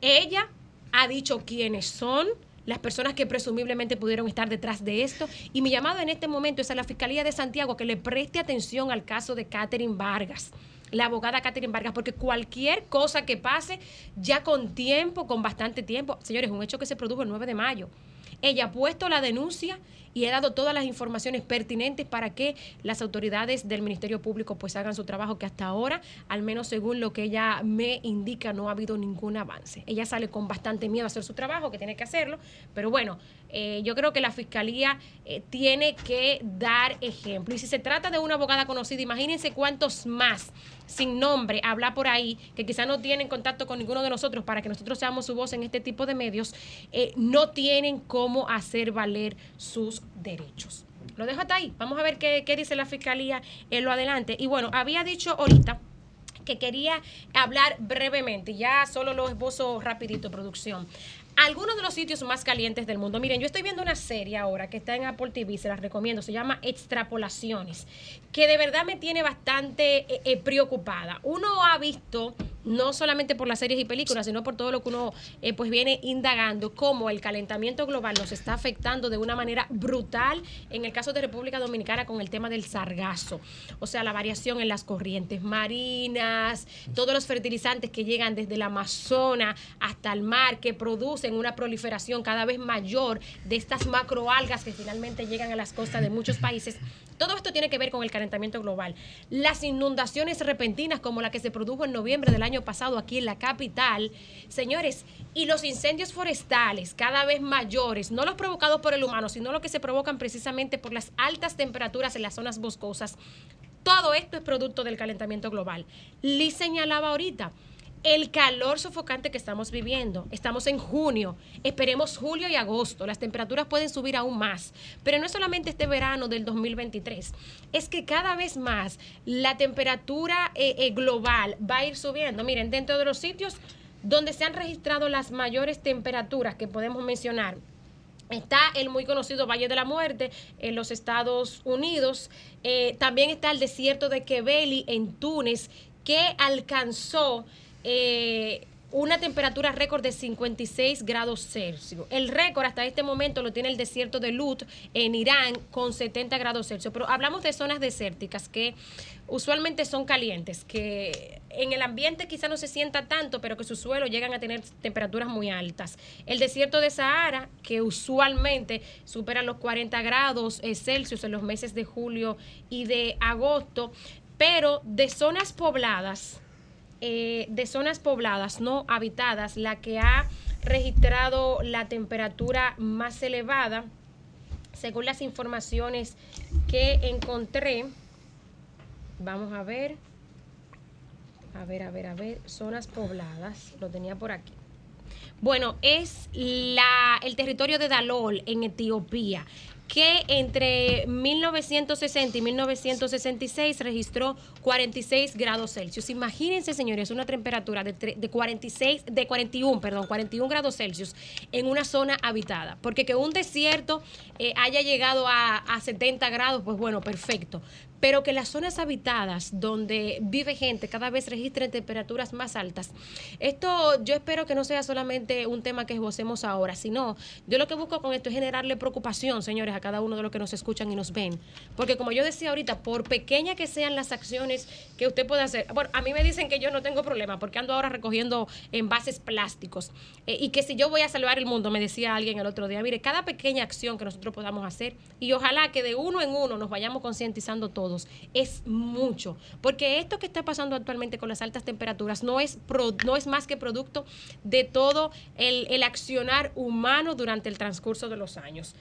Ella ha dicho quiénes son, las personas que presumiblemente pudieron estar detrás de esto. Y mi llamado en este momento es a la Fiscalía de Santiago que le preste atención al caso de Catherine Vargas la abogada Catherine Vargas, porque cualquier cosa que pase ya con tiempo, con bastante tiempo, señores, un hecho que se produjo el 9 de mayo. Ella ha puesto la denuncia y he dado todas las informaciones pertinentes para que las autoridades del Ministerio Público pues hagan su trabajo que hasta ahora, al menos según lo que ella me indica, no ha habido ningún avance. Ella sale con bastante miedo a hacer su trabajo, que tiene que hacerlo, pero bueno, eh, yo creo que la Fiscalía eh, tiene que dar ejemplo. Y si se trata de una abogada conocida, imagínense cuántos más sin nombre habla por ahí, que quizás no tienen contacto con ninguno de nosotros para que nosotros seamos su voz en este tipo de medios, eh, no tienen cómo hacer valer sus derechos. Lo dejo hasta ahí. Vamos a ver qué, qué dice la Fiscalía en lo adelante. Y bueno, había dicho ahorita que quería hablar brevemente, ya solo lo esbozo rapidito, producción algunos de los sitios más calientes del mundo. Miren, yo estoy viendo una serie ahora que está en Apple TV, se las recomiendo, se llama Extrapolaciones, que de verdad me tiene bastante eh, eh, preocupada. Uno ha visto no solamente por las series y películas, sino por todo lo que uno eh, pues viene indagando, cómo el calentamiento global nos está afectando de una manera brutal en el caso de República Dominicana con el tema del sargazo, o sea, la variación en las corrientes marinas, todos los fertilizantes que llegan desde el Amazonas hasta el mar, que producen una proliferación cada vez mayor de estas macroalgas que finalmente llegan a las costas de muchos países. Todo esto tiene que ver con el calentamiento global. Las inundaciones repentinas como la que se produjo en noviembre del año pasado aquí en la capital, señores, y los incendios forestales cada vez mayores, no los provocados por el humano, sino los que se provocan precisamente por las altas temperaturas en las zonas boscosas. Todo esto es producto del calentamiento global. Liz señalaba ahorita, el calor sofocante que estamos viviendo. Estamos en junio, esperemos julio y agosto, las temperaturas pueden subir aún más, pero no es solamente este verano del 2023, es que cada vez más la temperatura eh, eh, global va a ir subiendo. Miren, dentro de los sitios donde se han registrado las mayores temperaturas que podemos mencionar, Está el muy conocido Valle de la Muerte en los Estados Unidos. Eh, también está el desierto de Kebeli en Túnez, que alcanzó eh, una temperatura récord de 56 grados Celsius. El récord hasta este momento lo tiene el desierto de Lut en Irán con 70 grados Celsius. Pero hablamos de zonas desérticas que usualmente son calientes, que en el ambiente quizá no se sienta tanto, pero que sus suelos llegan a tener temperaturas muy altas. El desierto de Sahara, que usualmente supera los 40 grados eh, Celsius en los meses de julio y de agosto, pero de zonas pobladas eh, de zonas pobladas no habitadas, la que ha registrado la temperatura más elevada, según las informaciones que encontré. Vamos a ver. A ver, a ver, a ver. Zonas pobladas. Lo tenía por aquí. Bueno, es la, el territorio de Dalol en Etiopía que entre 1960 y 1966 registró 46 grados Celsius. Imagínense, señores, una temperatura de, de 46, de 41, perdón, 41 grados Celsius en una zona habitada. Porque que un desierto eh, haya llegado a, a 70 grados, pues bueno, perfecto pero que las zonas habitadas donde vive gente cada vez registren temperaturas más altas. Esto yo espero que no sea solamente un tema que esbocemos ahora, sino yo lo que busco con esto es generarle preocupación, señores, a cada uno de los que nos escuchan y nos ven. Porque como yo decía ahorita, por pequeña que sean las acciones que usted puede hacer, bueno, a mí me dicen que yo no tengo problema porque ando ahora recogiendo envases plásticos eh, y que si yo voy a salvar el mundo, me decía alguien el otro día, mire, cada pequeña acción que nosotros podamos hacer y ojalá que de uno en uno nos vayamos concientizando todos es mucho, porque esto que está pasando actualmente con las altas temperaturas no es, no es más que producto de todo el, el accionar humano durante el transcurso de los años.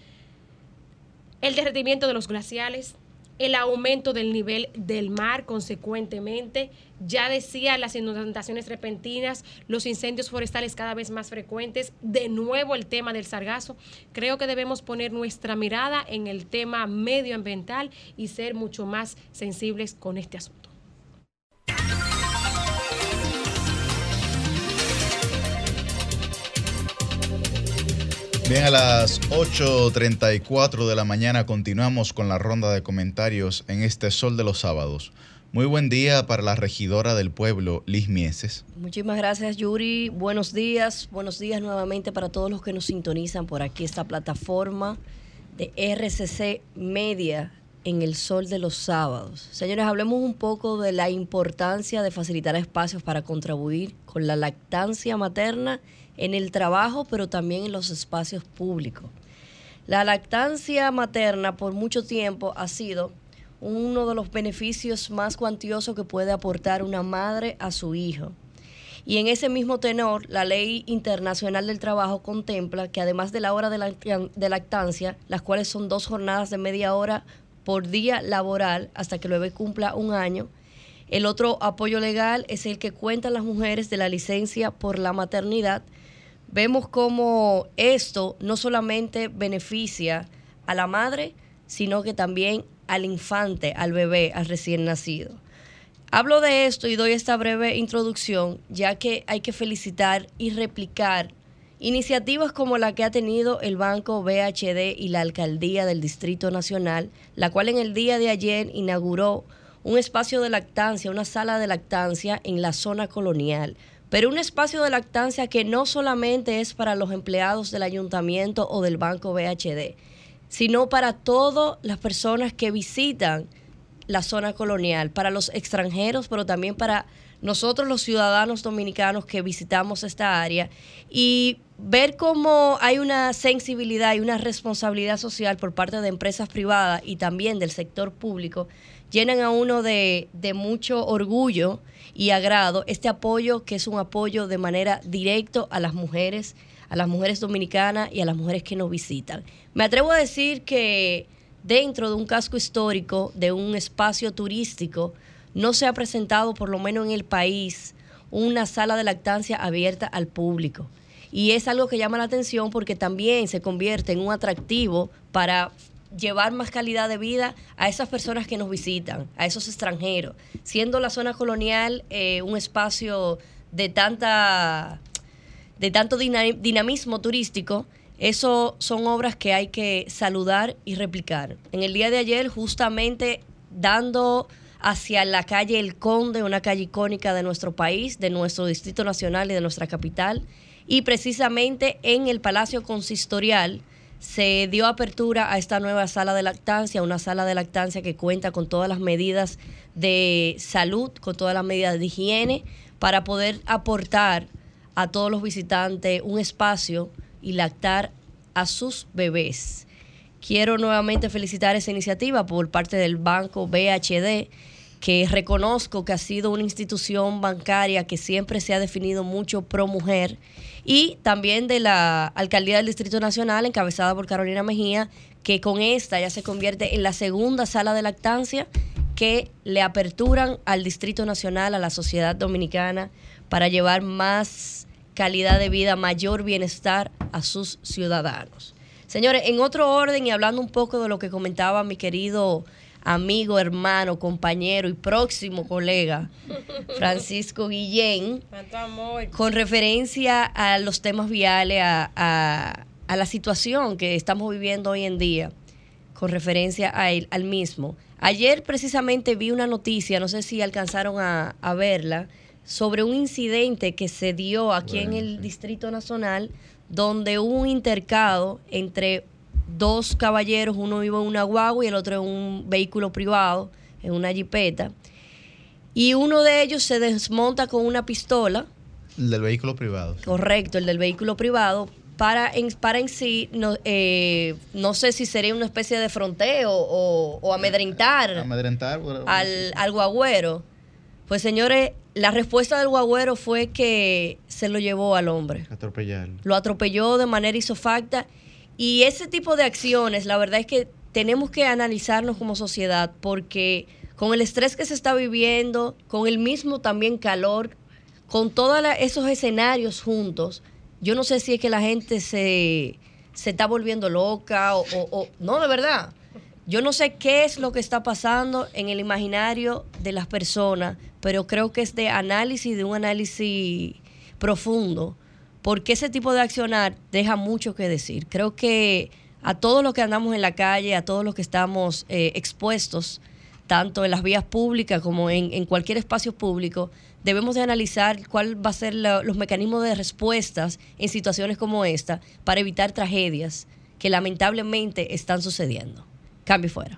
El derretimiento de los glaciales, el aumento del nivel del mar consecuentemente, ya decía las inundaciones repentinas, los incendios forestales cada vez más frecuentes, de nuevo el tema del sargazo. Creo que debemos poner nuestra mirada en el tema medioambiental y ser mucho más sensibles con este asunto. Bien, a las 8.34 de la mañana continuamos con la ronda de comentarios en este Sol de los Sábados. Muy buen día para la regidora del pueblo, Liz Mieses. Muchísimas gracias, Yuri. Buenos días. Buenos días nuevamente para todos los que nos sintonizan por aquí, esta plataforma de RCC Media en el Sol de los Sábados. Señores, hablemos un poco de la importancia de facilitar espacios para contribuir con la lactancia materna en el trabajo, pero también en los espacios públicos. La lactancia materna por mucho tiempo ha sido uno de los beneficios más cuantiosos que puede aportar una madre a su hijo. Y en ese mismo tenor, la Ley Internacional del Trabajo contempla que además de la hora de, lactancia, las cuales son dos jornadas de media hora por día laboral hasta que el bebé cumpla un año, el otro apoyo legal es el que cuentan las mujeres de la licencia por la maternidad. Vemos cómo esto no solamente beneficia a la madre, sino que también al infante, al bebé, al recién nacido. Hablo de esto y doy esta breve introducción, ya que hay que felicitar y replicar iniciativas como la que ha tenido el Banco BHD y la Alcaldía del Distrito Nacional, la cual en el día de ayer inauguró un espacio de lactancia, una sala de lactancia en la zona colonial, pero un espacio de lactancia que no solamente es para los empleados del ayuntamiento o del Banco BHD, sino para todas las personas que visitan la zona colonial, para los extranjeros, pero también para nosotros los ciudadanos dominicanos que visitamos esta área y ver cómo hay una sensibilidad y una responsabilidad social por parte de empresas privadas y también del sector público, llenan a uno de, mucho orgullo y agrado este apoyo que es un apoyo de manera directa a las mujeres, a las mujeres dominicanas y a las mujeres que nos visitan. Me atrevo a decir que dentro de un casco histórico, de un espacio turístico, no se ha presentado, por lo menos en el país, una sala de lactancia abierta al público. Y es algo que llama la atención porque también se convierte en un atractivo para llevar más calidad de vida a esas personas que nos visitan, a esos extranjeros, siendo la zona colonial eh, un espacio de tanta de tanto dinamismo turístico eso son obras que hay que saludar y replicar. En el día de ayer, justamente dando hacia la calle El Conde, una calle icónica de nuestro país, de nuestro Distrito Nacional y de nuestra capital, y precisamente en el Palacio Consistorial se dio apertura a esta nueva sala de lactancia, una sala de lactancia que cuenta con todas las medidas de salud, con todas las medidas de higiene, para poder aportar a todos los visitantes un espacio y lactar a sus bebés. Quiero nuevamente felicitar esa iniciativa por parte del banco BHD, que reconozco que ha sido una institución bancaria que siempre se ha definido mucho pro mujer, y también de la Alcaldía del Distrito Nacional, encabezada por Carolina Mejía, que con esta ya se convierte en la segunda sala de lactancia que le aperturan al Distrito Nacional, a la sociedad dominicana, para llevar más calidad de vida, mayor bienestar a sus ciudadanos. Señores, en otro orden y hablando un poco de lo que comentaba mi querido amigo, hermano, compañero y próximo colega, Francisco Guillén, con referencia a los temas viales, a, la situación que estamos viviendo hoy en día, con referencia a él, al mismo. Ayer precisamente vi una noticia, no sé si alcanzaron a, a verla, sobre un incidente que se dio aquí en el Distrito Nacional, donde hubo un intercado entre dos caballeros, uno iba en una guagua y el otro en un vehículo privado, en una jipeta. Y uno de ellos se desmonta con una pistola. El del vehículo privado. Correcto, el del vehículo privado. Para en, para en sí, no, eh, no sé si sería una especie de fronteo o, amedrentar, amedrentar al, al guagüero. Pues señores, la respuesta del guagüero fue que se lo llevó al hombre. Atropellarlo. Lo atropelló de manera isofacta. Y ese tipo de acciones, la verdad es que tenemos que analizarnos como sociedad porque con el estrés que se está viviendo, con el mismo también calor, con todos esos escenarios juntos, yo no sé si es que la gente se, está volviendo loca o, o no, de verdad. Yo no sé qué es lo que está pasando en el imaginario de las personas, pero creo que es de análisis, de un análisis profundo, porque ese tipo de accionar deja mucho que decir. Creo que a todos los que andamos en la calle, a todos los que estamos eh, expuestos, tanto en las vías públicas como en, cualquier espacio público, debemos de analizar cuál va a ser los mecanismos de respuestas en situaciones como esta para evitar tragedias que lamentablemente están sucediendo. Cambio fuera.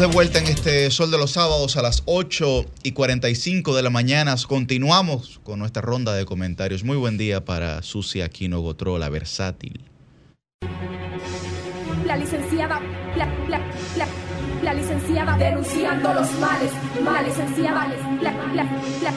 Estamos de vuelta en este Sol de los Sábados a las 8 y 45 de la mañana. Continuamos con nuestra ronda de comentarios. Muy buen día para Susi Aquino Gotró, la versátil. La licenciada, la, la, la, la licenciada denunciando los males, la licenciada, la, la, la,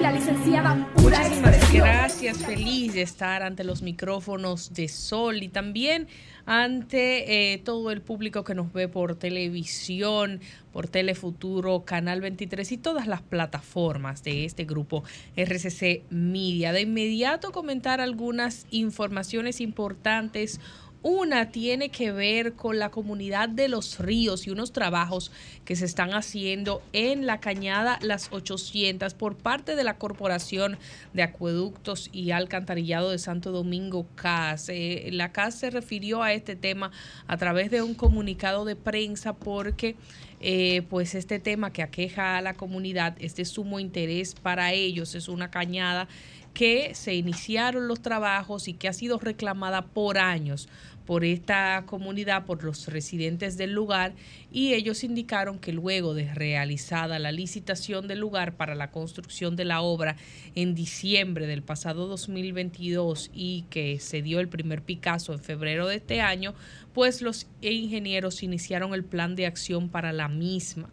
la licenciada pura Muchísimas gracias, feliz de estar ante los micrófonos de Sol y también ante eh, todo el público que nos ve por televisión, por Telefuturo, Canal 23 y todas las plataformas de este grupo RCC Media. De inmediato comentar algunas informaciones importantes. Una tiene que ver con la comunidad de los ríos y unos trabajos que se están haciendo en la cañada Las 800 por parte de la Corporación de Acueductos y Alcantarillado de Santo Domingo, CAS. Eh, la CAS se refirió a este tema a través de un comunicado de prensa porque eh, pues este tema que aqueja a la comunidad es de sumo interés para ellos. Es una cañada que se iniciaron los trabajos y que ha sido reclamada por años por esta comunidad, por los residentes del lugar, y ellos indicaron que luego de realizada la licitación del lugar para la construcción de la obra en diciembre del pasado 2022 y que se dio el primer Picasso en febrero de este año, pues los ingenieros iniciaron el plan de acción para la misma.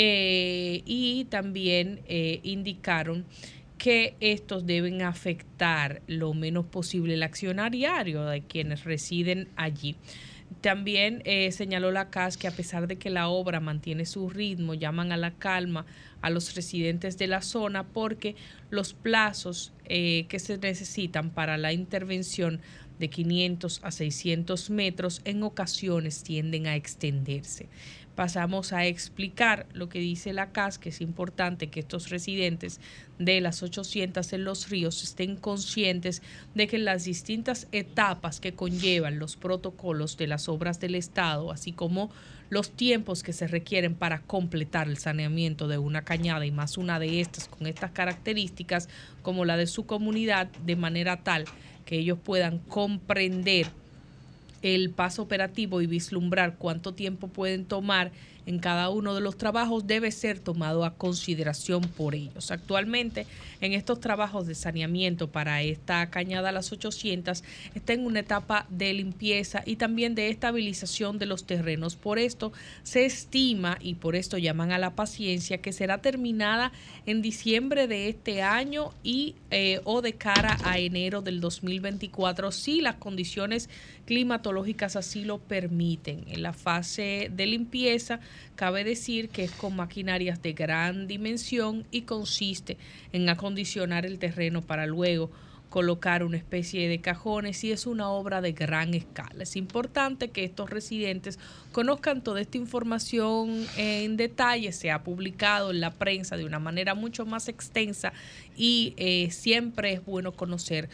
Eh, y también eh, indicaron que estos deben afectar lo menos posible el accionariario de quienes residen allí. También eh, señaló la CAS que a pesar de que la obra mantiene su ritmo, llaman a la calma a los residentes de la zona porque los plazos eh, que se necesitan para la intervención de 500 a 600 metros en ocasiones tienden a extenderse pasamos a explicar lo que dice la CAS, que es importante que estos residentes de las 800 en los ríos estén conscientes de que las distintas etapas que conllevan los protocolos de las obras del Estado, así como los tiempos que se requieren para completar el saneamiento de una cañada y más una de estas con estas características como la de su comunidad, de manera tal que ellos puedan comprender el paso operativo y vislumbrar cuánto tiempo pueden tomar en cada uno de los trabajos debe ser tomado a consideración por ellos. Actualmente, en estos trabajos de saneamiento para esta cañada las 800, está en una etapa de limpieza y también de estabilización de los terrenos. Por esto, se estima, y por esto llaman a la paciencia, que será terminada en diciembre de este año y eh, o de cara a enero del 2024, si las condiciones climatológicas así lo permiten. En la fase de limpieza, cabe decir que es con maquinarias de gran dimensión y consiste en acondicionar el terreno para luego colocar una especie de cajones y es una obra de gran escala. Es importante que estos residentes conozcan toda esta información en detalle, se ha publicado en la prensa de una manera mucho más extensa y eh, siempre es bueno conocer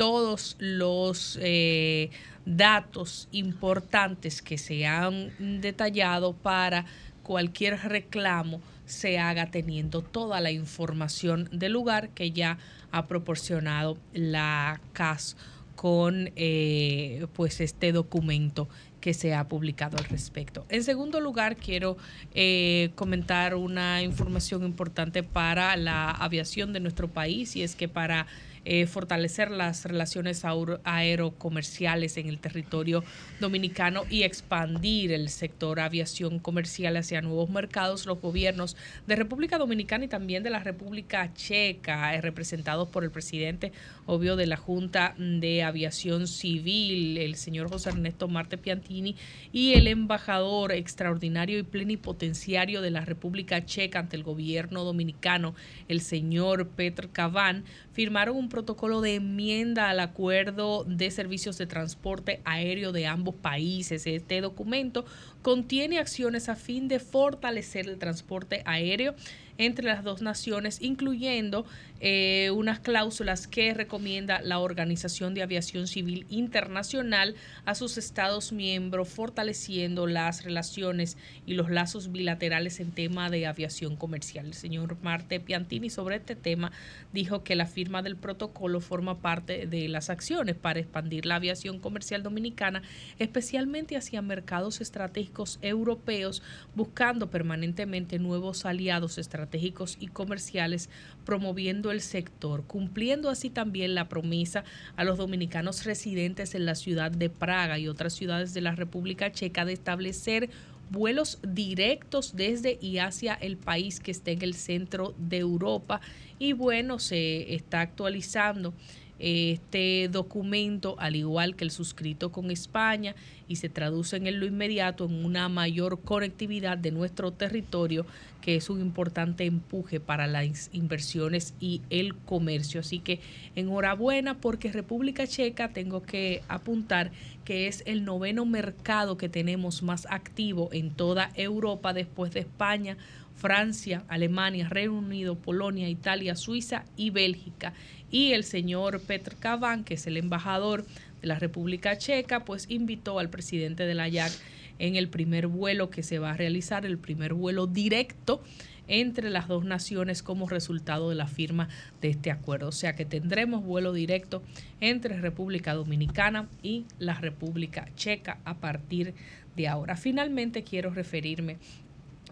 todos los eh, datos importantes que se han detallado para cualquier reclamo se haga teniendo toda la información del lugar que ya ha proporcionado la CAS con eh, pues este documento que se ha publicado al respecto. En segundo lugar, quiero eh, comentar una información importante para la aviación de nuestro país y es que para eh, fortalecer las relaciones aerocomerciales en el territorio dominicano y expandir el sector aviación comercial hacia nuevos mercados, los gobiernos de República Dominicana y también de la República Checa, eh, representados por el presidente, obvio, de la Junta de Aviación Civil, el señor José Ernesto Marte Piantini, y el embajador extraordinario y plenipotenciario de la República Checa ante el gobierno dominicano, el señor Petr Kavan, firmaron un protocolo de enmienda al acuerdo de servicios de transporte aéreo de ambos países. Este documento contiene acciones a fin de fortalecer el transporte aéreo entre las dos naciones, incluyendo eh, unas cláusulas que recomienda la Organización de Aviación Civil Internacional a sus Estados miembros, fortaleciendo las relaciones y los lazos bilaterales en tema de aviación comercial. El señor Marte Piantini sobre este tema dijo que la firma del protocolo forma parte de las acciones para expandir la aviación comercial dominicana, especialmente hacia mercados estratégicos europeos, buscando permanentemente nuevos aliados estratégicos y comerciales, promoviendo el sector, cumpliendo así también la promesa a los dominicanos residentes en la ciudad de Praga y otras ciudades de la República Checa de establecer vuelos directos desde y hacia el país que esté en el centro de Europa. Y bueno, se está actualizando este documento, al igual que el suscrito con España, y se traduce en lo inmediato en una mayor conectividad de nuestro territorio, que es un importante empuje para las inversiones y el comercio. Así que enhorabuena porque República Checa, tengo que apuntar que es el noveno mercado que tenemos más activo en toda Europa después de España, Francia, Alemania, Reino Unido, Polonia, Italia, Suiza y Bélgica y el señor Petr Kavan, que es el embajador la República Checa, pues invitó al presidente de la IAC en el primer vuelo que se va a realizar, el primer vuelo directo entre las dos naciones como resultado de la firma de este acuerdo. O sea que tendremos vuelo directo entre República Dominicana y la República Checa a partir de ahora. Finalmente quiero referirme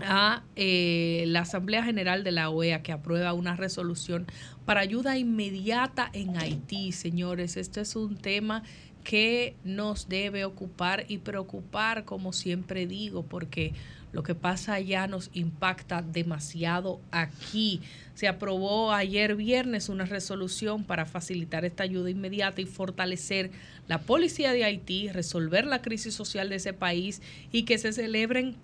a eh, la Asamblea General de la OEA que aprueba una resolución para ayuda inmediata en Haití, señores. Este es un tema que nos debe ocupar y preocupar, como siempre digo, porque lo que pasa allá nos impacta demasiado aquí. Se aprobó ayer viernes una resolución para facilitar esta ayuda inmediata y fortalecer la policía de Haití, resolver la crisis social de ese país y que se celebren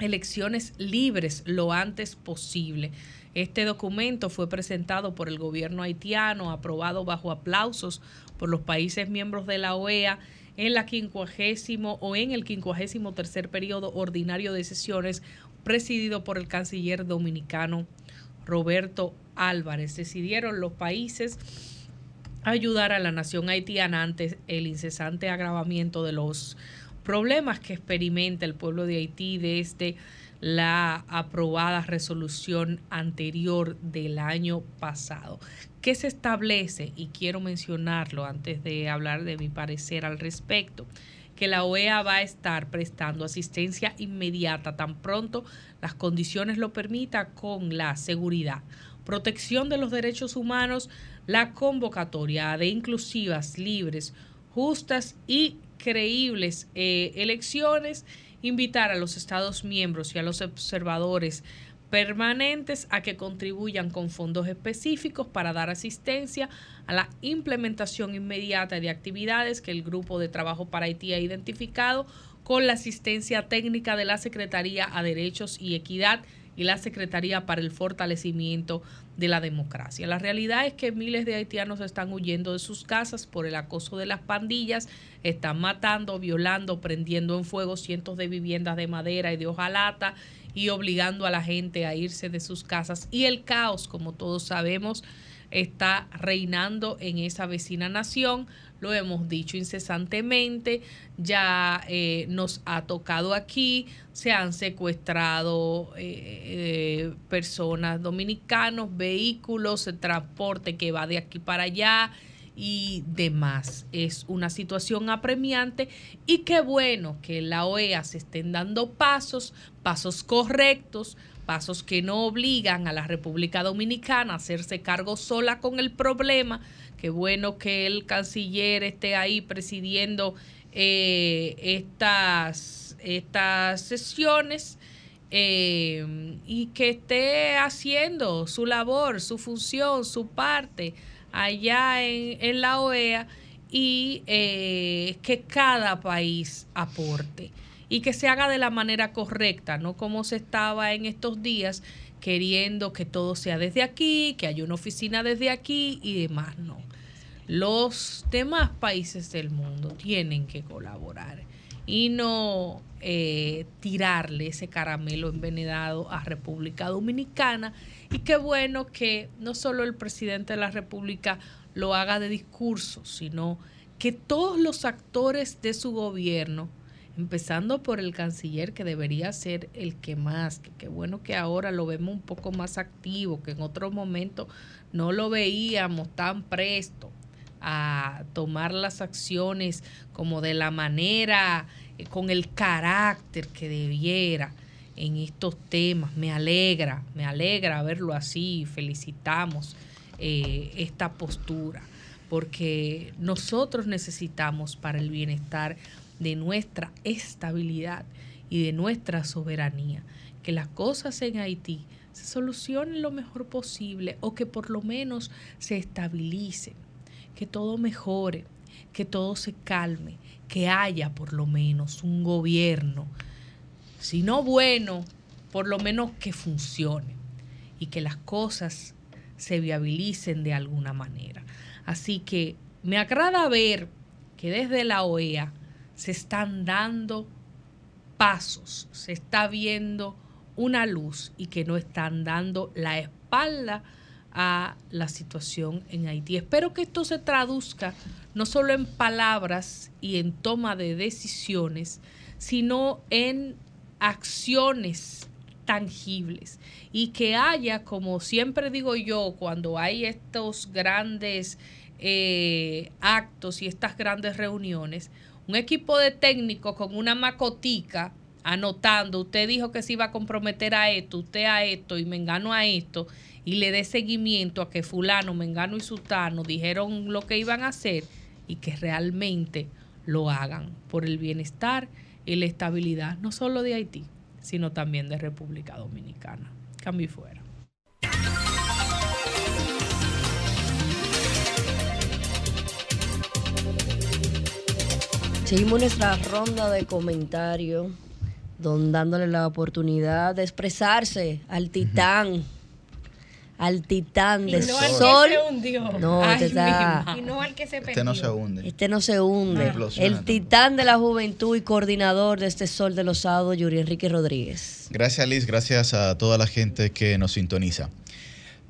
elecciones libres lo antes posible. Este documento fue presentado por el gobierno haitiano, aprobado bajo aplausos por los países miembros de la OEA en la quincuagésimo o en el quincuagésimo tercer periodo ordinario de sesiones presidido por el canciller dominicano Roberto Álvarez. Decidieron los países ayudar a la nación haitiana ante el incesante agravamiento de los problemas que experimenta el pueblo de Haití desde la aprobada resolución anterior del año pasado. ¿Qué se establece? Y quiero mencionarlo antes de hablar de mi parecer al respecto que la OEA va a estar prestando asistencia inmediata tan pronto las condiciones lo permitan con la seguridad, protección de los derechos humanos, la convocatoria de inclusivas, libres, justas y creíbles eh, elecciones, invitar a los Estados miembros y a los observadores permanentes a que contribuyan con fondos específicos para dar asistencia a la implementación inmediata de actividades que el Grupo de Trabajo para Haití ha identificado con la asistencia técnica de la Secretaría a Derechos y Equidad y la Secretaría para el Fortalecimiento de la Democracia. La realidad es que miles de haitianos están huyendo de sus casas por el acoso de las pandillas, están matando, violando, prendiendo en fuego cientos de viviendas de madera y de hojalata y obligando a la gente a irse de sus casas. Y el caos, como todos sabemos, está reinando en esa vecina nación lo hemos dicho incesantemente, ya eh, nos ha tocado aquí, se han secuestrado eh, eh, personas dominicanos, vehículos, el transporte que va de aquí para allá y demás. Es una situación apremiante y qué bueno que la OEA se estén dando pasos, pasos correctos, pasos que no obligan a la República Dominicana a hacerse cargo sola con el problema, Qué bueno que el canciller esté ahí presidiendo eh, estas, estas sesiones eh, y que esté haciendo su labor, su función, su parte allá en, la OEA y eh, que cada país aporte y que se haga de la manera correcta, no como se estaba en estos días queriendo que todo sea desde aquí, que haya una oficina desde aquí y demás, no los demás países del mundo tienen que colaborar y no eh, tirarle ese caramelo envenenado a República Dominicana. Y qué bueno que no solo el presidente de la República lo haga de discurso, sino que todos los actores de su gobierno, empezando por el canciller, que debería ser el que más, que qué bueno que ahora lo vemos un poco más activo, que en otro momento no lo veíamos tan presto a tomar las acciones como de la manera, eh, con el carácter que debiera en estos temas. Me alegra, me alegra verlo así, felicitamos eh, esta postura, porque nosotros necesitamos para el bienestar de nuestra estabilidad y de nuestra soberanía, que las cosas en Haití se solucionen lo mejor posible o que por lo menos se estabilicen, que todo mejore, que todo se calme, que haya por lo menos un gobierno, si no bueno, por lo menos que funcione y que las cosas se viabilicen de alguna manera. Así que me agrada ver que desde la OEA se están dando pasos, se está viendo una luz y que no están dando la espalda a la situación en Haití. Espero que esto se traduzca no solo en palabras y en toma de decisiones, sino en acciones tangibles y que haya, como siempre digo yo, cuando hay estos grandes eh, actos y estas grandes reuniones, un equipo de técnicos con una macotica anotando, usted dijo que se iba a comprometer a esto, usted a esto y me engano a esto, y le dé seguimiento a que fulano, mengano y sultano dijeron lo que iban a hacer y que realmente lo hagan por el bienestar y la estabilidad, no solo de Haití, sino también de República Dominicana. Cambio y fuera. Seguimos nuestra ronda de comentarios, don, dándole la oportunidad de expresarse al titán, al titán de Y no al que sol. se hundió. No, Ay, este está- Y no al que se Este no perdió. se hunde. Este no se hunde. El titán de la juventud y coordinador de este Sol de los Sábados, Yuri Enrique Rodríguez. Gracias Liz, gracias a toda la gente que nos sintoniza.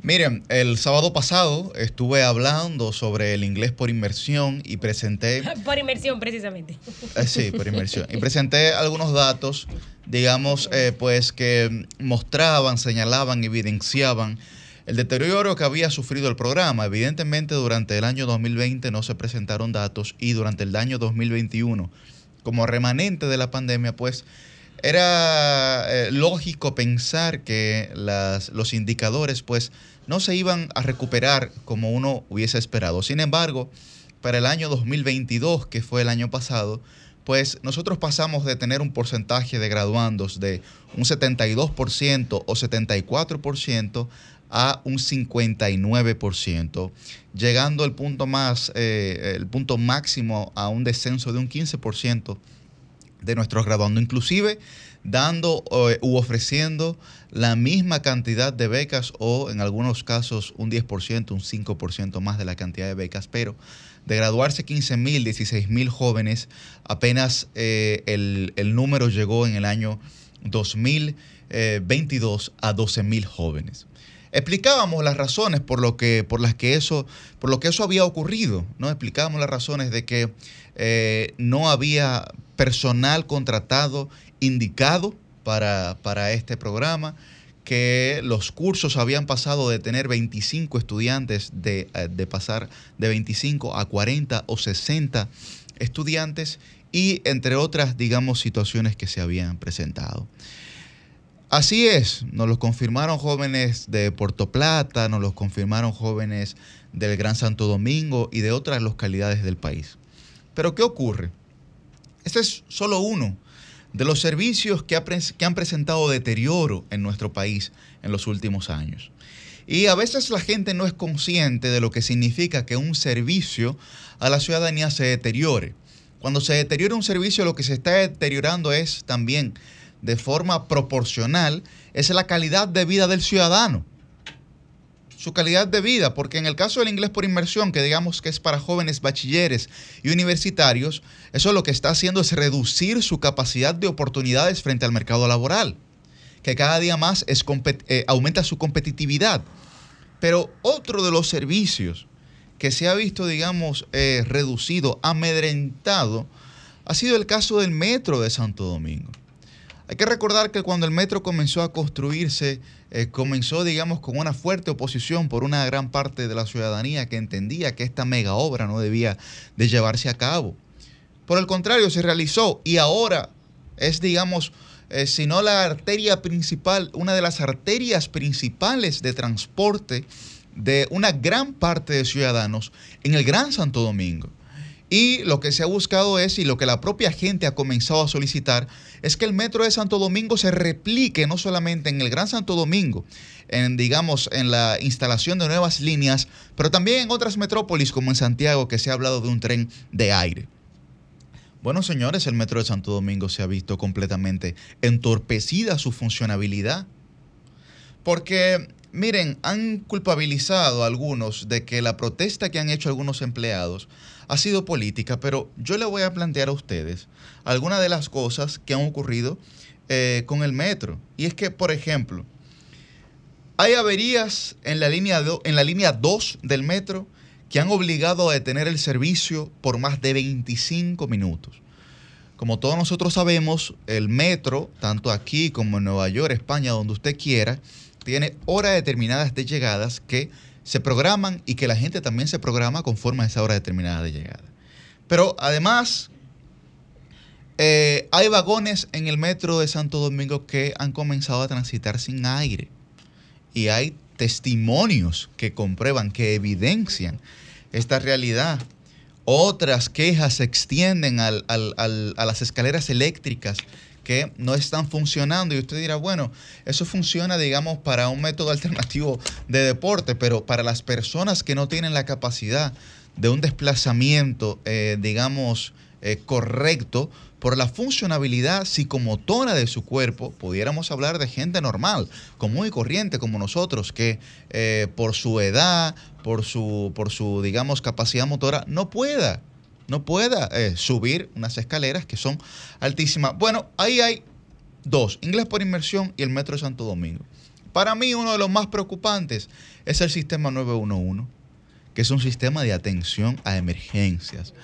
Miren, el sábado pasado estuve hablando sobre el inglés por inmersión y presenté Por inmersión, precisamente. Eh, sí, por inmersión. Y presenté algunos datos, digamos, eh, pues que mostraban, señalaban, evidenciaban el deterioro que había sufrido el programa. Evidentemente, durante el año 2020 no se presentaron datos y durante el año 2021, como remanente de la pandemia, pues era eh, lógico pensar que los indicadores, pues, no se iban a recuperar como uno hubiese esperado. Sin embargo, para el año 2022, que fue el año pasado, pues nosotros pasamos de tener un porcentaje de graduandos de un 72% o 74% a un 59%, llegando al punto más, eh, el punto máximo a un descenso de un 15% de nuestros graduandos, inclusive dando eh, u ofreciendo la misma cantidad de becas o en algunos casos un 10%, un 5% más de la cantidad de becas, pero de graduarse 15 mil, 16 mil jóvenes, apenas eh, el, el número llegó en el año 2022 a 12 mil jóvenes explicábamos las razones por lo que por las que eso por lo que eso había ocurrido no explicábamos las razones de que eh, no había personal contratado indicado para, para este programa que los cursos habían pasado de tener 25 estudiantes de, eh, de pasar de 25 a 40 o 60 estudiantes y entre otras digamos situaciones que se habían presentado Así es, nos lo confirmaron jóvenes de Puerto Plata, nos lo confirmaron jóvenes del Gran Santo Domingo y de otras localidades del país. Pero ¿qué ocurre? Este es solo uno de los servicios que, que han presentado deterioro en nuestro país en los últimos años. Y a veces la gente no es consciente de lo que significa que un servicio a la ciudadanía se deteriore. Cuando se deteriora un servicio, lo que se está deteriorando es también de forma proporcional, es la calidad de vida del ciudadano. su calidad de vida, porque en el caso del inglés por inmersión, que digamos que es para jóvenes bachilleres y universitarios, eso lo que está haciendo es reducir su capacidad de oportunidades frente al mercado laboral, que cada día más es eh, aumenta su competitividad. Pero otro de los servicios que se ha visto, digamos, eh, reducido, amedrentado, ha sido el caso del metro de Santo Domingo. Hay que recordar que cuando el metro comenzó a construirse, eh, comenzó, digamos, con una fuerte oposición por una gran parte de la ciudadanía que entendía que esta mega obra no debía de llevarse a cabo. Por el contrario, se realizó y ahora es, digamos, eh, si no la arteria principal, una de las arterias principales de transporte de una gran parte de ciudadanos en el Gran Santo Domingo. Y lo que se ha buscado es, y lo que la propia gente ha comenzado a solicitar, es que el metro de Santo Domingo se replique no solamente en el Gran Santo Domingo, en, digamos, en la instalación de nuevas líneas, pero también en otras metrópolis como en Santiago, que se ha hablado de un tren de aire. Bueno, señores, el metro de Santo Domingo se ha visto completamente entorpecida su funcionabilidad. Porque Miren, han culpabilizado a algunos de que la protesta que han hecho algunos empleados ha sido política, pero yo le voy a plantear a ustedes algunas de las cosas que han ocurrido eh, con el metro. Y es que, por ejemplo, hay averías en la, línea en la línea 2 del metro que han obligado a detener el servicio por más de 25 minutos. Como todos nosotros sabemos, el metro, tanto aquí como en Nueva York, España, donde usted quiera, tiene horas determinadas de llegadas que se programan y que la gente también se programa conforme a esa hora determinada de llegada. Pero además, eh, hay vagones en el metro de Santo Domingo que han comenzado a transitar sin aire. Y hay testimonios que comprueban, que evidencian esta realidad. Otras quejas se extienden a las escaleras eléctricas que no están funcionando. Y usted dirá, bueno, eso funciona, digamos, para un método alternativo de deporte, pero para las personas que no tienen la capacidad de un desplazamiento, eh, digamos, eh, correcto, por la funcionabilidad psicomotora de su cuerpo, pudiéramos hablar de gente normal, común y corriente como nosotros, que eh, por su edad, por su, por su, digamos, capacidad motora, no pueda no pueda eh, subir unas escaleras que son altísimas. Bueno, ahí hay dos, inglés por inmersión y el Metro de Santo Domingo. Para mí uno de los más preocupantes es el sistema 911, que es un sistema de atención a emergencias.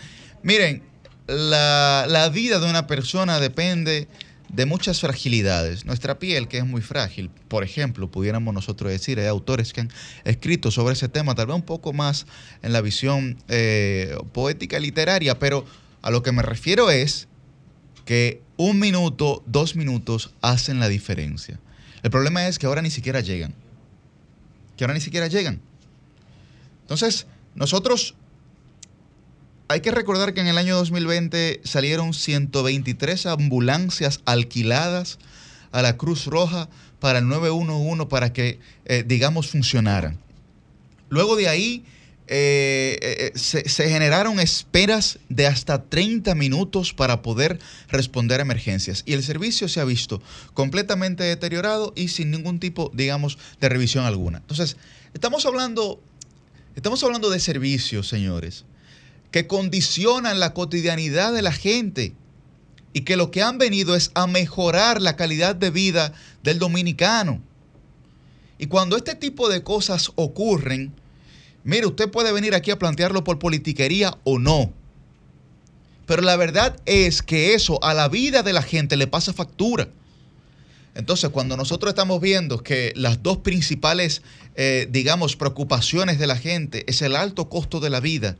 Miren, la, la vida de una persona depende de muchas fragilidades. Nuestra piel, que es muy frágil, por ejemplo, pudiéramos nosotros decir, hay autores que han escrito sobre ese tema, tal vez un poco más en la visión eh, poética literaria, pero a lo que me refiero es que un minuto, dos minutos hacen la diferencia. El problema es que ahora ni siquiera llegan. Que ahora ni siquiera llegan. Entonces, nosotros hay que recordar que en el año 2020 salieron 123 ambulancias alquiladas a la Cruz Roja para el 911 para que, eh, digamos, funcionaran. Luego de ahí eh, eh, se, generaron esperas de hasta 30 minutos para poder responder a emergencias. Y el servicio se ha visto completamente deteriorado y sin ningún tipo, digamos, de revisión alguna. Entonces, estamos hablando, estamos hablando de servicios, señores que condicionan la cotidianidad de la gente y que lo que han venido es a mejorar la calidad de vida del dominicano. Y cuando este tipo de cosas ocurren, mire, usted puede venir aquí a plantearlo por politiquería o no. Pero la verdad es que eso a la vida de la gente le pasa factura. Entonces, cuando nosotros estamos viendo que las dos principales, eh, digamos, preocupaciones de la gente es el alto costo de la vida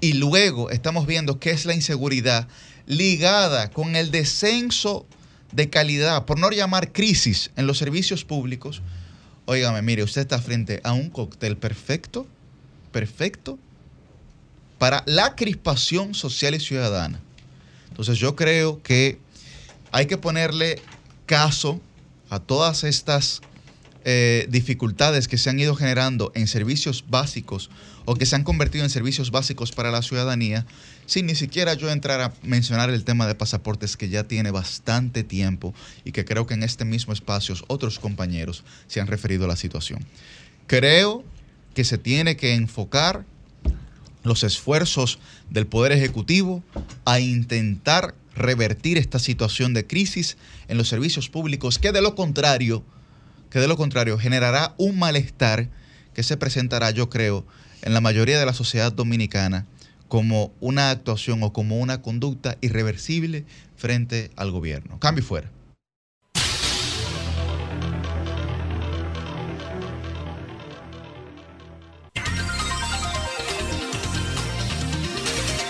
y luego estamos viendo que es la inseguridad ligada con el descenso de calidad, por no llamar crisis en los servicios públicos. Óigame, mire, usted está frente a un cóctel perfecto, perfecto, para la crispación social y ciudadana. Entonces yo creo que hay que ponerle caso a todas estas eh, dificultades que se han ido generando en servicios básicos o que se han convertido en servicios básicos para la ciudadanía, sin ni siquiera yo entrar a mencionar el tema de pasaportes que ya tiene bastante tiempo y que creo que en este mismo espacio otros compañeros se han referido a la situación. Creo que se tiene que enfocar los esfuerzos del Poder Ejecutivo a intentar revertir esta situación de crisis en los servicios públicos, que de lo contrario, que de lo contrario generará un malestar que se presentará, yo creo, en la mayoría de la sociedad dominicana como una actuación o como una conducta irreversible frente al gobierno. Cambio fuera.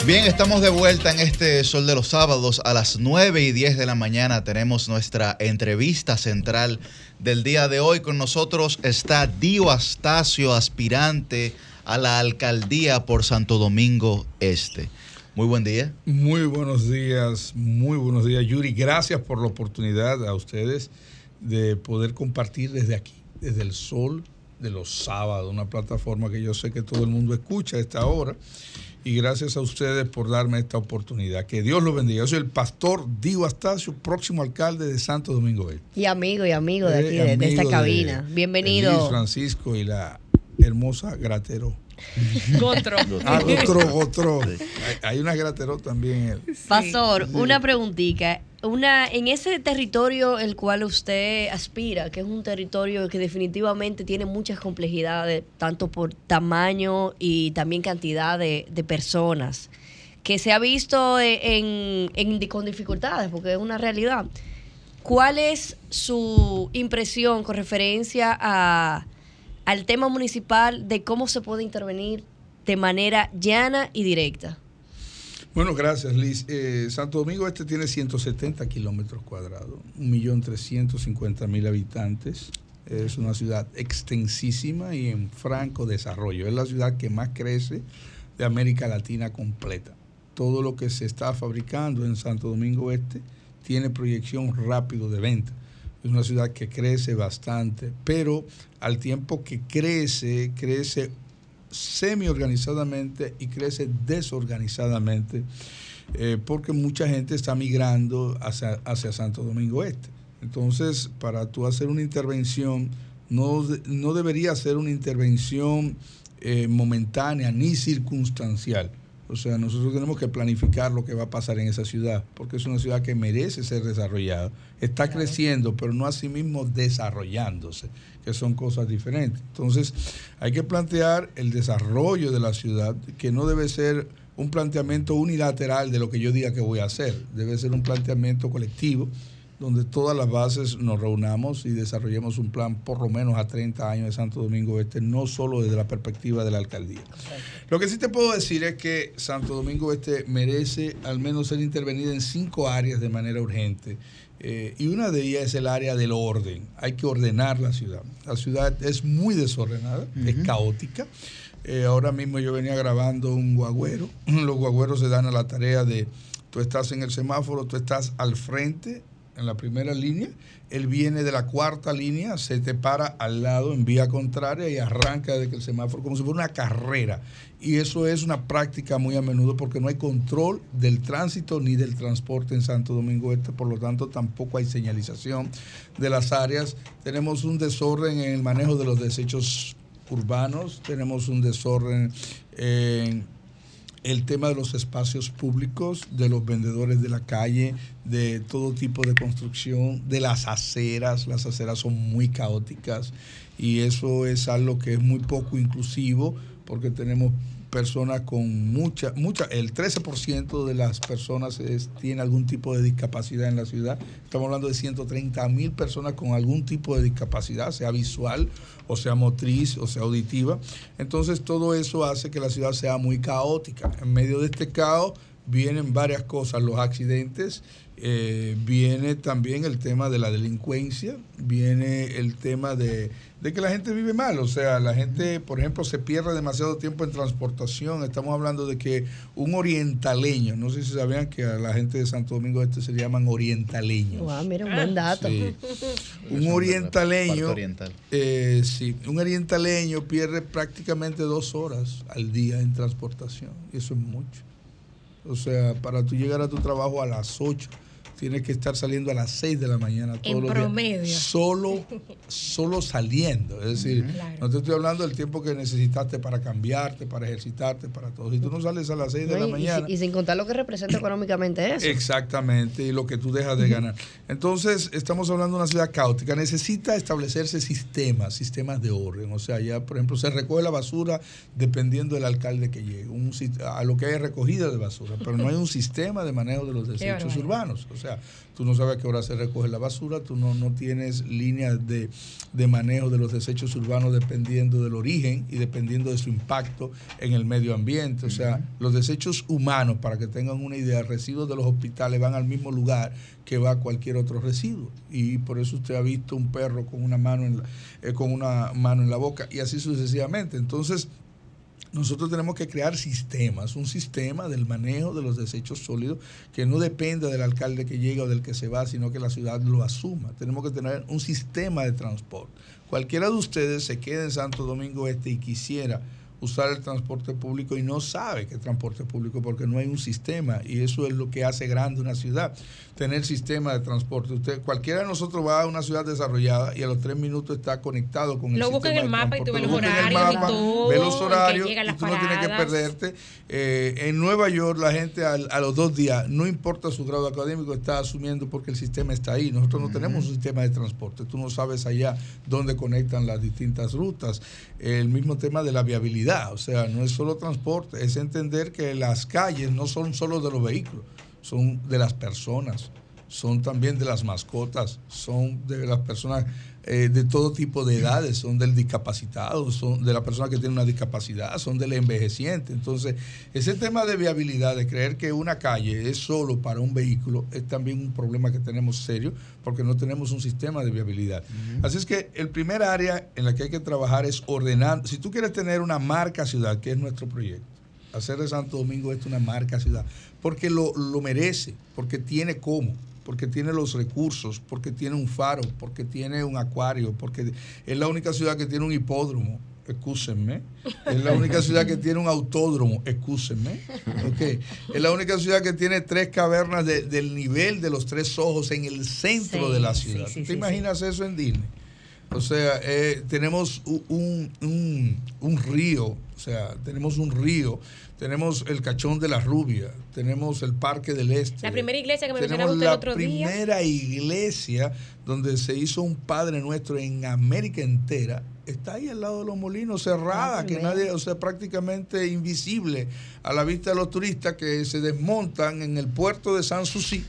Bien, estamos de vuelta en este Sol de los Sábados. A las 9 y 10 de la mañana tenemos nuestra entrevista central del día de hoy. Con nosotros está Dio Astacio, aspirante a la alcaldía por Santo Domingo Este. Muy buen día. Muy buenos días, muy buenos días, Yuri. Gracias por la oportunidad a ustedes de poder compartir desde aquí, desde el sol de los sábados, una plataforma que yo sé que todo el mundo escucha a esta hora. Y gracias a ustedes por darme esta oportunidad. Que Dios los bendiga. Yo soy el pastor Dio Astacio, próximo alcalde de Santo Domingo Este. Y amigo y amigo de Eh, aquí, de, de amigo esta cabina. de Bienvenido. Luis Francisco y la hermosa Gratero. Gotro. Ah, Gotro, Gotro. Hay, hay una Gratero también. Pastor, una preguntita. Una, en ese territorio el cual usted aspira, que es un territorio que definitivamente tiene muchas complejidades, tanto por tamaño y también cantidad de, de personas, que se ha visto en, en- con dificultades, porque es una realidad. ¿Cuál es su impresión con referencia a, al tema municipal de cómo se puede intervenir de manera llana y directa? Bueno, gracias, Liz. Eh, Santo Domingo Este tiene 170 kilómetros cuadrados, 1.350.000 habitantes. Es una ciudad extensísima y en franco desarrollo. Es la ciudad que más crece de América Latina completa. Todo lo que se está fabricando en Santo Domingo Este tiene proyección rápido de venta. Es una ciudad que crece bastante, pero al tiempo que crece, crece semi-organizadamente y crece desorganizadamente eh, porque mucha gente está migrando hacia, hacia Santo Domingo Este. Entonces, para tú hacer una intervención, no, no debería ser una intervención eh, momentánea ni circunstancial. O sea, nosotros tenemos que planificar lo que va a pasar en esa ciudad, porque es una ciudad que merece ser desarrollada. Está creciendo, pero no así mismo desarrollándose, que son cosas diferentes. Entonces, hay que plantear el desarrollo de la ciudad, que no debe ser un planteamiento unilateral de lo que yo diga que voy a hacer, debe ser un planteamiento colectivo donde todas las bases nos reunamos y desarrollemos un plan por lo menos a 30 años de Santo Domingo Este, no solo desde la perspectiva de la alcaldía. Lo que sí te puedo decir es que Santo Domingo Este merece al menos ser intervenida en cinco áreas de manera urgente. Eh, y una de ellas es el área del orden. Hay que ordenar la ciudad. La ciudad es muy desordenada, es caótica. Eh, ahora mismo yo venía grabando un guagüero. Los guagüeros se dan a la tarea de, tú estás en el semáforo, tú estás al frente, en la primera línea, él viene de la cuarta línea, se te para al lado en vía contraria y arranca desde que el semáforo, como si fuera una carrera. Y eso es una práctica muy a menudo porque no hay control del tránsito ni del transporte en Santo Domingo Este, por lo tanto tampoco hay señalización de las áreas. Tenemos un desorden en el manejo de los desechos urbanos, tenemos un desorden en el tema de los espacios públicos, de los vendedores de la calle, de todo tipo de construcción, de las aceras. Las aceras son muy caóticas y eso es algo que es muy poco inclusivo porque tenemos personas con mucha, mucha, el 13% de las personas tiene algún tipo de discapacidad en la ciudad. Estamos hablando de 130 mil personas con algún tipo de discapacidad, sea visual o sea motriz o sea auditiva. Entonces todo eso hace que la ciudad sea muy caótica. En medio de este caos vienen varias cosas, los accidentes, eh, viene también el tema de la delincuencia, viene el tema de, de que la gente vive mal, o sea, la gente, por ejemplo, se pierde demasiado tiempo en transportación, estamos hablando de que un orientaleño, no sé si sabían que a la gente de Santo Domingo Este se le llaman orientaleños. Wow, mira, un buen dato. Sí. Un orientaleño, oriental. eh, sí, un orientaleño pierde prácticamente dos horas al día en transportación. Y eso es mucho. O sea, para tú llegar a tu trabajo a las 8, tienes que estar saliendo a las 6 de la mañana todos En los promedio. días. Solo, solo saliendo. Es decir, Claro. no te estoy hablando del tiempo que necesitaste para cambiarte, para ejercitarte, para todo. Si tú no sales a las 6 de la Y- mañana. y sin contar lo que representa económicamente eso. Exactamente, y lo que tú dejas de ganar. Entonces, estamos hablando de una ciudad caótica. Necesita establecerse sistemas, sistemas de orden. O sea, ya, por ejemplo, se recoge la basura dependiendo del alcalde que llegue, un, a lo que hay recogida de basura, pero no hay un sistema de manejo de los desechos urbanos. O sea, tú no sabes a qué hora se recoge la basura, tú no, no tienes líneas de, de manejo de los desechos urbanos dependiendo del origen y dependiendo de su impacto en el medio ambiente. O sea, los desechos humanos, para que tengan una idea, residuos de los hospitales van al mismo lugar que va cualquier otro residuo. Y por eso usted ha visto un perro con una mano en la, eh, con una mano en la boca y así sucesivamente. Entonces, nosotros tenemos que crear sistemas, un sistema del manejo de los desechos sólidos que no dependa del alcalde que llega o del que se va, sino que la ciudad lo asuma. Tenemos que tener un sistema de transporte. Cualquiera de ustedes se quede en Santo Domingo Este y quisiera usar el transporte público y no sabe que es transporte público porque no hay un sistema y eso es lo que hace grande una ciudad, tener sistema de transporte. Usted, cualquiera de nosotros va a una ciudad desarrollada y a los tres minutos está conectado con el Lo busca en sistema el de mapa y tú ves transporte. los Lo busca en el horarios y mapa, todo, ve los horarios y tú no tienes que perderte. Eh, en Nueva York la gente al- a los dos días, no importa su grado académico, está asumiendo porque el sistema está ahí. Nosotros no tenemos un sistema de transporte. Tú no sabes allá dónde conectan las distintas rutas. El mismo tema de la viabilidad. O sea, no es solo transporte, es entender que las calles no son solo de los vehículos, son de las personas, son también de las mascotas, son de las personas eh, de todo tipo de edades, son del discapacitado, son de la persona que tiene una discapacidad, son del envejeciente. Entonces, ese tema de viabilidad, de creer que una calle es solo para un vehículo, es también un problema que tenemos serio porque no tenemos un sistema de viabilidad. Así es que el primer área en la que hay que trabajar es ordenar, si tú quieres tener una marca ciudad, que es nuestro proyecto, hacer de Santo Domingo esto una marca ciudad, porque lo, lo merece, porque tiene cómo, porque tiene los recursos, porque tiene un faro, porque tiene un acuario, porque es la única ciudad que tiene un hipódromo, excúsenme, es la única ciudad que tiene un autódromo, excúsenme, ok, es la única ciudad que tiene tres cavernas de- del nivel de los tres ojos en el centro Sí, de la ciudad. sí, ¿Te imaginas eso en Disney? O sea, eh, tenemos un, un- un río, o sea, tenemos un río, tenemos el Cachón de la Rubia, tenemos el Parque del Este. La primera iglesia que me mencionaba usted el la otro día. primera iglesia donde se hizo un Padre Nuestro en América entera. Está ahí al lado de los molinos, cerrada, Ah, que nadie, o sea, prácticamente invisible a la vista de los turistas que se desmontan en el puerto de Sanssouci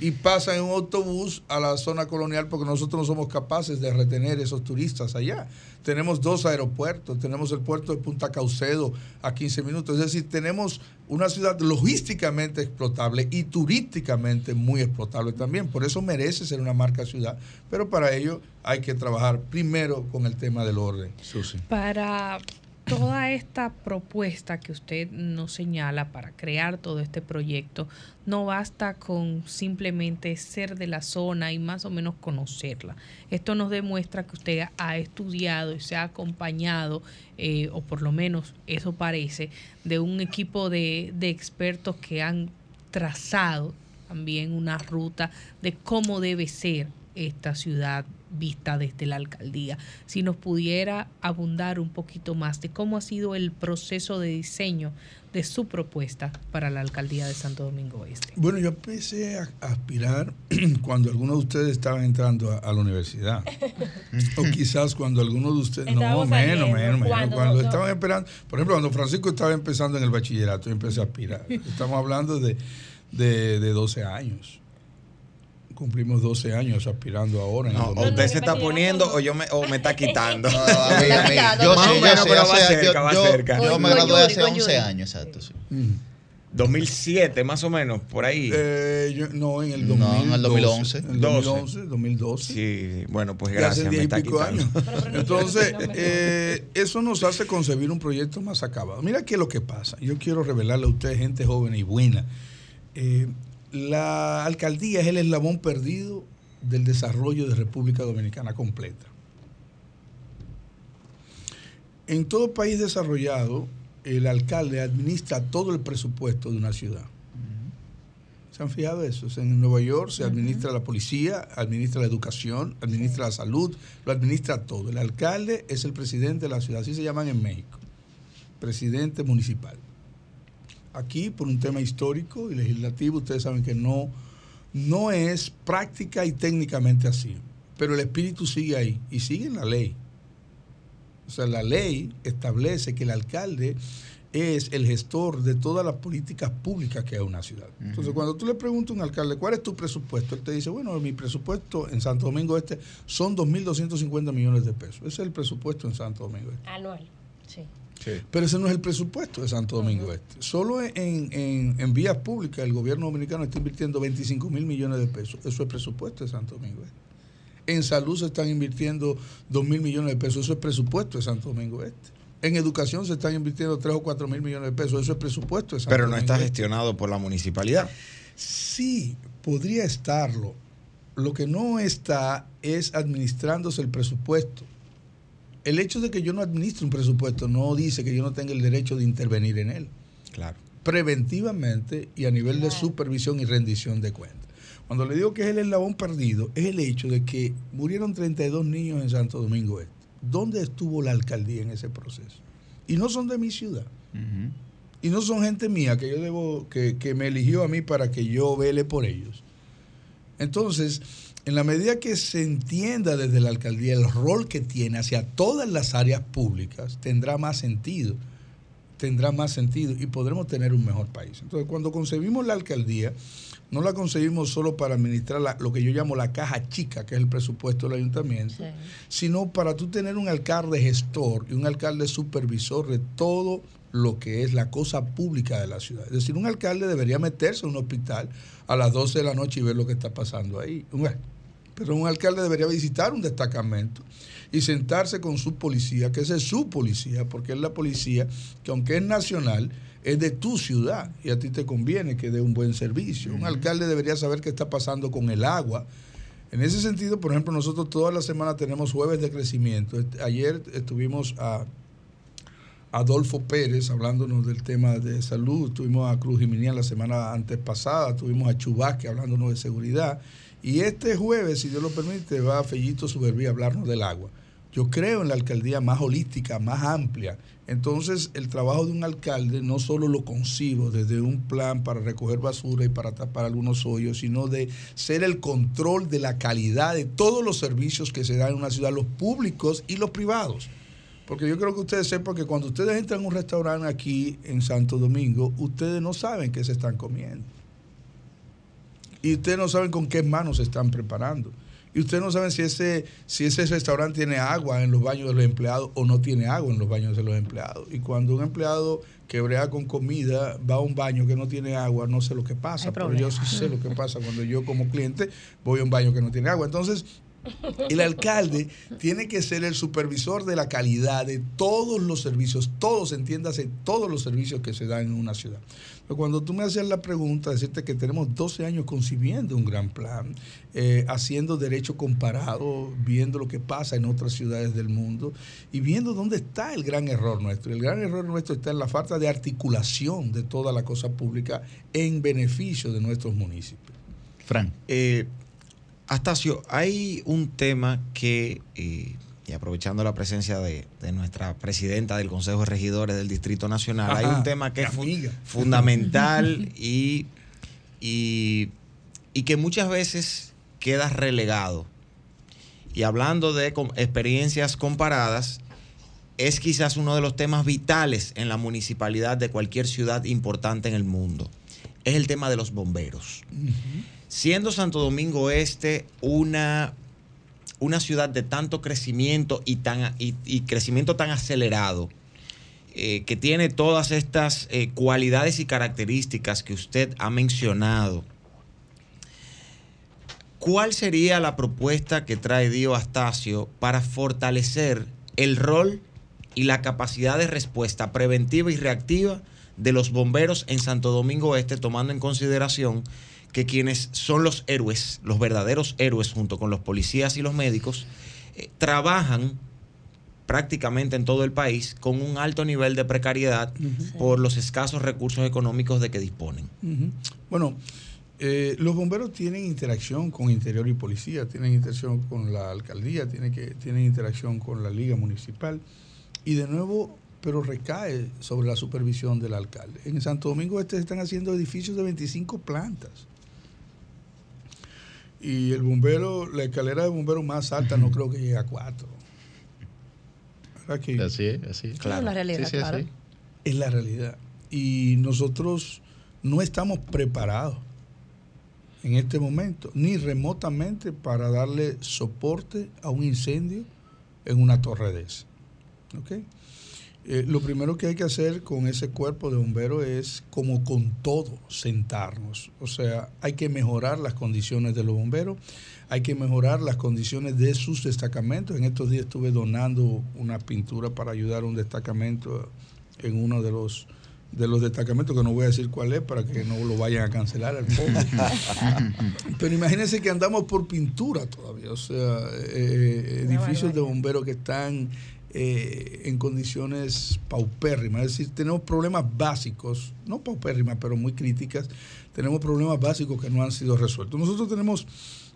y pasan en un autobús a la zona colonial porque nosotros no somos capaces de retener esos turistas allá. Tenemos dos aeropuertos, tenemos el puerto de Punta Caucedo a 15 minutos, es decir, tenemos una ciudad logísticamente explotable y turísticamente muy explotable también, por eso merece ser una marca ciudad, pero para ello hay que trabajar primero con el tema del orden. Susi. Para toda esta propuesta que usted nos señala para crear todo este proyecto, no basta con simplemente ser de la zona y más o menos conocerla. Esto nos demuestra que usted ha estudiado y se ha acompañado, eh, o por lo menos eso parece, de un equipo de, de expertos que han trazado también una ruta de cómo debe ser esta ciudad vista desde la alcaldía. Si nos pudiera abundar un poquito más de cómo ha sido el proceso de diseño de su propuesta para la alcaldía de Santo Domingo Oeste. Bueno, yo empecé a aspirar cuando algunos de ustedes estaban entrando a, a la universidad. o quizás cuando algunos de ustedes. No, menos, menos, menos. cuando Cuando, no- estaban esperando. Por ejemplo, cuando Francisco estaba empezando en el bachillerato, yo empecé a aspirar. Estamos hablando de, de, de 12 años. Cumplimos 12 años aspirando ahora. En el No, o 2000. usted se está poniendo o yo me, o me está quitando. No, a mí, a mí, quitando. yo Más o yo menos, sí, pero va hace- cerca, yo- va yo- cerca. Yo Con- me gradué hace con 11 Yuri. años, exacto. sí. Mm. 2007, más o menos, por ahí. Eh, yo- no, en el No, 2012. en el 2011. En el 2011, 2012. Sí, bueno, pues Ya hace gracias, me está pico quitando. años. Entonces, eh, eso nos hace concebir un proyecto más acabado. Mira qué es lo que pasa. Yo quiero revelarle a ustedes, gente joven y buena. Eh, la alcaldía es el eslabón perdido del desarrollo de República Dominicana completa. En todo país desarrollado, el alcalde administra todo el presupuesto de una ciudad. ¿Se han fijado eso? En Nueva York se administra la policía, administra la educación, administra la salud, lo administra todo. El alcalde es el presidente de la ciudad, así se llaman en México, presidente municipal. Aquí, por un tema histórico y legislativo, ustedes saben que no, no es práctica y técnicamente así, pero el espíritu sigue ahí y sigue en la ley. O sea, la ley establece que el alcalde es el gestor de todas las políticas públicas que hay en una ciudad. Entonces, cuando tú le preguntas a un alcalde, ¿cuál es tu presupuesto? Él te dice, bueno, mi presupuesto en Santo Domingo Este son 2.250 millones de pesos. Ese es el presupuesto en Santo Domingo Este. Anual, sí. Pero ese no es el presupuesto de Santo Domingo Este. Solo en, en, en vías públicas el gobierno dominicano está invirtiendo 25 mil millones de pesos. Eso es el presupuesto de Santo Domingo Este. En salud se están invirtiendo 2 mil millones de pesos. Eso es presupuesto de Santo Domingo Este. En educación se están invirtiendo 3 o 4 mil millones de pesos. Eso es presupuesto de Santo Pero no Domingo está Este. gestionado por la municipalidad. Sí, podría estarlo. Lo que no está es administrándose el presupuesto. El hecho de que yo no administre un presupuesto no dice que yo no tenga el derecho de intervenir en él. Claro. Preventivamente y a nivel de supervisión y rendición de cuentas. Cuando le digo que es el eslabón perdido, es el hecho de que murieron 32 niños en Santo Domingo Este. ¿Dónde estuvo la alcaldía en ese proceso? Y no son de mi ciudad. Y no son gente mía que yo debo, que, que me eligió a mí para que yo vele por ellos. Entonces, en la medida que se entienda desde la alcaldía el rol que tiene hacia todas las áreas públicas, tendrá más sentido. Tendrá más sentido y podremos tener un mejor país. Entonces, cuando concebimos la alcaldía, no la concebimos solo para administrar la- lo que yo llamo la caja chica, que es el presupuesto del ayuntamiento, sino para tú tener un alcalde gestor y un alcalde supervisor de todo lo que es la cosa pública de la ciudad. Es decir, un alcalde debería meterse en un hospital a las 12 de la noche y ver lo que está pasando ahí. Pero un alcalde debería visitar un destacamento y sentarse con su policía, que es su policía, porque es la policía que aunque es nacional, es de tu ciudad y a ti te conviene que dé un buen servicio. Un alcalde debería saber qué está pasando con el agua. En ese sentido, por ejemplo, nosotros toda la semana tenemos jueves de crecimiento. Ayer estuvimos a Adolfo Pérez hablándonos del tema de salud, tuvimos a Cruz Jiménez la semana antes pasada, tuvimos a Chubasque hablándonos de seguridad y este jueves, si Dios lo permite, va a Fellito Suberví a hablarnos del agua. Yo creo en la alcaldía más holística, más amplia. Entonces, el trabajo de un alcalde no solo lo concibo desde un plan para recoger basura y para tapar algunos hoyos, sino de ser el control de la calidad de todos los servicios que se dan en una ciudad, los públicos y los privados. Porque yo creo que ustedes sepan que cuando ustedes entran a un restaurante aquí en Santo Domingo, ustedes no saben qué se están comiendo. Y ustedes no saben con qué manos se están preparando. Y ustedes no saben si ese, si ese restaurante tiene agua en los baños de los empleados o no tiene agua en los baños de los empleados. Y cuando un empleado que brea con comida va a un baño que no tiene agua, no sé lo que pasa. Pero yo sí sé lo que pasa cuando yo como cliente voy a un baño que no tiene agua. Entonces, el alcalde tiene que ser el supervisor de la calidad de todos los servicios, todos, entiéndase, todos los servicios que se dan en una ciudad. Pero cuando tú me haces la pregunta, decirte que tenemos 12 años concibiendo un gran plan, eh, haciendo derecho comparado, viendo lo que pasa en otras ciudades del mundo y viendo dónde está el gran error nuestro. El gran error nuestro está en la falta de articulación de toda la cosa pública en beneficio de nuestros municipios. Fran. Eh, Astacio, hay un tema que, eh, y aprovechando la presencia de, de nuestra presidenta del Consejo de Regidores del Distrito Nacional, hay un tema que es fu- fundamental y, y, y que muchas veces queda relegado. Y hablando de com- experiencias comparadas, es quizás uno de los temas vitales en la municipalidad de cualquier ciudad importante en el mundo. Es el tema de los bomberos. Siendo Santo Domingo Este una, una ciudad de tanto crecimiento y, tan, y, crecimiento tan acelerado, eh, que tiene todas estas eh, cualidades y características que usted ha mencionado, ¿cuál sería la propuesta que trae Dio Astacio para fortalecer el rol y la capacidad de respuesta preventiva y reactiva de los bomberos en Santo Domingo Este, tomando en consideración que quienes son los héroes, los verdaderos héroes junto con los policías y los médicos, eh, trabajan prácticamente en todo el país con un alto nivel de precariedad por los escasos recursos económicos de que disponen. Bueno, Eh, los bomberos tienen interacción con interior y policía, tienen interacción con la alcaldía, tienen, que, tienen interacción con la liga municipal. Y de nuevo, pero recae sobre la supervisión del alcalde. En Santo Domingo Este se están haciendo edificios de 25 plantas. Y el bombero, la escalera de bombero más alta no creo que llegue a 4. Así es, así es. Claro. Es la realidad, Sí, sí, claro. así. Es la realidad. Y nosotros no estamos preparados en este momento, ni remotamente, para darle soporte a un incendio en una torre de esa. ¿Ok? Eh, lo primero que hay que hacer con ese cuerpo de bomberos es, como con todo, sentarnos. O sea, hay que mejorar las condiciones de los bomberos, hay que mejorar las condiciones de sus destacamentos. En estos días estuve donando una pintura para ayudar a un destacamento en uno de los de los destacamentos, que no voy a decir cuál es para que no lo vayan a cancelar al pobre. Pero imagínense que andamos por pintura todavía, o sea, eh, edificios de bomberos que están eh, en condiciones paupérrimas, es decir, tenemos problemas básicos, no paupérrimas, pero muy críticas, tenemos problemas básicos que no han sido resueltos. Nosotros tenemos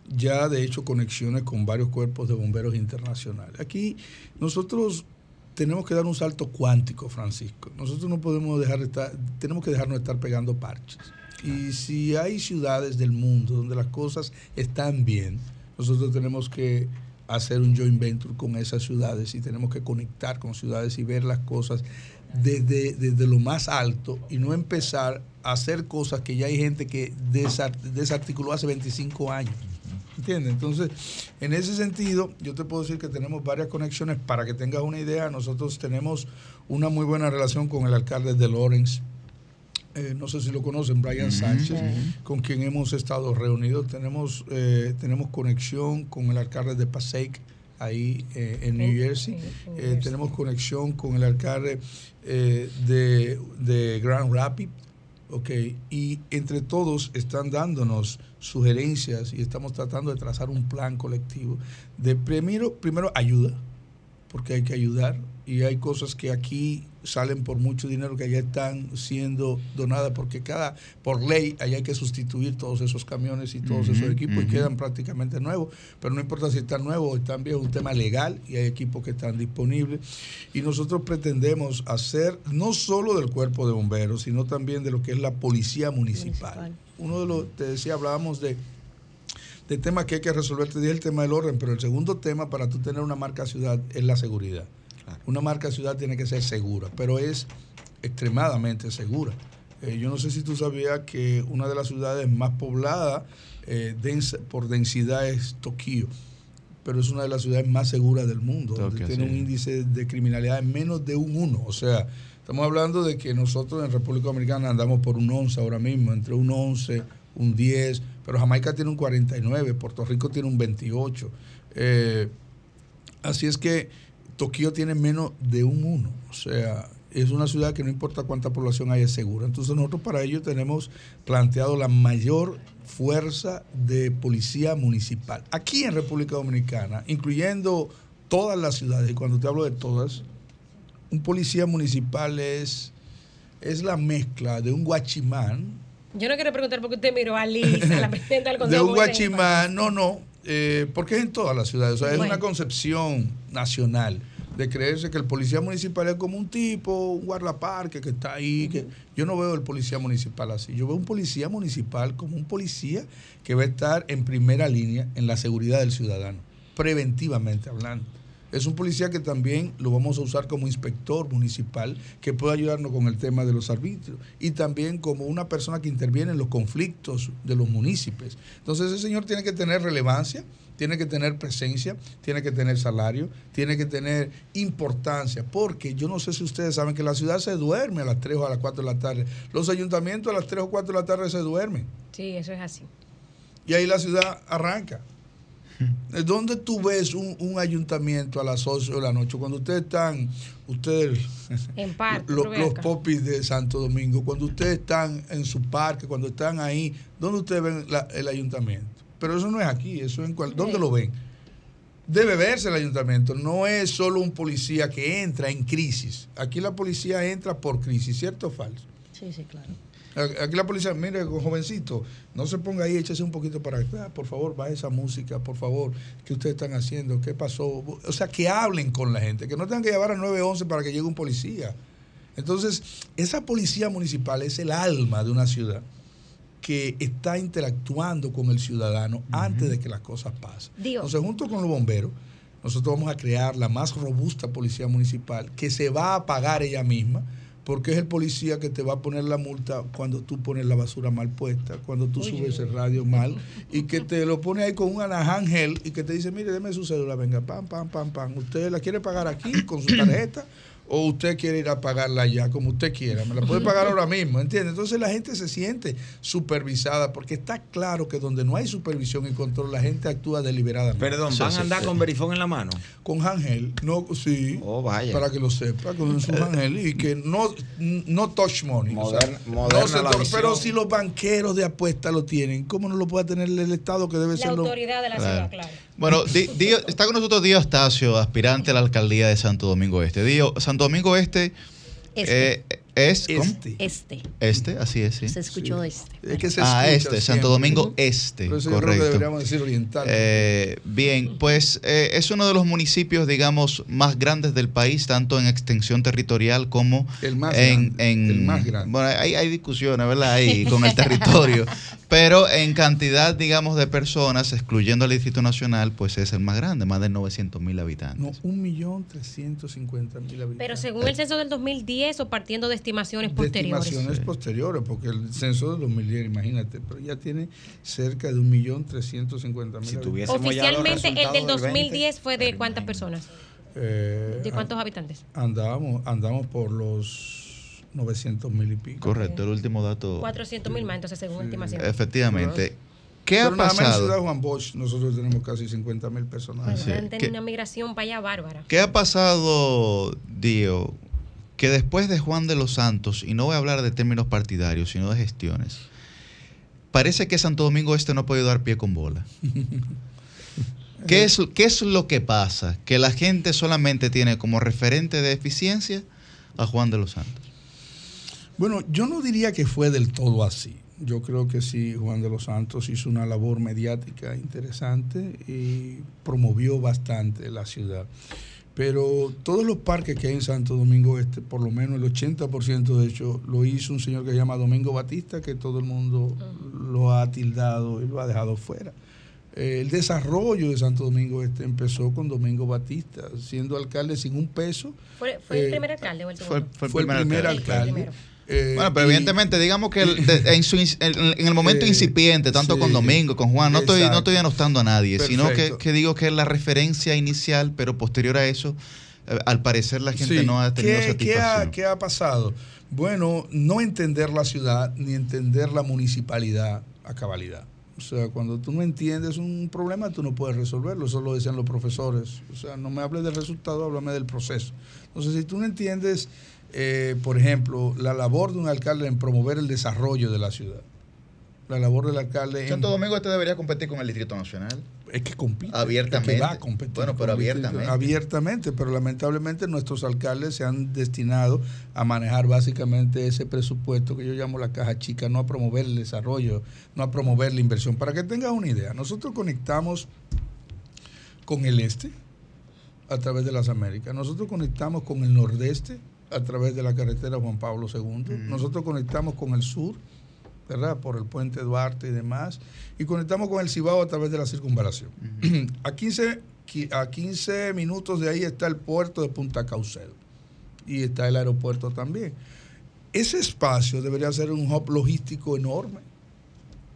ya, de hecho, conexiones con varios cuerpos de bomberos internacionales. Aquí nosotros tenemos que dar un salto cuántico, Francisco. Nosotros no podemos dejar de estar, tenemos que dejarnos de estar pegando parches. Y si hay ciudades del mundo donde las cosas están bien, nosotros tenemos que hacer un joint venture con esas ciudades y tenemos que conectar con ciudades y ver las cosas desde, desde lo más alto y no empezar a hacer cosas que ya hay gente que desart- desarticuló hace 25 años. ¿Entiendes? Entonces, en ese sentido, yo te puedo decir que tenemos varias conexiones. Para que tengas una idea, nosotros tenemos una muy buena relación con el alcalde de Lawrence. Eh, no sé si lo conocen, Brian Sánchez, con quien hemos estado reunidos. Tenemos, eh, tenemos conexión con el alcalde de Passaic, ahí eh, en New Jersey. Eh, tenemos conexión con el alcalde eh, de, de Grand Rapids. Ok, y entre todos están dándonos sugerencias y estamos tratando de trazar un plan colectivo de primero, primero ayuda, porque hay que ayudar y hay cosas que aquí salen por mucho dinero que allá están siendo donadas porque cada por ley allá hay que sustituir todos esos camiones y todos esos equipos y quedan prácticamente nuevos pero no importa si están nuevos o están viejos es un tema legal y hay equipos que están disponibles y nosotros pretendemos hacer no solo del cuerpo de bomberos sino también de lo que es la policía municipal, Municipal. uno de los te decía hablábamos de de temas que hay que resolver. Te dije el tema del orden, pero el segundo tema para tú tener una marca ciudad es la seguridad. Una marca ciudad tiene que ser segura, pero es extremadamente segura. Eh, yo no sé si tú sabías que una de las ciudades más pobladas eh, densa- por densidad es Tokio, pero es una de las ciudades más seguras del mundo, Tokio, tiene sí. un índice de criminalidad en menos de un 1. O sea, estamos hablando de que nosotros en República Dominicana andamos por un 11 ahora mismo, entre un 11, un 10, pero Jamaica tiene un 49, Puerto Rico tiene un 28. Eh, así es que Tokio tiene menos de un 1. O sea, es una ciudad que no importa cuánta población haya, es segura. Entonces nosotros para ello tenemos planteado la mayor fuerza de policía municipal. Aquí en República Dominicana, incluyendo todas las ciudades, y cuando te hablo de todas, un policía municipal es, es la mezcla de un guachimán, Yo no quiero preguntar por qué usted miró a Liz, a la presidenta del de Consejo un Municipal. guachimán, no, no, eh, porque es en todas las ciudades, o sea, es Bueno. una concepción nacional de creerse que el policía municipal es como un tipo, un guardaparque que está ahí, que yo no veo el policía municipal así, yo veo un policía municipal como un policía que va a estar en primera línea en la seguridad del ciudadano, preventivamente hablando. Es un policía que también lo vamos a usar como inspector municipal, que puede ayudarnos con el tema de los arbitrios y también como una persona que interviene en los conflictos de los municipios. Entonces ese señor tiene que tener relevancia, tiene que tener presencia, tiene que tener salario, tiene que tener importancia, porque yo no sé si ustedes saben que la ciudad se duerme a las 3 o a las 4 de la tarde. Los ayuntamientos a las 3 o 4 de la tarde se duermen Sí, eso es así. y ahí la ciudad arranca. ¿Dónde tú ves un, un ayuntamiento a las 8 de la noche? Cuando ustedes están, ustedes, En parte, lo- los popis de Santo Domingo, cuando ustedes están en su parque, cuando están ahí, ¿dónde ustedes ven la- el ayuntamiento? Pero eso no es aquí, eso es en cual, ¿dónde Sí. lo ven? Debe verse el ayuntamiento, no es solo un policía que entra en crisis. Aquí la policía entra por crisis, ¿cierto o falso? Sí, sí, claro. Aquí la policía, mire, jovencito, no se ponga ahí, échese un poquito para acá, por favor, baje esa música, por favor, ¿qué ustedes están haciendo? ¿Qué pasó? O sea, que hablen con la gente, que no tengan que llevar a 911 para que llegue un policía. Entonces, esa policía municipal es el alma de una ciudad que está interactuando con el ciudadano antes de que las cosas pasen. Dios. Entonces, junto con los bomberos, nosotros vamos a crear la más robusta policía municipal que se va a pagar ella misma porque es el policía que te va a poner la multa cuando tú pones la basura mal puesta, cuando tú subes el radio mal y que te lo pone ahí con un ángel y que te dice, mire, deme su cédula, venga, pam, pam, pam, pam. ¿Usted la quiere pagar aquí con su tarjeta? O usted quiere ir a pagarla allá, como usted quiera. Me la puede pagar ahora mismo, ¿entiende? Entonces la gente se siente supervisada porque está claro que donde no hay supervisión y control, la gente actúa deliberadamente. Perdón, ¿van a andar con verifón en la mano? Con ángel, no, sí. Oh, vaya. Para que lo sepa, con su ángel y que no, no touch money. o sea, Moderna- no moderna se la to- visión. pero si los banqueros de apuesta lo tienen, ¿cómo no lo puede tener el Estado que debe La ser lo- autoridad de la Claro. ciudad, claro. Bueno, Di- Dio- está con nosotros Dio Astacio, aspirante a la alcaldía de Santo Domingo Este. Dio, Santo Domingo Este, Este. eh, es. Este. Este. Este, así es, sí. Se escuchó este. Es que se Ah, este, Santo. Domingo Este, Por eso yo creo que correcto. deberíamos decir oriental. Eh, bien, pues eh, es uno de los municipios, digamos, más grandes del país, tanto en extensión territorial como El más en, grande, en- el más grande. Bueno, hay, hay discusiones, ¿verdad? Ahí con el territorio, pero en cantidad, digamos, de personas, excluyendo al Distrito Nacional, pues es el más grande, más de 900 mil habitantes. No, un millón trescientos cincuenta mil habitantes. Pero según el censo del 2010 o partiendo de estimaciones de posteriores. estimaciones posteriores, porque el censo del 2010, imagínate, pero ya tiene cerca de un millón trescientos cincuenta mil Si Oficialmente el del resultados del 2010 fue de cuántas imagínate. personas? Eh, ¿De cuántos habitantes? Andamos, andamos por los 900 mil y pico. Correcto, el último dato. 400 mil más, entonces según estimaciones. Efectivamente. ¿Qué Pero ha nada más en Ciudad pasado? Juan Bosch nosotros tenemos casi 50 mil personas. Bueno, sí. han tenido ¿Qué- una migración para allá bárbara. ¿Qué ha pasado, Dio? Que después de Juan de los Santos, y no voy a hablar de términos partidarios, sino de gestiones, parece que Santo Domingo Este no ha podido dar pie con bola. ¿Qué es, ¿Qué es lo que pasa? Que la gente solamente tiene como referente de eficiencia a Juan de los Santos. Bueno, yo no diría que fue del todo así. Yo creo que sí, Juan de los Santos hizo una labor mediática interesante y promovió bastante la ciudad. Pero todos los parques que hay en Santo Domingo Este, por lo menos el 80% de hecho, lo hizo un señor que se llama Domingo Batista, que todo el mundo lo ha tildado y lo ha dejado fuera. Eh, el desarrollo de Santo Domingo Este empezó con Domingo Batista, siendo alcalde sin un peso. ¿Fue, fue Eh, el primer alcalde o el Fue, segundo? fue el Fue el primer primer alcalde. alcalde. Eh, Bueno, pero y- evidentemente, digamos que el- de- en, su ins- en- en el momento Eh, incipiente, tanto sí. con Domingo, con Juan, no estoy, no estoy denostando a nadie, sino que, digo que es la referencia inicial, pero posterior a eso, eh, al parecer la gente Sí. no ha tenido ¿Qué, qué satisfacción. ha, qué ha pasado? Bueno, no entender la ciudad ni entender la municipalidad a cabalidad. O sea, cuando tú no entiendes un problema, tú no puedes resolverlo. Eso lo decían los profesores. O sea, no me hables del resultado, háblame del proceso. Entonces, si tú no entiendes, eh, por ejemplo, la labor de un alcalde en promover el desarrollo de la ciudad, la labor del alcalde en Santo Domingo este debería competir con el Distrito Nacional. es que compite. Abiertamente. es que va a competir Bueno, pero abiertamente. Abiertamente, pero lamentablemente nuestros alcaldes se han destinado a manejar básicamente ese presupuesto que yo llamo la caja chica, no a promover el desarrollo, no a promover la inversión. Para que tengas una idea, nosotros conectamos con el este a través de las Américas, nosotros conectamos con el nordeste a través de la carretera Juan Pablo II, nosotros conectamos con el sur ¿verdad? Por el puente Duarte y demás. Y conectamos con el Cibao a través de la circunvalación. a, 15, qui- a 15 minutos de ahí está el puerto de Punta Caucedo. Y está el aeropuerto también. Ese espacio debería ser un hub logístico enorme,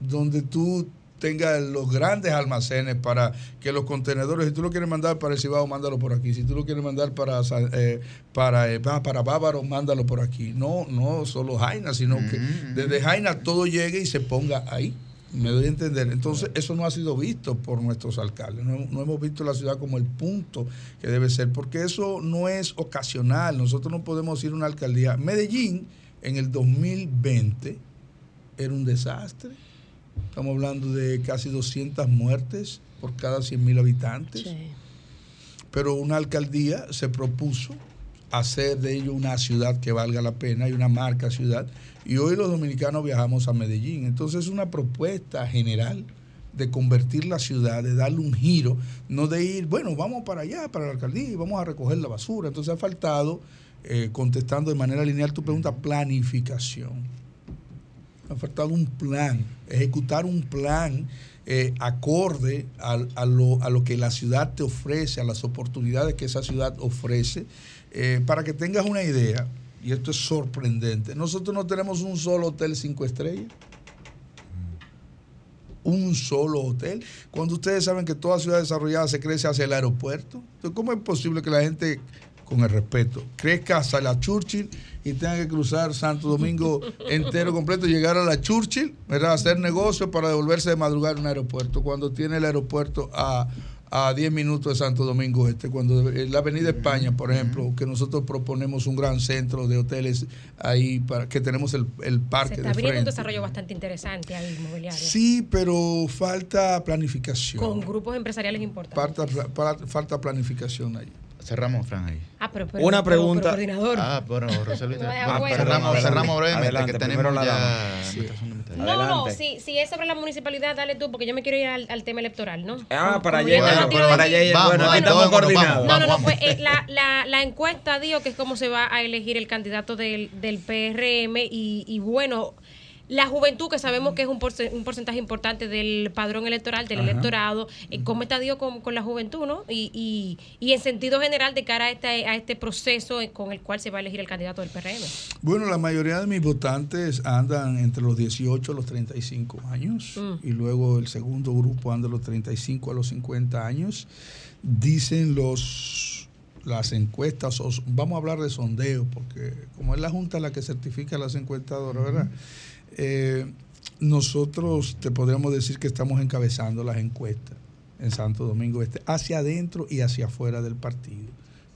donde tú tengas los grandes almacenes para que los contenedores, si tú lo quieres mandar para el Cibao, mándalo por aquí. Si tú lo quieres mandar para, eh, para, eh, pa- para Bávaro, mándalo por aquí. No, no solo Jaina, sino que desde Jaina todo llegue y se ponga ahí. Me doy a entender. Entonces, eso no ha sido visto por nuestros alcaldes. No, no hemos visto la ciudad como el punto que debe ser, porque eso no es ocasional. Nosotros no podemos ir a una alcaldía. Medellín, en el 2020, era un desastre. Estamos hablando de casi 200 muertes por cada 100 mil habitantes. Sí. Pero una alcaldía se propuso hacer de ello una ciudad que valga la pena y una marca ciudad. Y hoy los dominicanos viajamos a Medellín. Entonces es una propuesta general de convertir la ciudad, de darle un giro, no de ir, bueno, vamos para allá, para la alcaldía y vamos a recoger la basura. Entonces ha faltado, eh, contestando de manera lineal tu pregunta, planificación. Ha faltado un plan, ejecutar un plan eh, acorde a, a lo, a lo que la ciudad te ofrece, a las oportunidades que esa ciudad ofrece. Eh, para que tengas una idea, y esto es sorprendente, nosotros no tenemos un solo hotel cinco estrellas. Un solo hotel. Cuando ustedes saben que toda ciudad desarrollada se crece hacia el aeropuerto. Entonces, ¿cómo es posible que la gente, con el respeto, crezca hacia la Churchill y tenga que cruzar Santo Domingo entero completo, llegar a la Churchill, ¿verdad? hacer negocio para devolverse de madrugada en un aeropuerto, cuando tiene el aeropuerto a a 10 minutos de Santo Domingo Este, cuando la Avenida España, por ejemplo, que nosotros proponemos un gran centro de hoteles ahí para que tenemos el, el parque. Se está abriendo un desarrollo bastante interesante ahí inmobiliario. Sí, pero falta planificación. Con grupos empresariales importantes. Falta, falta planificación ahí. Cerramos, Fran, ahí. Ah, pero, pero Una pregunta. Pero, coordinador. Ah, bueno, Rosalita. No, Ah, bueno. cerramos, cerramos brevemente, Adelante, que tenemos la ya. Sí. No, no, si, si es sobre la municipalidad, dale tú, porque yo me quiero ir al, al tema electoral, ¿no? Ah, Como- para allá, bueno, para allá, Vamos, bueno, aquí vamos, estamos coordinados. No, no, no, pues eh, la, la, la encuesta dijo que es cómo se va a elegir el candidato del, del PRM y, y bueno, la juventud, que sabemos que es un, porce- un porcentaje importante del padrón electoral, del Ajá. electorado, eh, cómo está Dios con, con la juventud, ¿no? Y, y, y en sentido general de cara a este, a este proceso eh, con el cual se va a elegir el candidato del PRM. Bueno, la mayoría de mis votantes andan entre los 18 a los 35 años Mm. y luego el segundo grupo anda de los 35 a los 50 años. Dicen los las encuestas, vamos a hablar de sondeo, porque como es la Junta la que certifica las encuestadoras, ¿verdad? Eh, nosotros te podríamos decir que estamos encabezando las encuestas en Santo Domingo Este, hacia adentro y hacia afuera del partido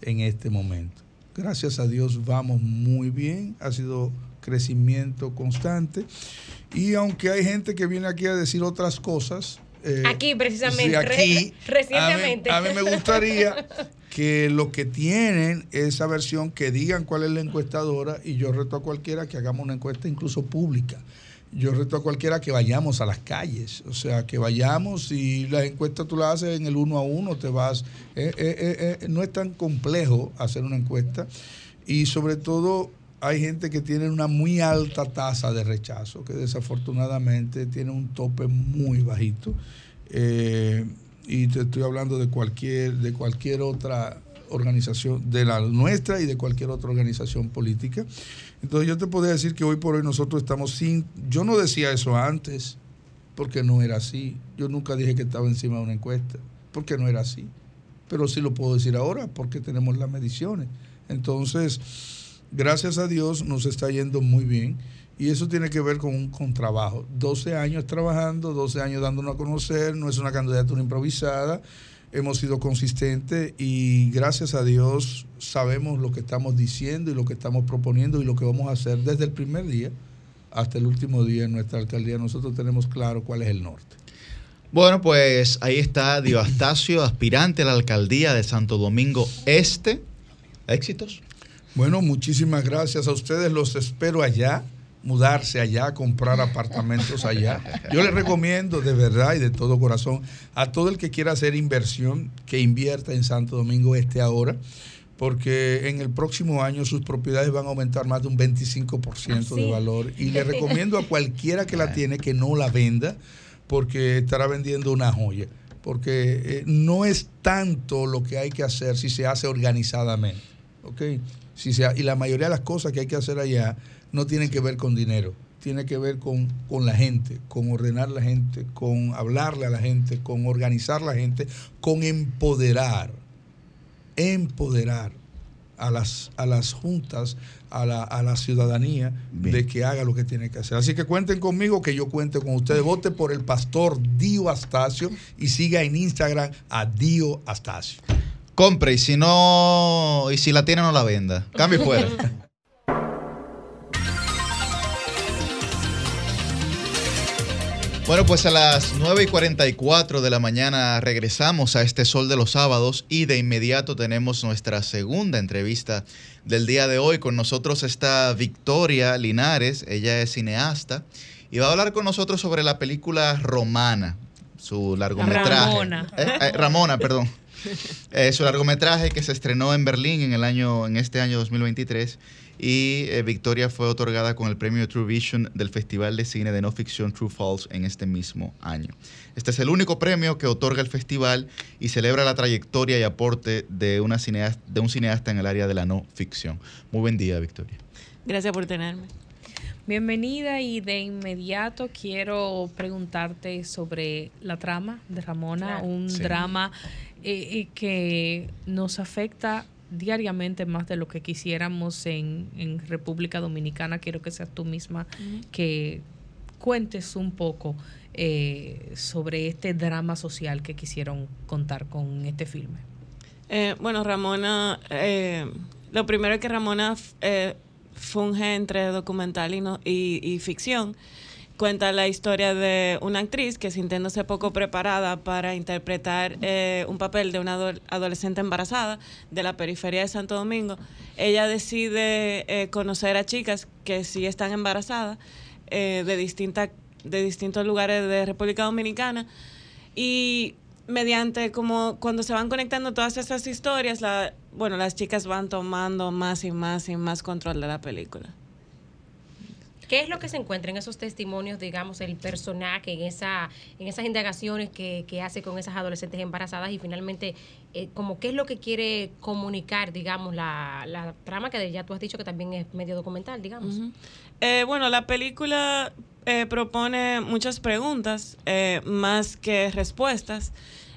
en este momento. Gracias a Dios vamos muy bien, ha sido crecimiento constante y aunque hay gente que viene aquí a decir otras cosas, eh, Aquí, precisamente, sí, aquí, re- recientemente. A mí, a mí me gustaría que los que tienen esa versión, que digan cuál es la encuestadora y yo reto a cualquiera que hagamos una encuesta incluso pública. Yo reto a cualquiera que vayamos a las calles, o sea, que vayamos y la encuesta tú la haces en el uno a uno, te vas. eh, eh, eh, no es tan complejo hacer una encuesta y sobre todo hay gente que tiene una muy alta tasa de rechazo, que desafortunadamente tiene un tope muy bajito. Y te estoy hablando de cualquier, de cualquier otra organización, de la nuestra y de cualquier otra organización política. Entonces yo te podría decir que hoy por hoy nosotros estamos sin, yo no decía eso antes, porque no era así. Yo nunca dije que estaba encima de una encuesta, porque no era así. Pero sí lo puedo decir ahora, porque tenemos las mediciones. Entonces, gracias a Dios nos está yendo muy bien. Y eso tiene que ver con, con trabajo. 12 años trabajando, 12 años dándonos a conocer, no es una candidatura improvisada, hemos sido consistentes y gracias a Dios sabemos lo que estamos diciendo y lo que estamos proponiendo y lo que vamos a hacer desde el primer día hasta el último día en nuestra alcaldía. Nosotros tenemos claro cuál es el norte. Bueno, pues ahí está Diostacio, aspirante a la alcaldía de Santo Domingo Este. ¿Éxitos? Bueno, muchísimas gracias a ustedes. Los espero allá, mudarse allá, comprar apartamentos allá. Yo les recomiendo de verdad y de todo corazón a todo el que quiera hacer inversión que invierta en Santo Domingo Este ahora, porque en el próximo año sus propiedades van a aumentar más de un 25% de Sí. valor. Y le recomiendo a cualquiera que la tiene que no la venda, porque estará vendiendo una joya. Porque eh, no es tanto lo que hay que hacer si se hace organizadamente. ¿ok? Si se, y la mayoría de las cosas que hay que hacer allá no tienen que ver con dinero, tiene que ver con, con la gente, con ordenar la gente, con hablarle a la gente, con organizar la gente, con empoderar, empoderar a las, a las juntas, a la, a la ciudadanía de que haga lo que tiene que hacer. Así que cuenten conmigo, que yo cuente con ustedes. Vote por el pastor Dio Astacio y siga en Instagram a Dio Astacio. Compre y si no, y si la tiene no la venda. Cambie fuera. Bueno, pues a las 9 y 44 de la mañana regresamos a este Sol de los Sábados y de inmediato tenemos nuestra segunda entrevista del día de hoy. Con nosotros está Victoria Linares, ella es cineasta y va a hablar con nosotros sobre la película Romana, su largometraje. Ramona. Eh, eh, Ramona, perdón. Eh, su largometraje que se estrenó en Berlín en el año, en este año 2023 y eh, Victoria fue otorgada con el premio True Vision del Festival de Cine de No Ficción True False en este mismo año. Este es el único premio que otorga el festival y celebra la trayectoria y aporte de, una cineasta, de un cineasta en el área de la no ficción. Muy buen día, Victoria. Gracias por tenerme. Bienvenida y de inmediato quiero preguntarte sobre la trama de Ramona, Claro. un Sí. drama eh, eh, que nos afecta diariamente más de lo que quisiéramos en, en República Dominicana. Quiero que seas tú misma que cuentes un poco eh, sobre este drama social que quisieron contar con este filme. Eh, bueno, Ramona, eh, lo primero es que Ramona eh, funge entre documental y, no- y, y ficción. Cuenta la historia de una actriz que sintiéndose poco preparada para interpretar eh, un papel de una ado- adolescente embarazada de la periferia de Santo Domingo, ella decide eh, conocer a chicas que sí están embarazadas eh, de, distinta, de distintos lugares de República Dominicana y mediante como cuando se van conectando todas esas historias, la, bueno, las chicas van tomando más y más y más control de la película. ¿Qué es lo que se encuentra en esos testimonios, digamos, el personaje, en, esa, en esas indagaciones que, que hace con esas adolescentes embarazadas y finalmente, eh, como qué es lo que quiere comunicar, digamos, la, la trama que ya tú has dicho que también es medio documental, digamos? Eh, bueno, la película eh, propone muchas preguntas eh, más que respuestas.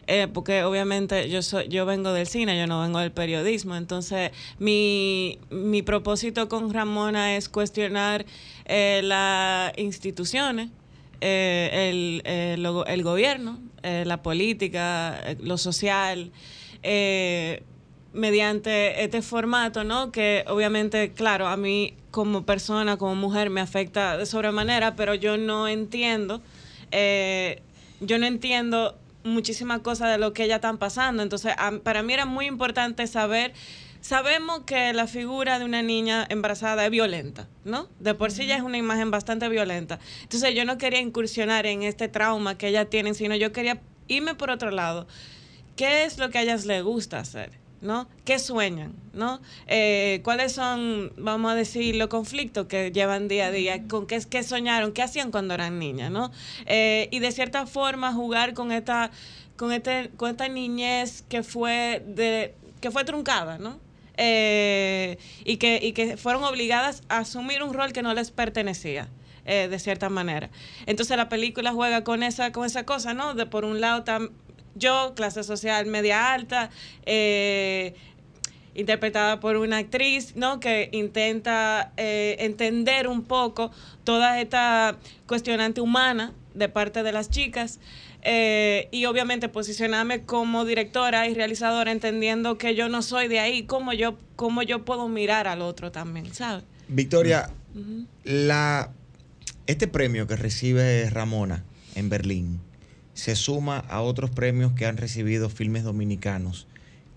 Eh, porque obviamente yo soy, yo vengo del cine, yo no vengo del periodismo. Entonces, mi, mi propósito con Ramona es cuestionar eh, las instituciones, eh, el, eh, el gobierno, la política, lo social, mediante este formato, ¿no? Que obviamente, claro, a mí como persona, como mujer, me afecta de sobremanera, pero yo no entiendo, yo no entiendo muchísimas cosas de lo que ellas están pasando. Entonces, a- para mí era muy importante saber, sabemos que la figura de una niña embarazada es violenta, ¿no? De por sí ya es una imagen bastante violenta. Entonces, yo no quería incursionar en este trauma que ellas tienen, sino yo quería irme por otro lado. ¿Qué es lo que a ellas les gusta hacer? ¿No? ¿Qué sueñan? ¿No? Eh, ¿Cuáles son, vamos a decir, los conflictos que llevan día a día? ¿Con qué, qué soñaron? ¿Qué hacían cuando eran niñas? ¿No? Eh, y de cierta forma jugar con esta, con este, con esta niñez que fue de, que fue truncada, ¿no? Eh, y, que, y que fueron obligadas a asumir un rol que no les pertenecía. de cierta manera. Entonces la película juega con esa, con esa cosa, ¿no? De por un lado tam- yo, clase social media alta, eh, interpretada por una actriz, ¿no? Que intenta eh, entender un poco toda esta cuestionante humana de parte de las chicas. eh, y obviamente posicionarme como directora y realizadora entendiendo que yo no soy de ahí, cómo yo, cómo yo puedo mirar al otro también, ¿sabes? Victoria, la, este premio que recibe Ramona en Berlín se suma a otros premios que han recibido filmes dominicanos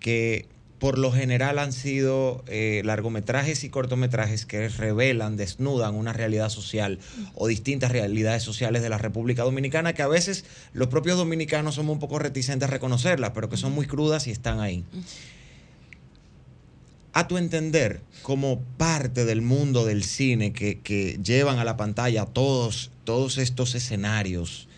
que por lo general han sido eh, largometrajes y cortometrajes que revelan, desnudan una realidad social o distintas realidades sociales de la República Dominicana que a veces los propios dominicanos somos un poco reticentes a reconocerlas, pero que son muy crudas y están ahí. A tu entender, como parte del mundo del cine que, que llevan a la pantalla todos, todos estos escenarios,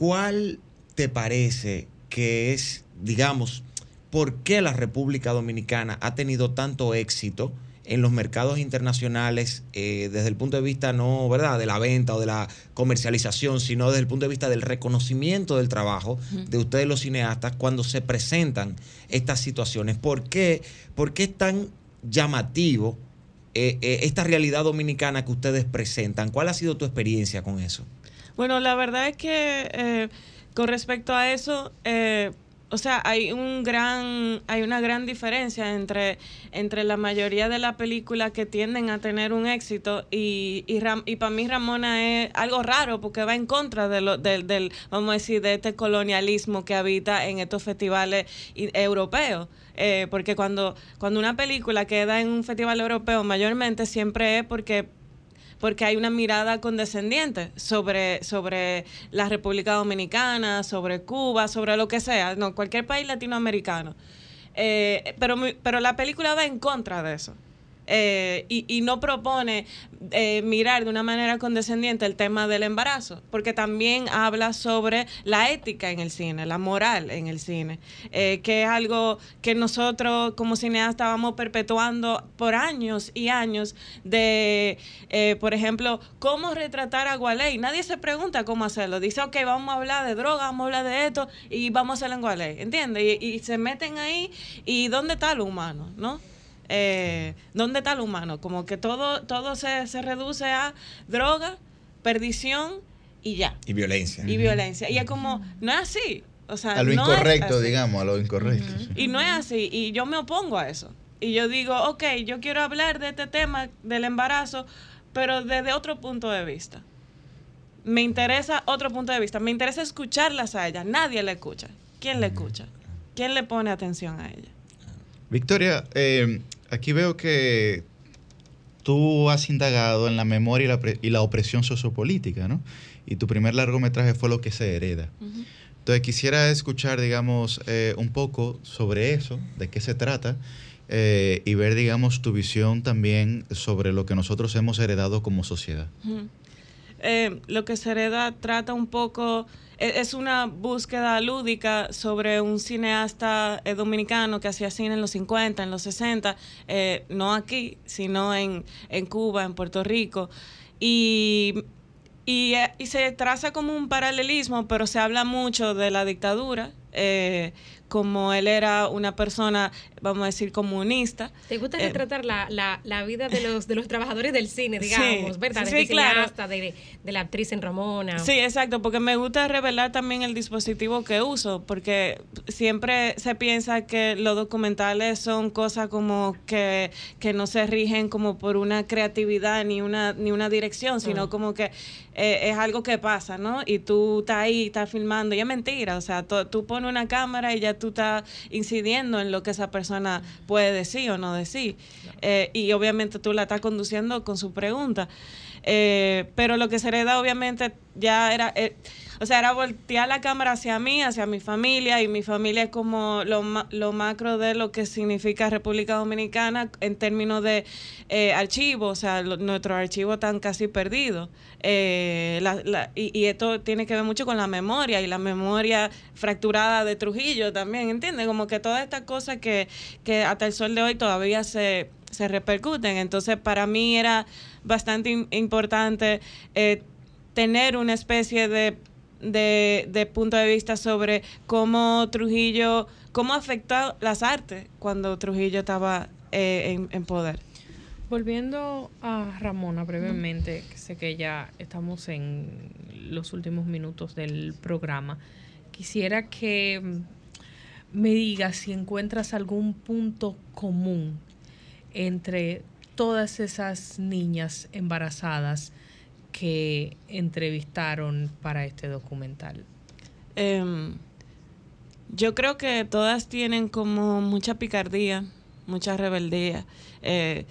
¿cuál te parece que es, digamos, por qué la República Dominicana ha tenido tanto éxito en los mercados internacionales eh, desde el punto de vista no, ¿verdad?, de la venta o de la comercialización, sino desde el punto de vista del reconocimiento del trabajo de ustedes los cineastas cuando se presentan estas situaciones. ¿Por qué, por qué es tan llamativo eh, eh, esta realidad dominicana que ustedes presentan? ¿Cuál ha sido tu experiencia con eso? Bueno, la verdad es que eh, con respecto a eso, eh, o sea, hay un gran, hay una gran diferencia entre, entre la mayoría de las películas que tienden a tener un éxito y, y, para mí Ramona es algo raro porque va en contra de lo, del, del, vamos a decir, de este colonialismo que habita en estos festivales europeos. Eh, porque cuando, cuando una película queda en un festival europeo, mayormente siempre es porque porque hay una mirada condescendiente sobre, sobre la República Dominicana, sobre Cuba, sobre lo que sea, no, cualquier país latinoamericano. Eh, pero, pero la película va en contra de eso. Eh, y, y no propone eh, mirar de una manera condescendiente el tema del embarazo, porque también habla sobre la ética en el cine, la moral en el cine, eh, que es algo que nosotros como cineastas vamos perpetuando por años y años de, eh, por ejemplo, cómo retratar a Gualey. Nadie se pregunta cómo hacerlo. Dice, ok, vamos a hablar de droga, vamos a hablar de esto y vamos a hacerlo en Gualey, ¿entiendes? Y se meten ahí y ¿dónde está lo humano, no? Eh, ¿dónde está el humano? Como que todo, todo se, se reduce a droga, perdición y ya. Y violencia. Y violencia. Y es como, no es así. O sea, A lo no incorrecto, digamos, a lo incorrecto. Y no es así. Y yo me opongo a eso. Y yo digo, ok, yo quiero hablar de este tema del embarazo, pero desde otro punto de vista. Me interesa otro punto de vista. Me interesa escucharlas a ellas. Nadie le escucha. ¿Quién le escucha? ¿Quién le pone atención a ella? Victoria, eh, aquí veo que tú has indagado en la memoria y la, y la opresión sociopolítica, ¿no? Y tu primer largometraje fue Lo que se hereda. Entonces quisiera escuchar, digamos, eh, un poco sobre eso, de qué se trata, eh, y ver, digamos, tu visión también sobre lo que nosotros hemos heredado como sociedad. Eh, lo que se hereda trata un poco, es una búsqueda lúdica sobre un cineasta eh, dominicano que hacía cine en los 50, en los 60, eh, no aquí, sino en, en Cuba, en Puerto Rico. Y, y, eh, y se traza como un paralelismo, pero se habla mucho de la dictadura. como él era una persona, vamos a decir, comunista. ¿Te gusta Eh, retratar la, la, la vida de los, de los trabajadores del cine, digamos, Sí, ¿verdad? sí, de claro. de, de la actriz en Ramona. Sí, exacto, porque me gusta revelar también el dispositivo que uso, porque siempre se piensa que los documentales son cosas como que, que no se rigen como por una creatividad ni una, ni una dirección, sino Ah. como que eh, es algo que pasa, ¿no? Y tú estás ahí, estás filmando, y es mentira, o sea, tú pones una cámara y ya tú estás incidiendo en lo que esa persona puede decir o no decir. Eh, y obviamente tú la estás conduciendo con su pregunta. Eh, pero lo que se hereda obviamente ya era, eh, o sea, era voltear la cámara hacia mí, hacia mi familia, y mi familia es como lo, lo macro de lo que significa República Dominicana en términos de eh, archivos, o sea, lo- nuestros archivos están casi perdidos. Eh, la- la- y, y esto tiene que ver mucho con la memoria y la memoria fracturada de Trujillo también, ¿entiendes? Como que todas estas cosas que, que hasta el sol de hoy todavía se, se repercuten. Entonces, para mí era bastante im- importante eh, tener una especie de, de, de punto de vista sobre cómo Trujillo, cómo afectó las artes cuando Trujillo estaba eh, en, en poder. Volviendo a Ramona brevemente, que sé que ya estamos en los últimos minutos del programa, quisiera que mm, me digas si encuentras algún punto común entre todas esas niñas embarazadas que entrevistaron para este documental. Em, yo creo que todas tienen como mucha picardía, mucha rebeldía. Eh,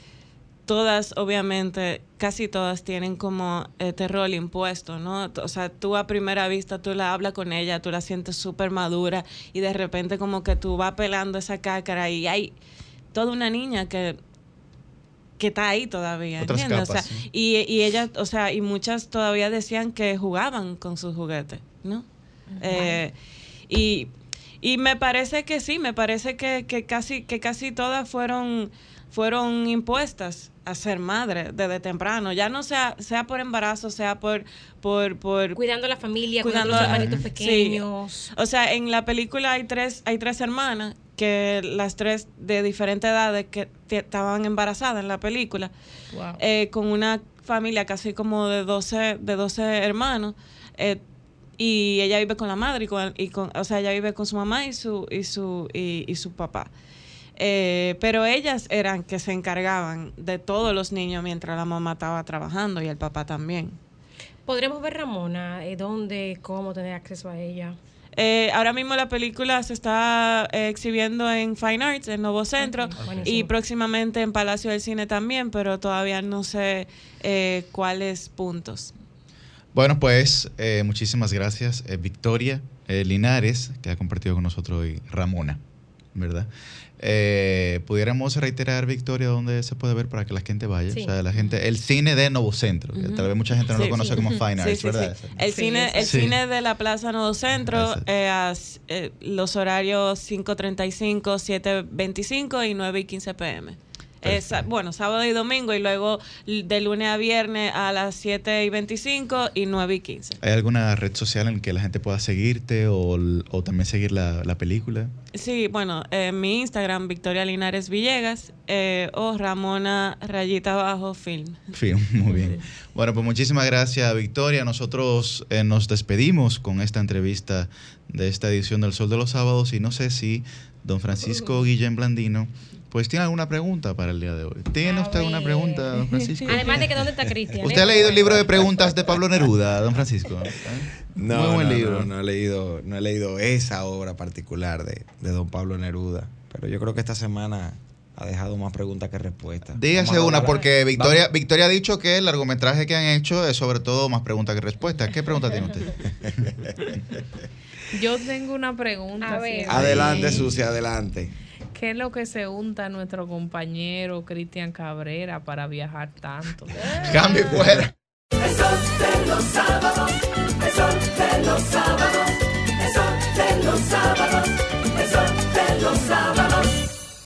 todas, obviamente, casi todas tienen como este rol impuesto, ¿no? O sea, tú a primera vista, tú la hablas con ella, tú la sientes súper madura y de repente como que tú vas pelando esa cácara y hay toda una niña que que está ahí todavía, Otras ¿entiendes? capas, o sea, sí. y, y ellas, o sea, y muchas todavía decían que jugaban con sus juguetes, ¿no? Eh, y, y me parece que sí, me parece que, que casi, que casi todas fueron, fueron impuestas a ser madre desde temprano, ya no sea, sea por embarazo, sea por, por, por Cuidando a la familia, cuidando, Cuidando a los hermanitos Sí. pequeños. O sea, en la película hay tres, hay tres hermanas que las tres de diferentes edades que estaban embarazadas en la película, Wow. eh, con una familia casi como de 12, de 12 hermanos. eh, y ella vive con la madre y con, y con o sea, ella vive con su mamá y su y su y, y su papá. Eh, pero ellas eran que se encargaban de todos los niños mientras la mamá estaba trabajando y el papá también. ¿Podremos ver Ramona? Eh, ¿Dónde? ¿Cómo tener acceso a ella? Eh, ahora mismo la película se está eh, exhibiendo en Fine Arts, en Nuevo Centro, y próximamente en Palacio del Cine también, pero todavía no sé eh, cuáles puntos. Bueno, pues eh, muchísimas gracias, eh, Victoria eh, Linares, que ha compartido con nosotros hoy Ramona, ¿verdad? Eh, ¿Pudiéramos reiterar, Victoria, dónde se puede ver para que la gente vaya? Sí. O sea, la gente, el cine de Nuevo Centro, que tal vez mucha gente no Sí, lo conoce sí. como Fine Arts, sí, ¿verdad? sí. El, Sí, cine, el cine de la Plaza Nuevo Centro, eh, a eh, los horarios 5.35, 7.25 y 9 y 15 pm. Bueno, sábado y domingo y luego de lunes a viernes a las 7 y 25 y 9 y 15. ¿Hay alguna red social en que la gente pueda seguirte o, o también seguir la, la película? Sí, bueno, eh, mi Instagram, Victoria Linares Villegas eh, o Ramona Rayita Abajo Film. Sí, muy bien. Bueno, pues muchísimas gracias, Victoria. Nosotros eh, nos despedimos con esta entrevista de esta edición del Sol de los Sábados y no sé si don Francisco Guillén Blandino pues tiene alguna pregunta para el día de hoy. ¿Tiene usted alguna pregunta, don Francisco? Además de que ¿dónde está Cristian? ¿Usted ha leído el libro de preguntas de Pablo Neruda, don Francisco? No, Muy buen no, libro. no, no he leído, no he leído esa obra particular de, de don Pablo Neruda. Pero yo creo que esta semana ha dejado más preguntas que respuestas. Dígase una, porque Victoria, Vamos- Victoria ha dicho que el largometraje que han hecho es sobre todo más preguntas que respuestas. ¿Qué pregunta tiene usted? Yo tengo una pregunta. A ver. Adelante, Sucia, adelante. ¿Qué es lo que se unta nuestro compañero Cristian Cabrera para viajar tanto? Cambio fuera.